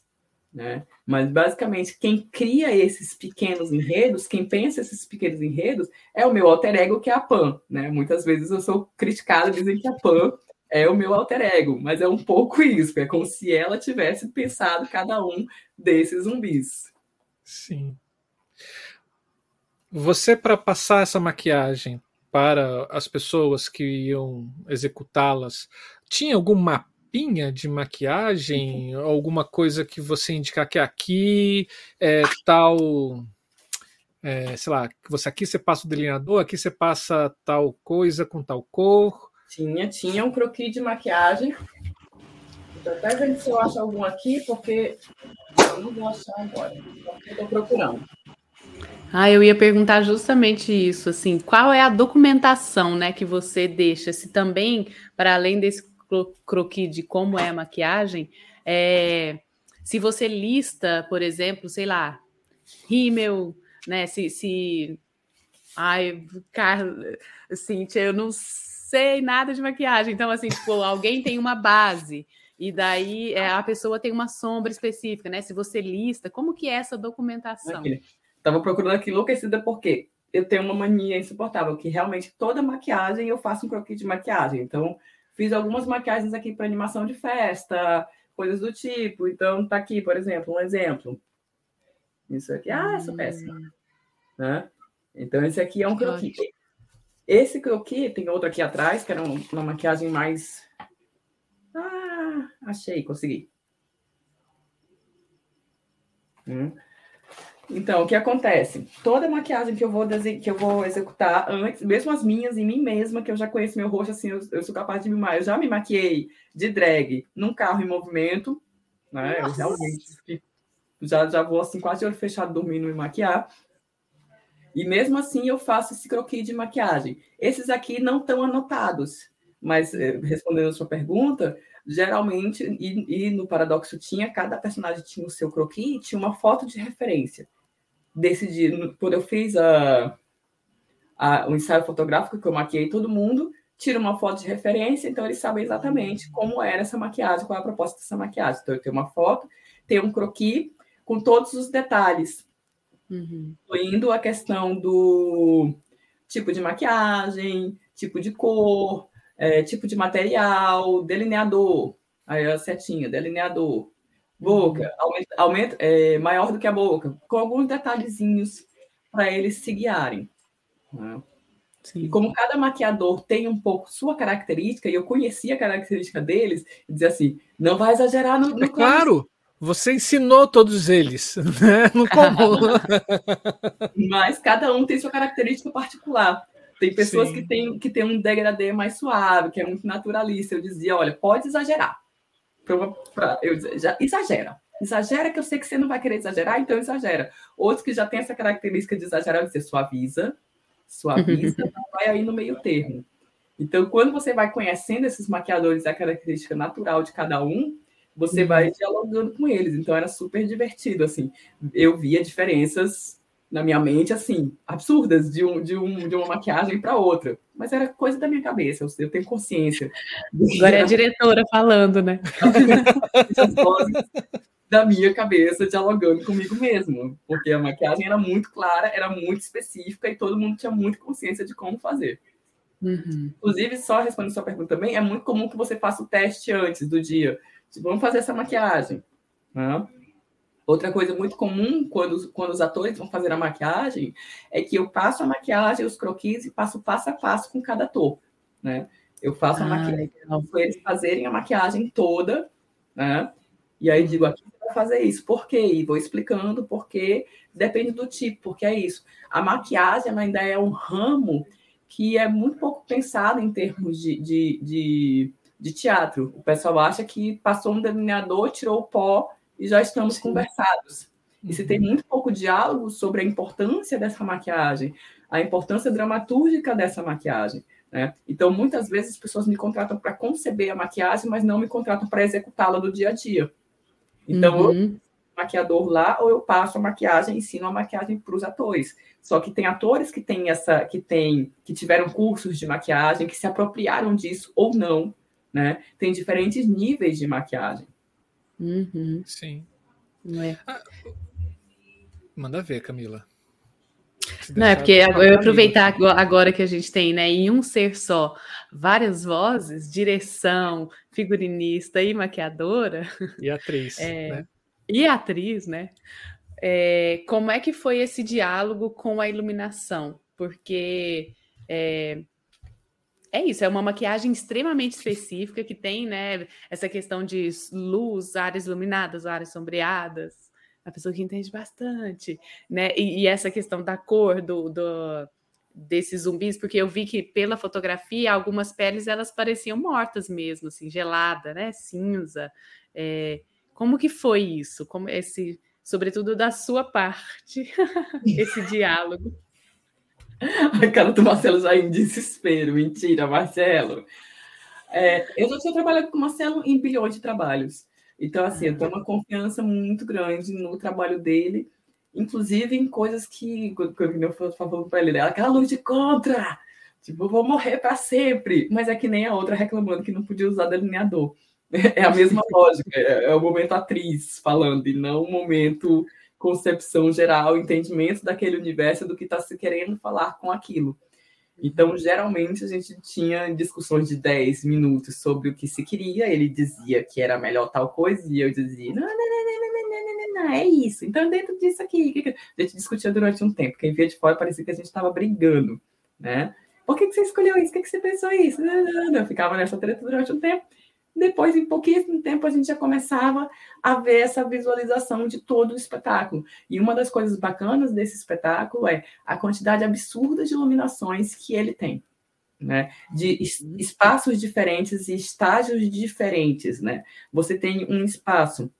Né? Mas basicamente quem cria esses pequenos enredos, quem pensa esses pequenos enredos, é o meu alter ego, que é a Pan. Né? Muitas vezes eu sou criticada, dizem que a Pan é o meu alter ego, mas é um pouco isso, é como se ela tivesse pensado cada um desses zumbis. Sim. Você, para passar essa maquiagem para as pessoas que iam executá-las, tinha algum mapa? capinha de maquiagem, alguma coisa que você indicar que aqui é tal, é, sei lá, você aqui você passa o delineador, aqui você passa tal coisa com tal cor. Tinha, tinha um croquis de maquiagem. Estou até vendo se eu acho algum aqui, porque eu não vou achar agora. Estou procurando. Ah, eu ia perguntar justamente isso, assim, qual é a documentação, né, que você deixa? Se também, para além desse croquis de como é a maquiagem, é, se você lista, por exemplo, sei lá, rímel, né? Se, se ai, Carla, Cíntia, eu não sei nada de maquiagem. Então, assim, tipo, alguém tem uma base e daí é, a pessoa tem uma sombra específica, né? Se você lista, como que é essa documentação? Estava procurando aqui enlouquecida porque eu tenho uma mania insuportável, que realmente toda maquiagem eu faço um croquis de maquiagem. Então, Fiz algumas maquiagens aqui para animação de festa, coisas do tipo. Então, tá aqui, por exemplo, um exemplo. Isso aqui, ah, essa péssima. Hum. Né? Então, esse aqui é um croquis. Esse croquis, tem outro aqui atrás, que era uma maquiagem mais. Ah, achei, consegui. Hum. Então, o que acontece? Toda maquiagem que eu vou que eu vou executar antes, mesmo as minhas em mim mesma, que eu já conheço meu rosto, assim, eu, eu sou capaz de me. Eu já me maquiei de drag num carro em movimento, né? Eu realmente já, já vou assim, quase de olho fechado dormindo me maquiar. E mesmo assim eu faço esse croquis de maquiagem. Esses aqui não estão anotados, mas eh, respondendo a sua pergunta, geralmente, e, e, no Paradoxo tinha, cada personagem tinha o seu croquis e tinha uma foto de referência decidi, quando eu fiz a, a, o ensaio fotográfico que eu maquiei todo mundo, tiro uma foto de referência, então eles sabem exatamente como era essa maquiagem, qual é a proposta dessa maquiagem. Então eu tenho uma foto, tenho um croquis com todos os detalhes, uhum. incluindo a questão do tipo de maquiagem, tipo de cor, é, tipo de material, delineador, aí a setinha, delineador, boca, aumenta, aumenta é, maior do que a boca, com alguns detalhezinhos para eles se guiarem. Né? E como cada maquiador tem um pouco sua característica, e eu conhecia a característica deles, eu dizia assim: não vai exagerar no. no é claro! Você ensinou todos eles, né? No comum. Mas cada um tem sua característica particular. Tem pessoas que têm, que têm um degradê mais suave, que é muito naturalista. Eu dizia, olha, pode exagerar. Pra, pra, eu já, exagera. Exagera que eu sei que você não vai querer exagerar, então exagera. Outros que já têm essa característica de exagerar, dizer, suaviza, suaviza, vai aí no meio termo. Então, quando você vai conhecendo esses maquiadores, a característica natural de cada um, você uhum. vai dialogando com eles. Então era super divertido, assim. Eu via diferenças na minha mente, assim, absurdas de, um, de, um, de uma maquiagem para outra. Mas era coisa da minha cabeça, eu, eu tenho consciência. Agora é a diretora falando, né? da minha cabeça dialogando comigo mesmo, porque a maquiagem era muito clara, era muito específica e todo mundo tinha muita consciência de como fazer. Uhum. Inclusive, só respondendo sua pergunta também, é muito comum que você faça o teste antes do dia vamos fazer essa maquiagem. Né? Outra coisa muito comum quando, quando os atores vão fazer a maquiagem é que eu passo a maquiagem, os croquis e passo passo a passo com cada ator. Né? Eu faço ah, a maquiagem para eles fazerem a maquiagem toda, né? E aí digo, aqui você vai fazer isso, por quê? E vou explicando porque depende do tipo, porque é isso. A maquiagem ainda é um ramo que é muito pouco pensado em termos de, de, de de teatro. O pessoal acha que passou um delineador, tirou o pó e já estamos Sim. conversados. E se tem uhum. muito pouco diálogo sobre a importância dessa maquiagem, a importância dramatúrgica dessa maquiagem. Né? Então, muitas vezes as pessoas me contratam para conceber a maquiagem, mas não me contratam para executá-la no dia a dia. Então, uhum. eu maquiador lá, ou eu passo a maquiagem, ensino a maquiagem para os atores. Só que tem atores que têm essa, que têm, que tiveram cursos de maquiagem, que se apropriaram disso ou não, né? Tem diferentes níveis de maquiagem. Uhum. Sim. É. Ah, manda ver, Camila. Não, é porque eu aproveitar agora que a gente tem, né, em um ser só, várias vozes, direção, figurinista e maquiadora. E atriz, é, né? E atriz, né? É, como é que foi esse diálogo com a iluminação? Porque é, é isso, é uma maquiagem extremamente específica que tem, né, essa questão de luz, áreas iluminadas, áreas sombreadas, a pessoa que entende bastante, né, e, e essa questão da cor do, do, desses zumbis, porque eu vi que pela fotografia algumas peles elas pareciam mortas mesmo, assim, gelada, né, cinza. É, como que foi isso? Como esse, sobretudo da sua parte, esse diálogo? A cara do Marcelo já em desespero. Mentira, Marcelo. É, eu já tinha trabalhado com o Marcelo em bilhões de trabalhos. Então, assim, eu tenho uma confiança muito grande no trabalho dele, inclusive em coisas que, quando eu falando para ele, né, aquela luz de contra, tipo, vou morrer para sempre. Mas é que nem a outra reclamando que não podia usar delineador. É a mesma lógica, é, é o momento atriz falando, e não o momento concepção geral, entendimento daquele universo, do que está se querendo falar com aquilo. Então, geralmente, a gente tinha discussões de 10 minutos sobre o que se queria, ele dizia que era melhor tal coisa, e eu dizia, não, não, não, não, não, não, não, não é isso. Então, dentro disso aqui, a gente discutia durante um tempo, quem via de fora parecia que a gente estava brigando, né? Por que, que você escolheu isso? O que, que você pensou isso? Não, não, Eu ficava nessa treta durante um tempo. Depois, em pouquíssimo tempo, a gente já começava a ver essa visualização de todo o espetáculo. E uma das coisas bacanas desse espetáculo é a quantidade absurda de iluminações que ele tem. Né, de uhum. espaços diferentes e estágios diferentes, né? Você tem um espaço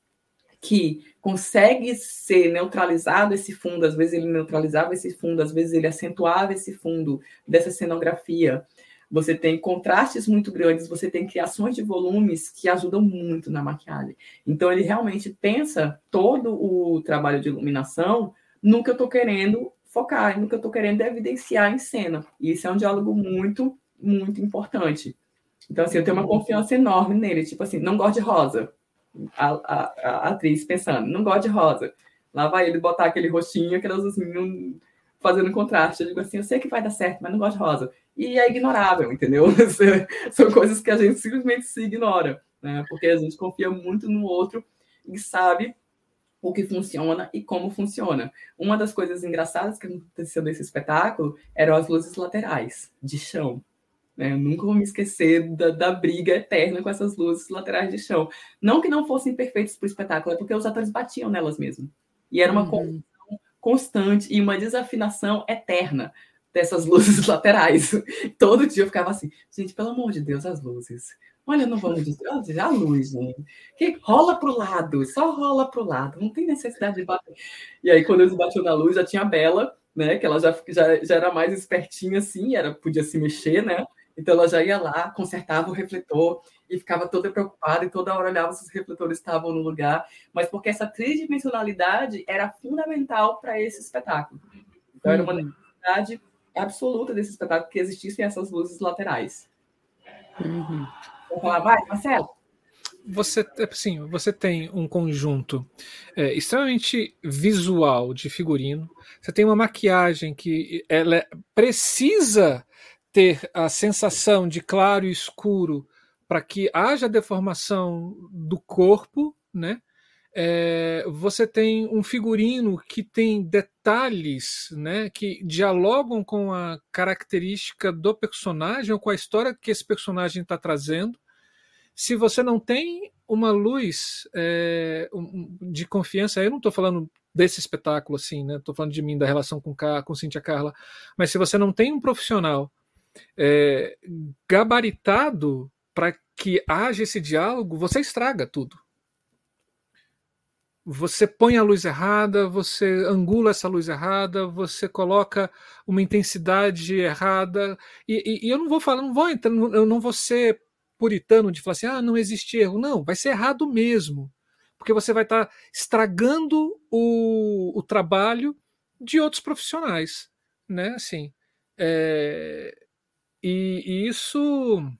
que consegue ser neutralizado esse fundo, às vezes ele neutralizava esse fundo, às vezes ele acentuava esse fundo dessa cenografia você tem contrastes muito grandes, você tem criações de volumes que ajudam muito na maquiagem. Então, ele realmente pensa todo o trabalho de iluminação no que eu estou querendo focar no que eu estou querendo evidenciar em cena. E isso é um diálogo muito, muito importante. Então, assim, eu tenho uma confiança enorme nele. Tipo assim, não gosto de rosa. A, a, a atriz pensando, não gosto de rosa. Lá vai ele botar aquele rostinho, aquele azulzinho fazendo contraste. Eu digo assim, eu sei que vai dar certo, mas não gosto de rosa. E é ignorável, entendeu? São coisas que a gente simplesmente se ignora, né? Porque a gente confia muito no outro e sabe o que funciona e como funciona. Uma das coisas engraçadas que aconteceu nesse espetáculo eram as luzes laterais de chão. Né? Eu nunca vou me esquecer da, da, briga eterna com essas luzes laterais de chão. Não que não fossem perfeitas para o espetáculo, é porque os atores batiam nelas mesmo. E era uma uhum. Constante e uma desafinação eterna dessas luzes laterais. Todo dia eu ficava assim, gente, pelo amor de Deus, as luzes. Olha, não vamos dizer, a luz, gente. Que rola para o lado, só rola para o lado, não tem necessidade de bater. E aí, quando eles batiam na luz, já tinha a Bela, né? Que ela já, já, já era mais espertinha assim, era, podia se mexer, né? Então ela já ia lá, consertava o refletor e ficava toda preocupada e toda hora olhava se os refletores estavam no lugar, mas porque essa tridimensionalidade era fundamental para esse espetáculo. Então era uma uhum. necessidade absoluta desse espetáculo que existissem essas luzes laterais. Uhum. Vou falar, vai, Marcelo. Você, assim, você tem um conjunto é, extremamente visual de figurino. Você tem uma maquiagem que ela é, precisa ter a sensação de claro e escuro para que haja deformação do corpo, né? É, você tem um figurino que tem detalhes né, que dialogam com a característica do personagem ou com a história que esse personagem está trazendo. Se você não tem uma luz é, de confiança, eu não estou falando desse espetáculo assim, né? Estou falando de mim, da relação com, com Cintia Carla, mas se você não tem um profissional é, gabaritado para que haja esse diálogo, você estraga tudo. Você põe a luz errada, você angula essa luz errada, você coloca uma intensidade errada. E, e, e eu não vou falar, não vou entrar, eu não vou ser puritano de falar assim, ah, não existe erro. Não, vai ser errado mesmo. Porque você vai estar tá estragando o, o trabalho de outros profissionais. Né? Assim, é, e, e isso,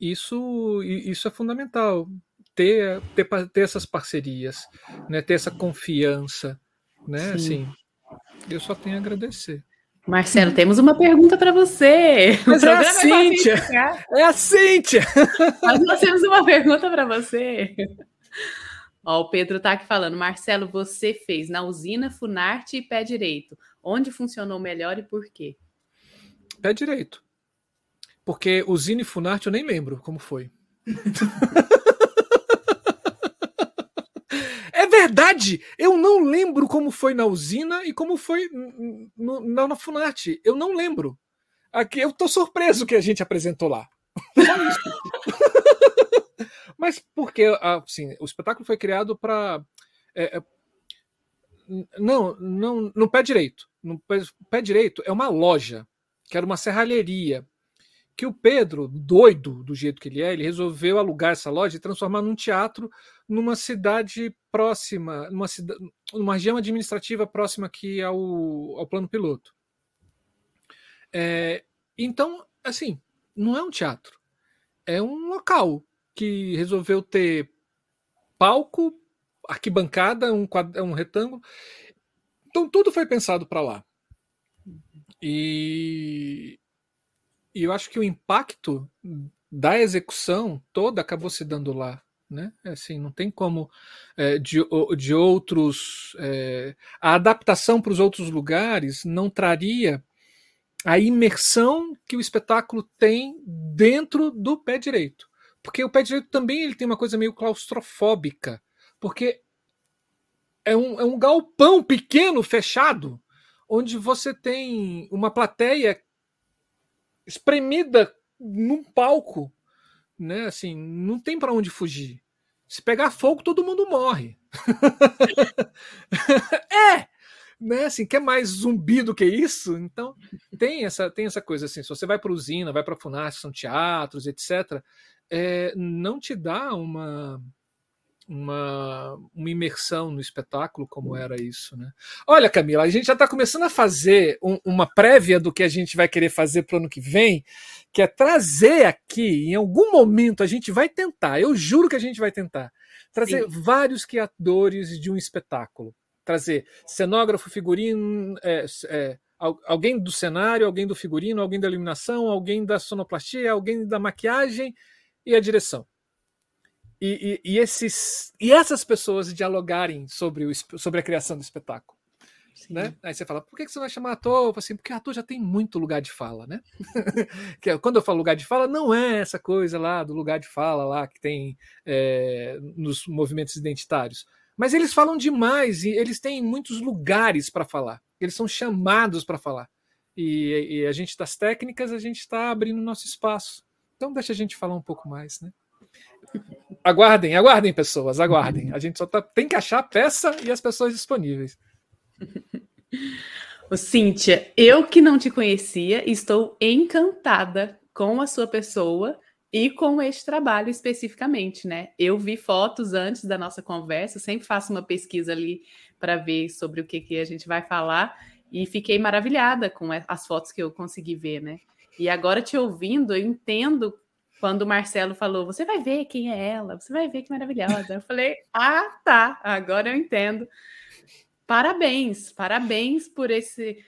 isso, isso é fundamental ter, ter, ter essas parcerias, né? ter essa confiança, né? Assim, eu só tenho a agradecer. Marcelo, temos uma pergunta para você. Mas é a Cíntia. É a Cíntia. Mas nós temos uma pergunta para você. Ó, o Pedro está aqui falando. Marcelo, você fez na usina, Funarte e Pé Direito. Onde funcionou melhor e por quê? Pé direito. Porque o Zine Funarte eu nem lembro como foi. é verdade! Eu não lembro como foi na usina e como foi no, na, na Funarte. Eu não lembro. Aqui eu tô surpreso que a gente apresentou lá. Mas porque assim, o espetáculo foi criado para. É, é, não, não, no pé direito. No pé, pé direito é uma loja que era uma serralheria, que o Pedro, doido do jeito que ele é, ele resolveu alugar essa loja e transformar num teatro numa cidade próxima, numa, cidade, numa região administrativa próxima aqui ao, ao plano piloto. É, então, assim, não é um teatro, é um local que resolveu ter palco, arquibancada, um, um retângulo. Então tudo foi pensado para lá. E, e eu acho que o impacto da execução toda acabou se dando lá. Né? É assim, não tem como é, de, de outros. É, a adaptação para os outros lugares não traria a imersão que o espetáculo tem dentro do pé direito. Porque o pé direito também ele tem uma coisa meio claustrofóbica. Porque é um, é um galpão pequeno, fechado, onde você tem uma plateia espremida num palco, né? Assim, não tem para onde fugir. Se pegar fogo, todo mundo morre. é, né? Assim, quer mais zumbi do que isso? Então tem essa tem essa coisa assim. Se você vai para usina, vai para Funarte, são teatros, etc. É, não te dá uma uma, uma imersão no espetáculo, como era isso. Né? Olha, Camila, a gente já está começando a fazer um, uma prévia do que a gente vai querer fazer para o ano que vem, que é trazer aqui, em algum momento, a gente vai tentar, eu juro que a gente vai tentar, trazer Sim. vários criadores de um espetáculo. Trazer cenógrafo, figurino, é, é, alguém do cenário, alguém do figurino, alguém da iluminação, alguém da sonoplastia, alguém da maquiagem e a direção e, e, e, esses, e essas pessoas dialogarem sobre, o, sobre a criação do espetáculo. Né? Aí você fala, por que você vai chamar ator? Assim, porque ator já tem muito lugar de fala, né? que é, quando eu falo lugar de fala, não é essa coisa lá do lugar de fala lá que tem é, nos movimentos identitários. Mas eles falam demais e eles têm muitos lugares para falar. Eles são chamados para falar. E, e, a gente das técnicas, a gente está abrindo nosso espaço. Então deixa a gente falar um pouco mais, né? Aguardem, aguardem, pessoas, aguardem. A gente só tá, tem que achar a peça e as pessoas disponíveis. Ô, Cíntia, eu que não te conhecia, estou encantada com a sua pessoa e com este trabalho especificamente, né? Eu vi fotos antes da nossa conversa, sempre faço uma pesquisa ali para ver sobre o que, que a gente vai falar e fiquei maravilhada com as fotos que eu consegui ver, né? E agora te ouvindo, eu entendo quando o Marcelo falou, você vai ver quem é ela, você vai ver que maravilhosa. Eu falei, ah, tá, agora eu entendo. Parabéns, parabéns por esse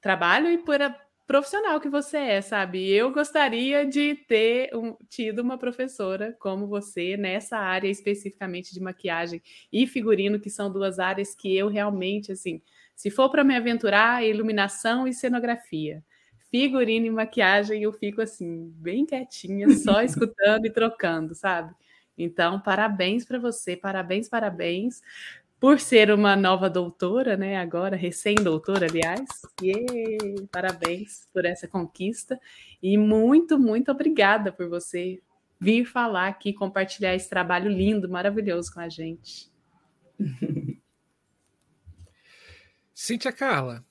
trabalho e por a profissional que você é, sabe? Eu gostaria de ter um, tido uma professora como você nessa área especificamente de maquiagem e figurino, que são duas áreas que eu realmente, assim, se for para me aventurar, iluminação e cenografia figurino e maquiagem, eu fico assim, bem quietinha, só escutando e trocando, sabe? Então, parabéns para você, parabéns, parabéns por ser uma nova doutora, né? Agora, recém-doutora, aliás. Yeah! Parabéns por essa conquista e muito, muito obrigada por você vir falar aqui, compartilhar esse trabalho lindo, maravilhoso com a gente. Cíntia Carla,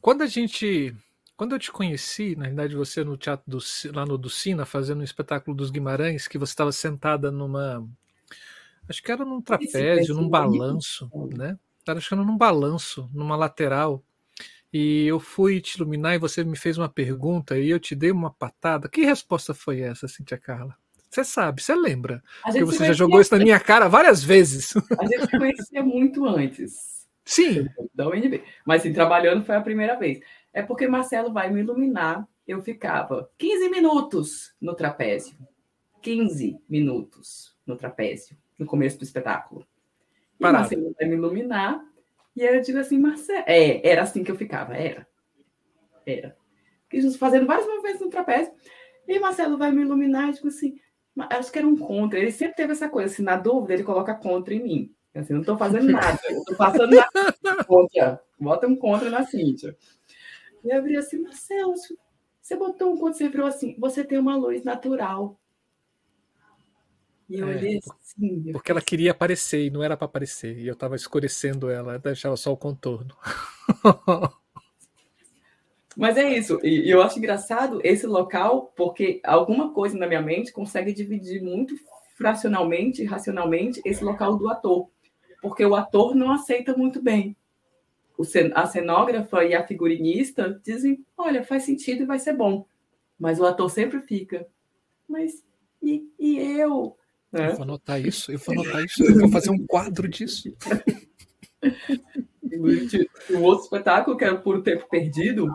quando a gente quando eu te conheci, na verdade você no teatro do, lá no Ducina, fazendo um espetáculo dos Guimarães, que você estava sentada numa. Acho que era num trapézio, num balanço, né? Que era num balanço, numa lateral. E eu fui te iluminar e você me fez uma pergunta e eu te dei uma patada. Que resposta foi essa, Cintia Carla? Você sabe, você lembra. Porque você já jogou isso na minha cara várias vezes. A gente conhecia muito antes. Sim. Da UNB. Mas assim, trabalhando foi a primeira vez é porque Marcelo vai me iluminar. Eu ficava 15 minutos no trapézio. 15 minutos no trapézio, no começo do espetáculo. E Parado. Marcelo vai me iluminar. E eu digo assim, Marcelo. É, era assim que eu ficava, era. Era. Fazendo vários movimentos no trapézio. E Marcelo vai me iluminar e digo assim, acho que era um contra. Ele sempre teve essa coisa, assim, na dúvida, ele coloca contra em mim. Assim, não estou fazendo nada, eu estou passando nada contra. Bota um contra na Cíntia. E eu abri assim, Marcelo, você botou um quando você virou assim, você tem uma luz natural. E eu é, olhei assim. Porque ela queria aparecer e não era para aparecer. E eu estava escurecendo ela, deixava só o contorno. Mas é isso. E eu acho engraçado esse local, porque alguma coisa na minha mente consegue dividir muito fracionalmente, racionalmente, esse local do ator. Porque o ator não aceita muito bem a cenógrafa e a figurinista dizem: olha, faz sentido e vai ser bom. Mas o ator sempre fica, mas e, e eu? Eu vou anotar isso, eu vou anotar isso, eu vou fazer um quadro disso. o outro espetáculo, que era Por Tempo Perdido.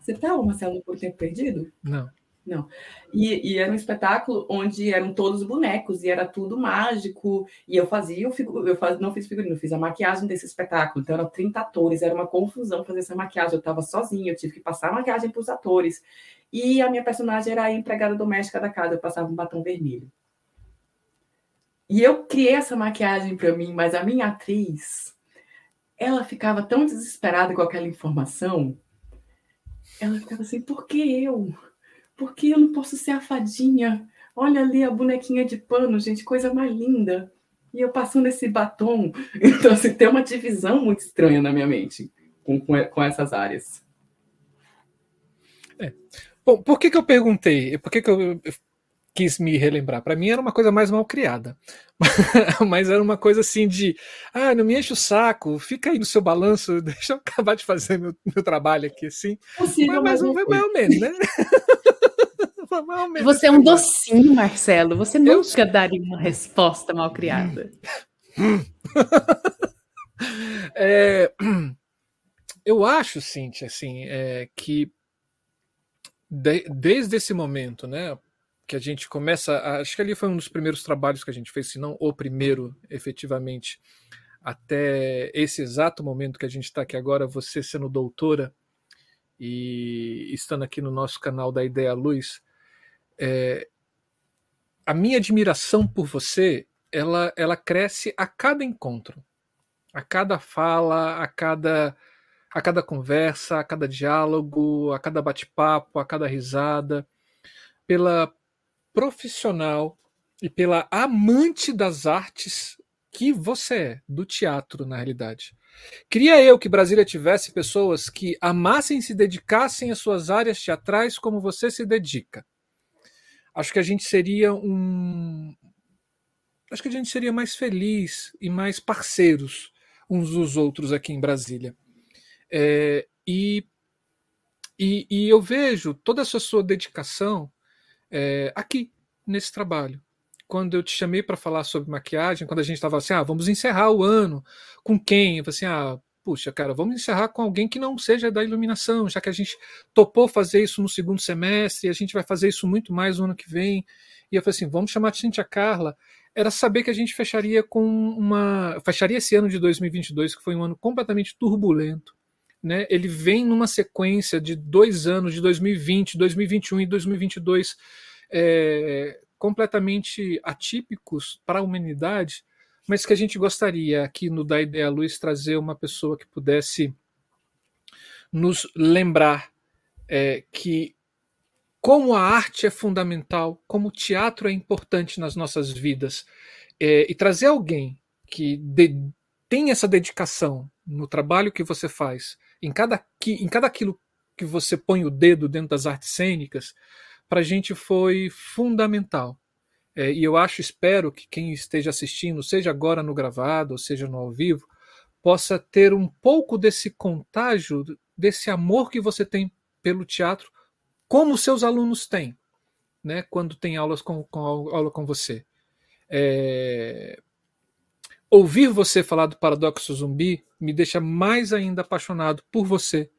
Você estava, Marcelo, Por Tempo Perdido? Não. Não. E, e, era um espetáculo onde eram todos bonecos e era tudo mágico. E eu fazia, eu, eu faz, não fiz figurino, fiz a maquiagem desse espetáculo. Então eram 30 atores, era uma confusão fazer essa maquiagem. Eu estava sozinha, eu tive que passar a maquiagem para os atores. E a minha personagem era a empregada doméstica da casa, eu passava um batom vermelho. E eu criei essa maquiagem para mim, mas a minha atriz, ela ficava tão desesperada com aquela informação. Ela ficava assim, por que eu? Porque eu não posso ser a fadinha? Olha ali a bonequinha de pano, gente, coisa mais linda. E eu passando esse batom. Então, assim, tem uma divisão muito estranha na minha mente com, com, com essas áreas. É. Bom, por que, que eu perguntei? Por que, que eu quis me relembrar. Para mim era uma coisa mais mal criada, mas era uma coisa assim de, ah, não me enche o saco, fica aí no seu balanço, deixa eu acabar de fazer meu, meu trabalho aqui, assim. Possível, mas, mas, mais ou menos, né? Você é um docinho, Marcelo. Você nunca eu... daria uma resposta mal criada. é, eu acho, Cintia, assim, é, que de, desde esse momento, né, que a gente começa, acho que ali foi um dos primeiros trabalhos que a gente fez, se não o primeiro, efetivamente, até esse exato momento que a gente está aqui agora, você sendo doutora e estando aqui no nosso canal da Ideia Luz, é, a minha admiração por você, ela, ela cresce a cada encontro, a cada fala, a cada a cada conversa, a cada diálogo, a cada bate-papo, a cada risada, pela profissional e pela amante das artes que você é, do teatro, na realidade. Queria eu que Brasília tivesse pessoas que amassem e se dedicassem às suas áreas teatrais como você se dedica. Acho que a gente seria um. Acho que a gente seria mais feliz e mais parceiros uns dos outros aqui em Brasília. É, e, e, e, eu vejo toda essa sua dedicação é, aqui, nesse trabalho. Quando eu te chamei para falar sobre maquiagem, quando a gente estava assim, ah, vamos encerrar o ano com quem? Eu falei assim, ah, puxa, cara, vamos encerrar com alguém que não seja da iluminação, já que a gente topou fazer isso no segundo semestre, e a gente vai fazer isso muito mais no ano que vem. E eu falei assim, vamos chamar a Cintia Carla. Era saber que a gente fecharia com uma. Fecharia esse ano de 2022, que foi um ano completamente turbulento, né, ele vem numa sequência de dois anos, de 2020, 2021 e 2022, é, completamente atípicos para a humanidade, mas que a gente gostaria aqui no Da Ideia Luz trazer uma pessoa que pudesse nos lembrar é, que como a arte é fundamental, como o teatro é importante nas nossas vidas, é, e trazer alguém que de, tem essa dedicação no trabalho que você faz, em cada, em cada aquilo que você põe o dedo dentro das artes cênicas, para a gente foi fundamental. É, e eu acho, espero que quem esteja assistindo, seja agora no gravado, ou seja no ao vivo, possa ter um pouco desse contágio, desse amor que você tem pelo teatro, como seus alunos têm, né, quando tem aulas com, com aula com você. É, Ouvir você falar do paradoxo zumbi me deixa mais ainda apaixonado por você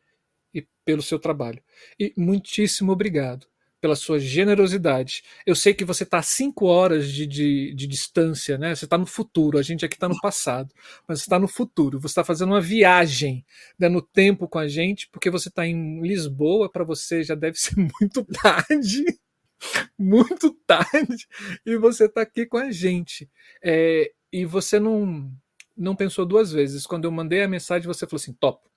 e pelo seu trabalho. E muitíssimo obrigado pela sua generosidade. Eu sei que você está a cinco horas de, de, de, distância, né? Você está no futuro, a gente aqui está no passado, mas você está no futuro. Você está fazendo uma viagem né, no tempo com a gente, porque você está em Lisboa, para você já deve ser muito tarde. Muito tarde, e você está aqui com a gente. É, e você não não pensou duas vezes. Quando eu mandei a mensagem, você falou assim: top.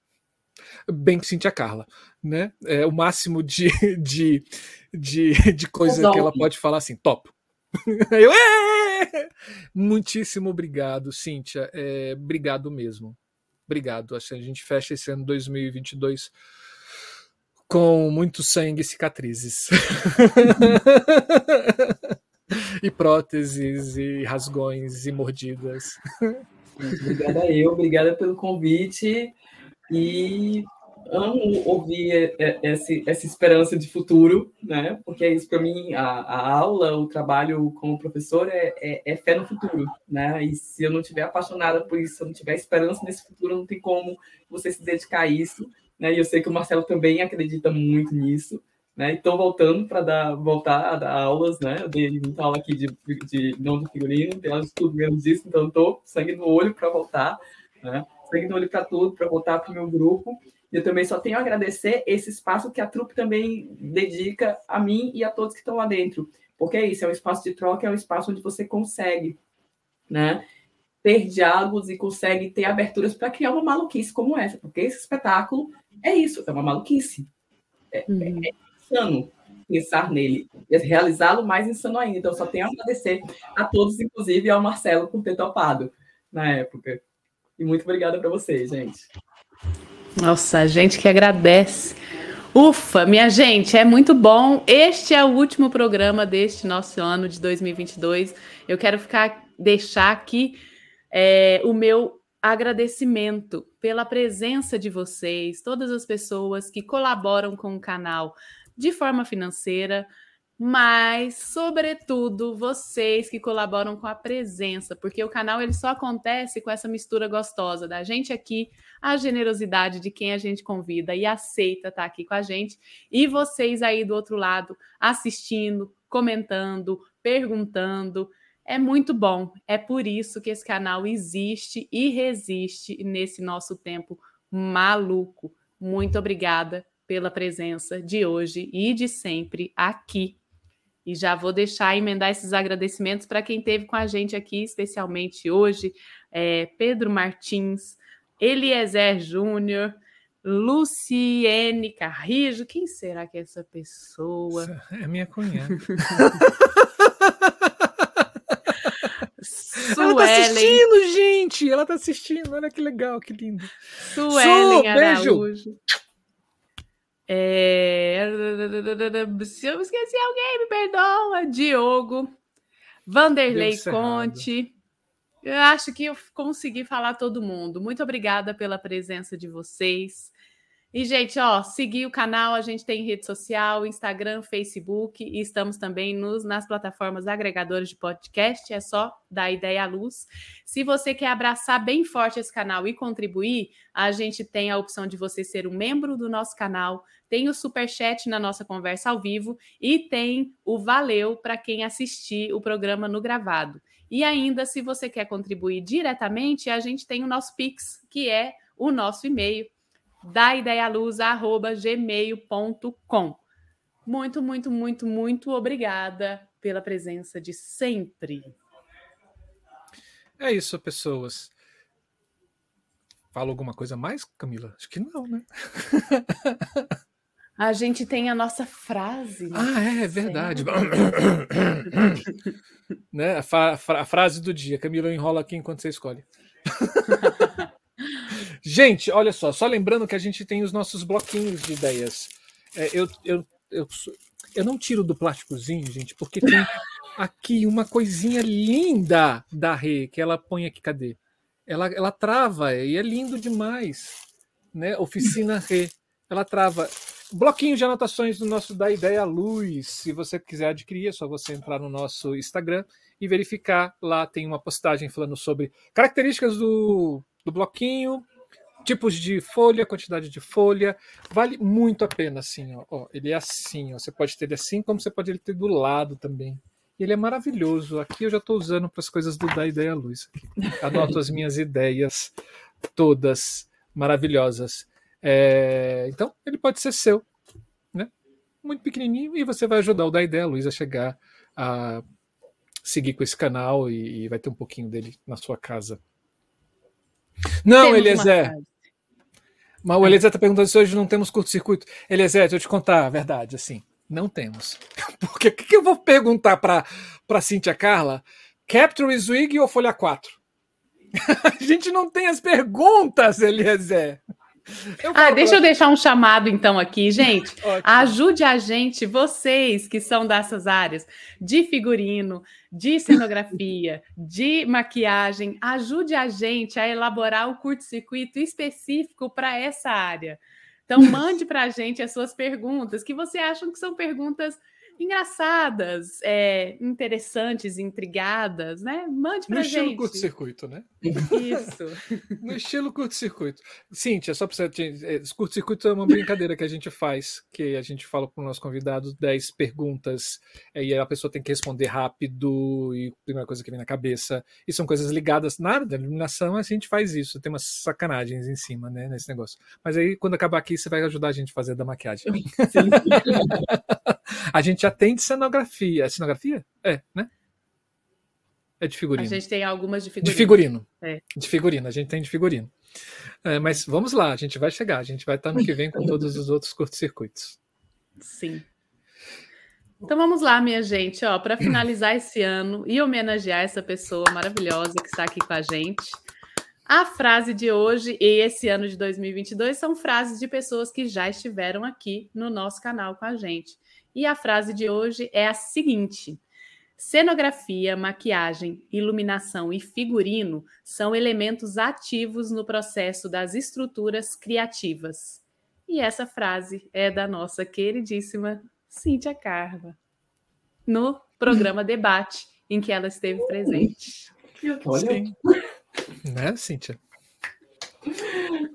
Bem que sentia Carla, né? É o máximo de, de, de, de coisa que ela pode falar assim, top. eu, é! Muitíssimo obrigado, Cíntia. É, obrigado mesmo. Obrigado. Acho que a gente fecha esse ano 2022 com muito sangue e cicatrizes. e próteses, e rasgões, e mordidas. Obrigada eu, obrigada pelo convite. E amo ouvir essa, essa esperança de futuro, né? Porque é isso para mim, a, a, aula, o trabalho como professor é, é, é, fé no futuro, né? E se eu não tiver apaixonada por isso, se eu não tiver esperança nesse futuro, não tem como você se dedicar a isso, né? E eu sei que o Marcelo também acredita muito nisso. Né? Estou voltando para dar, voltar a dar aulas, né? Eu dei muita aula aqui de, de não de figurino, tem aulas de tudo menos disso, então estou sangue no olho para voltar, né? No olho para tudo, para voltar para o meu grupo. Eu também só tenho a agradecer esse espaço que a trupe também dedica a mim e a todos que estão lá dentro. Porque é isso, é um espaço de troca, é um espaço onde você consegue, né? Ter diálogos e consegue ter aberturas para criar uma maluquice como essa, porque esse espetáculo é isso, é uma maluquice. É, uhum. é, insano pensar nele, realizá-lo mais insano ainda. Então, só tenho a agradecer a todos, inclusive ao Marcelo, por ter topado na época. E muito obrigada para vocês, gente. Nossa, a gente que agradece. Ufa, minha gente, é muito bom. Este é o último programa deste nosso ano de 2022. Eu quero ficar deixar aqui é, o meu agradecimento pela presença de vocês, todas as pessoas que colaboram com o canal de forma financeira, mas sobretudo vocês que colaboram com a presença, porque o canal ele só acontece com essa mistura gostosa da gente aqui, a generosidade de quem a gente convida e aceita estar aqui com a gente, e vocês aí do outro lado assistindo, comentando, perguntando. É muito bom. É por isso que esse canal existe e resiste nesse nosso tempo maluco. Muito obrigada pela presença de hoje e de sempre aqui e já vou deixar emendar esses agradecimentos para quem esteve com a gente aqui, especialmente hoje, é, Pedro Martins, Eliezer Júnior, Luciene Carrijo. Quem será que é essa pessoa? É minha cunhada. Ela tá assistindo, gente! Ela tá assistindo, olha que legal, que lindo. Suelen Su, Araújo. É... Se eu esqueci alguém, me perdoa. Diogo, Vanderlei Conte. Eu acho que eu consegui falar todo mundo. Muito obrigada pela presença de vocês. E, gente, ó, seguir o canal, a gente tem rede social, Instagram, Facebook, e estamos também nos, nas plataformas agregadoras de podcast, é só dar ideia à luz. Se você quer abraçar bem forte esse canal e contribuir, a gente tem a opção de você ser um membro do nosso canal, tem o super chat na nossa conversa ao vivo e tem o valeu para quem assistir o programa no gravado. E ainda, se você quer contribuir diretamente, a gente tem o nosso Pix, que é o nosso e-mail da ideialuz@gmail.com. Muito, muito, muito, muito obrigada pela presença de sempre. É isso, pessoas. Fala alguma coisa mais, Camila? Acho que não, né? A gente tem a nossa frase. Né? Ah, é, é verdade. né? A, a, frase do dia. Camila enrola aqui enquanto você escolhe. Gente, olha só, só lembrando que a gente tem os nossos bloquinhos de ideias. É, eu, eu, eu, eu não tiro do plásticozinho, gente, porque tem aqui uma coisinha linda da Rê, que ela põe aqui, cadê? Ela, ela trava, e é lindo demais. Né? Oficina Rê. Ela trava. Bloquinho de anotações do nosso Da Ideia Luz. Se você quiser adquirir, é só você entrar no nosso Instagram e verificar. Lá tem uma postagem falando sobre características do, do bloquinho, tipos de folha, quantidade de folha, vale muito a pena, assim, ó. ó ele é assim, ó. Você pode ter ele assim, como você pode ter do lado também. Ele é maravilhoso. Aqui eu já estou usando para as coisas do Da Ideia Luz. Aqui. Anoto as minhas ideias todas maravilhosas. É, então, ele pode ser seu, né? Muito pequenininho e você vai ajudar o Da Ideia Luz a chegar a seguir com esse canal e, e vai ter um pouquinho dele na sua casa. Não, Temos Eliezer. Mas o Eliezer está perguntando se hoje não temos curto-circuito. Eliezer, deixa eu te contar a verdade, assim, não temos. Porque o que, que, eu vou perguntar para a Cíntia Carla? Capture Swig ou Folha 4? a gente não tem as perguntas, Eliezer. Eu ah, deixa eu deixar um chamado então aqui, gente. Ajude a gente, vocês que são dessas áreas de figurino, de cenografia, de maquiagem, ajude a gente a elaborar o curto-circuito específico para essa área. Então, mande para a gente as suas perguntas, que você acham que são perguntas engraçadas, é, interessantes, intrigadas, né? Mande pra no gente. No estilo curto-circuito, né? Isso. no estilo curto-circuito. Cíntia, só para você... É, curto-circuito é uma brincadeira que a gente faz, que a gente fala para o nosso convidado 10 perguntas, e a pessoa tem que responder rápido, e a primeira coisa que vem na cabeça, e são coisas ligadas na área da iluminação, a gente faz isso, tem umas sacanagens em cima, né, nesse negócio. Mas aí, quando acabar aqui, você vai ajudar a gente a fazer da maquiagem. Sim. a gente já tem de cenografia. É cenografia? É, né? É de figurino. A gente tem algumas de figurino. De figurino. É. De figurino, a gente tem de figurino. É, mas vamos lá, a gente vai chegar, a gente vai estar no que vem com todos os outros curtos-circuitos. Sim. Então vamos lá, minha gente, ó, para finalizar esse ano e homenagear essa pessoa maravilhosa que está aqui com a gente. A frase de hoje e esse ano de 2022 são frases de pessoas que já estiveram aqui no nosso canal com a gente. E a frase de hoje é a seguinte: Cenografia, maquiagem, iluminação e figurino são elementos ativos no processo das estruturas criativas. E essa frase é da nossa queridíssima Cíntia Carva, no programa Debate, em que ela esteve presente. Sim. Né, Cíntia?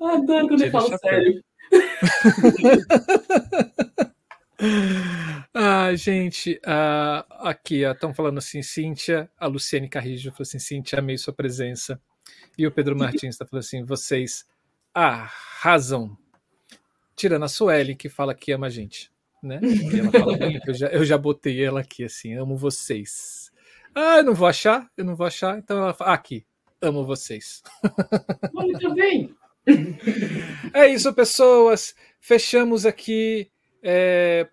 Adoro quando eu falo sério. ah, gente, uh, aqui estão falando assim, Cíntia, a Luciane Carrijo falou assim, Cíntia, amei sua presença. E o Pedro Martins está falando assim, vocês arrasam. Tirando a Sueli, que fala que ama a gente. Né? eu, já, eu já botei ela aqui assim, amo vocês. Ah, eu não vou achar, eu não vou achar. Então ela fala, ah, aqui, amo vocês. Muito bem. É isso, pessoas. Fechamos aqui é...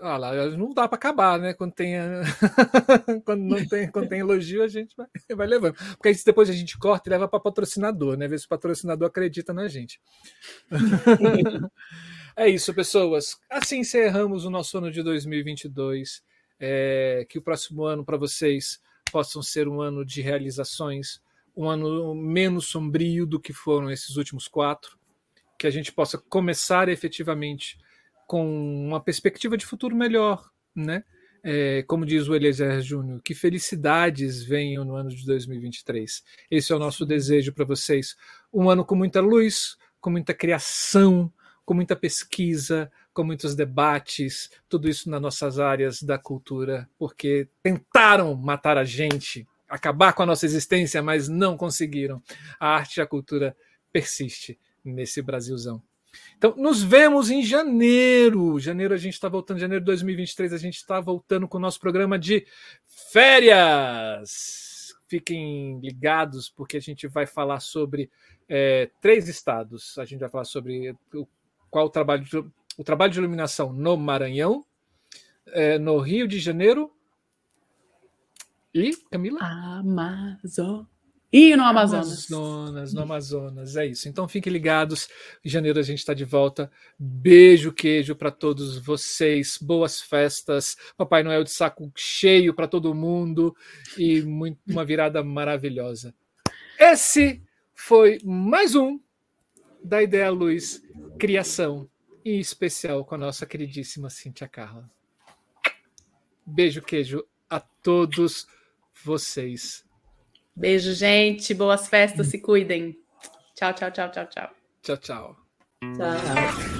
Ah lá, não dá para acabar, né? Quando tem, quando não tem, quando tem elogio, a gente vai, vai levando. Porque aí depois a gente corta e leva para patrocinador, né? Ver se o patrocinador acredita na gente. é isso, pessoas. Assim encerramos o nosso ano de 2022. É, que o próximo ano para vocês possam ser um ano de realizações, um ano menos sombrio do que foram esses últimos quatro, que a gente possa começar efetivamente com uma perspectiva de futuro melhor, né? É, como diz o Eliezer Júnior, que felicidades venham no ano de 2023. Esse é o nosso desejo para vocês. Um ano com muita luz, com muita criação, com muita pesquisa, com muitos debates, tudo isso nas nossas áreas da cultura, porque tentaram matar a gente, acabar com a nossa existência, mas não conseguiram. A arte e a cultura persiste nesse Brasilzão. Então, nos vemos em janeiro. Janeiro a gente está voltando, janeiro de 2023 a gente está voltando com o nosso programa de férias. Fiquem ligados, porque a gente vai falar sobre é, três estados. A gente vai falar sobre o, qual o trabalho, de, o trabalho de iluminação no Maranhão, é, no Rio de Janeiro e, Camila? Amazônia. E no Amazonas. Amazonas. No Amazonas, é isso. Então fiquem ligados. Em janeiro a gente está de volta. Beijo, queijo para todos vocês. Boas festas. Papai Noel de saco cheio para todo mundo. E muito, uma virada maravilhosa. Esse foi mais um da Ideia Luz Criação. Em especial com a nossa queridíssima Cíntia Carla. Beijo, queijo a todos vocês. Beijo, gente. Boas festas. Se cuidem. Tchau, tchau, tchau, tchau, tchau. Tchau, tchau. Tchau.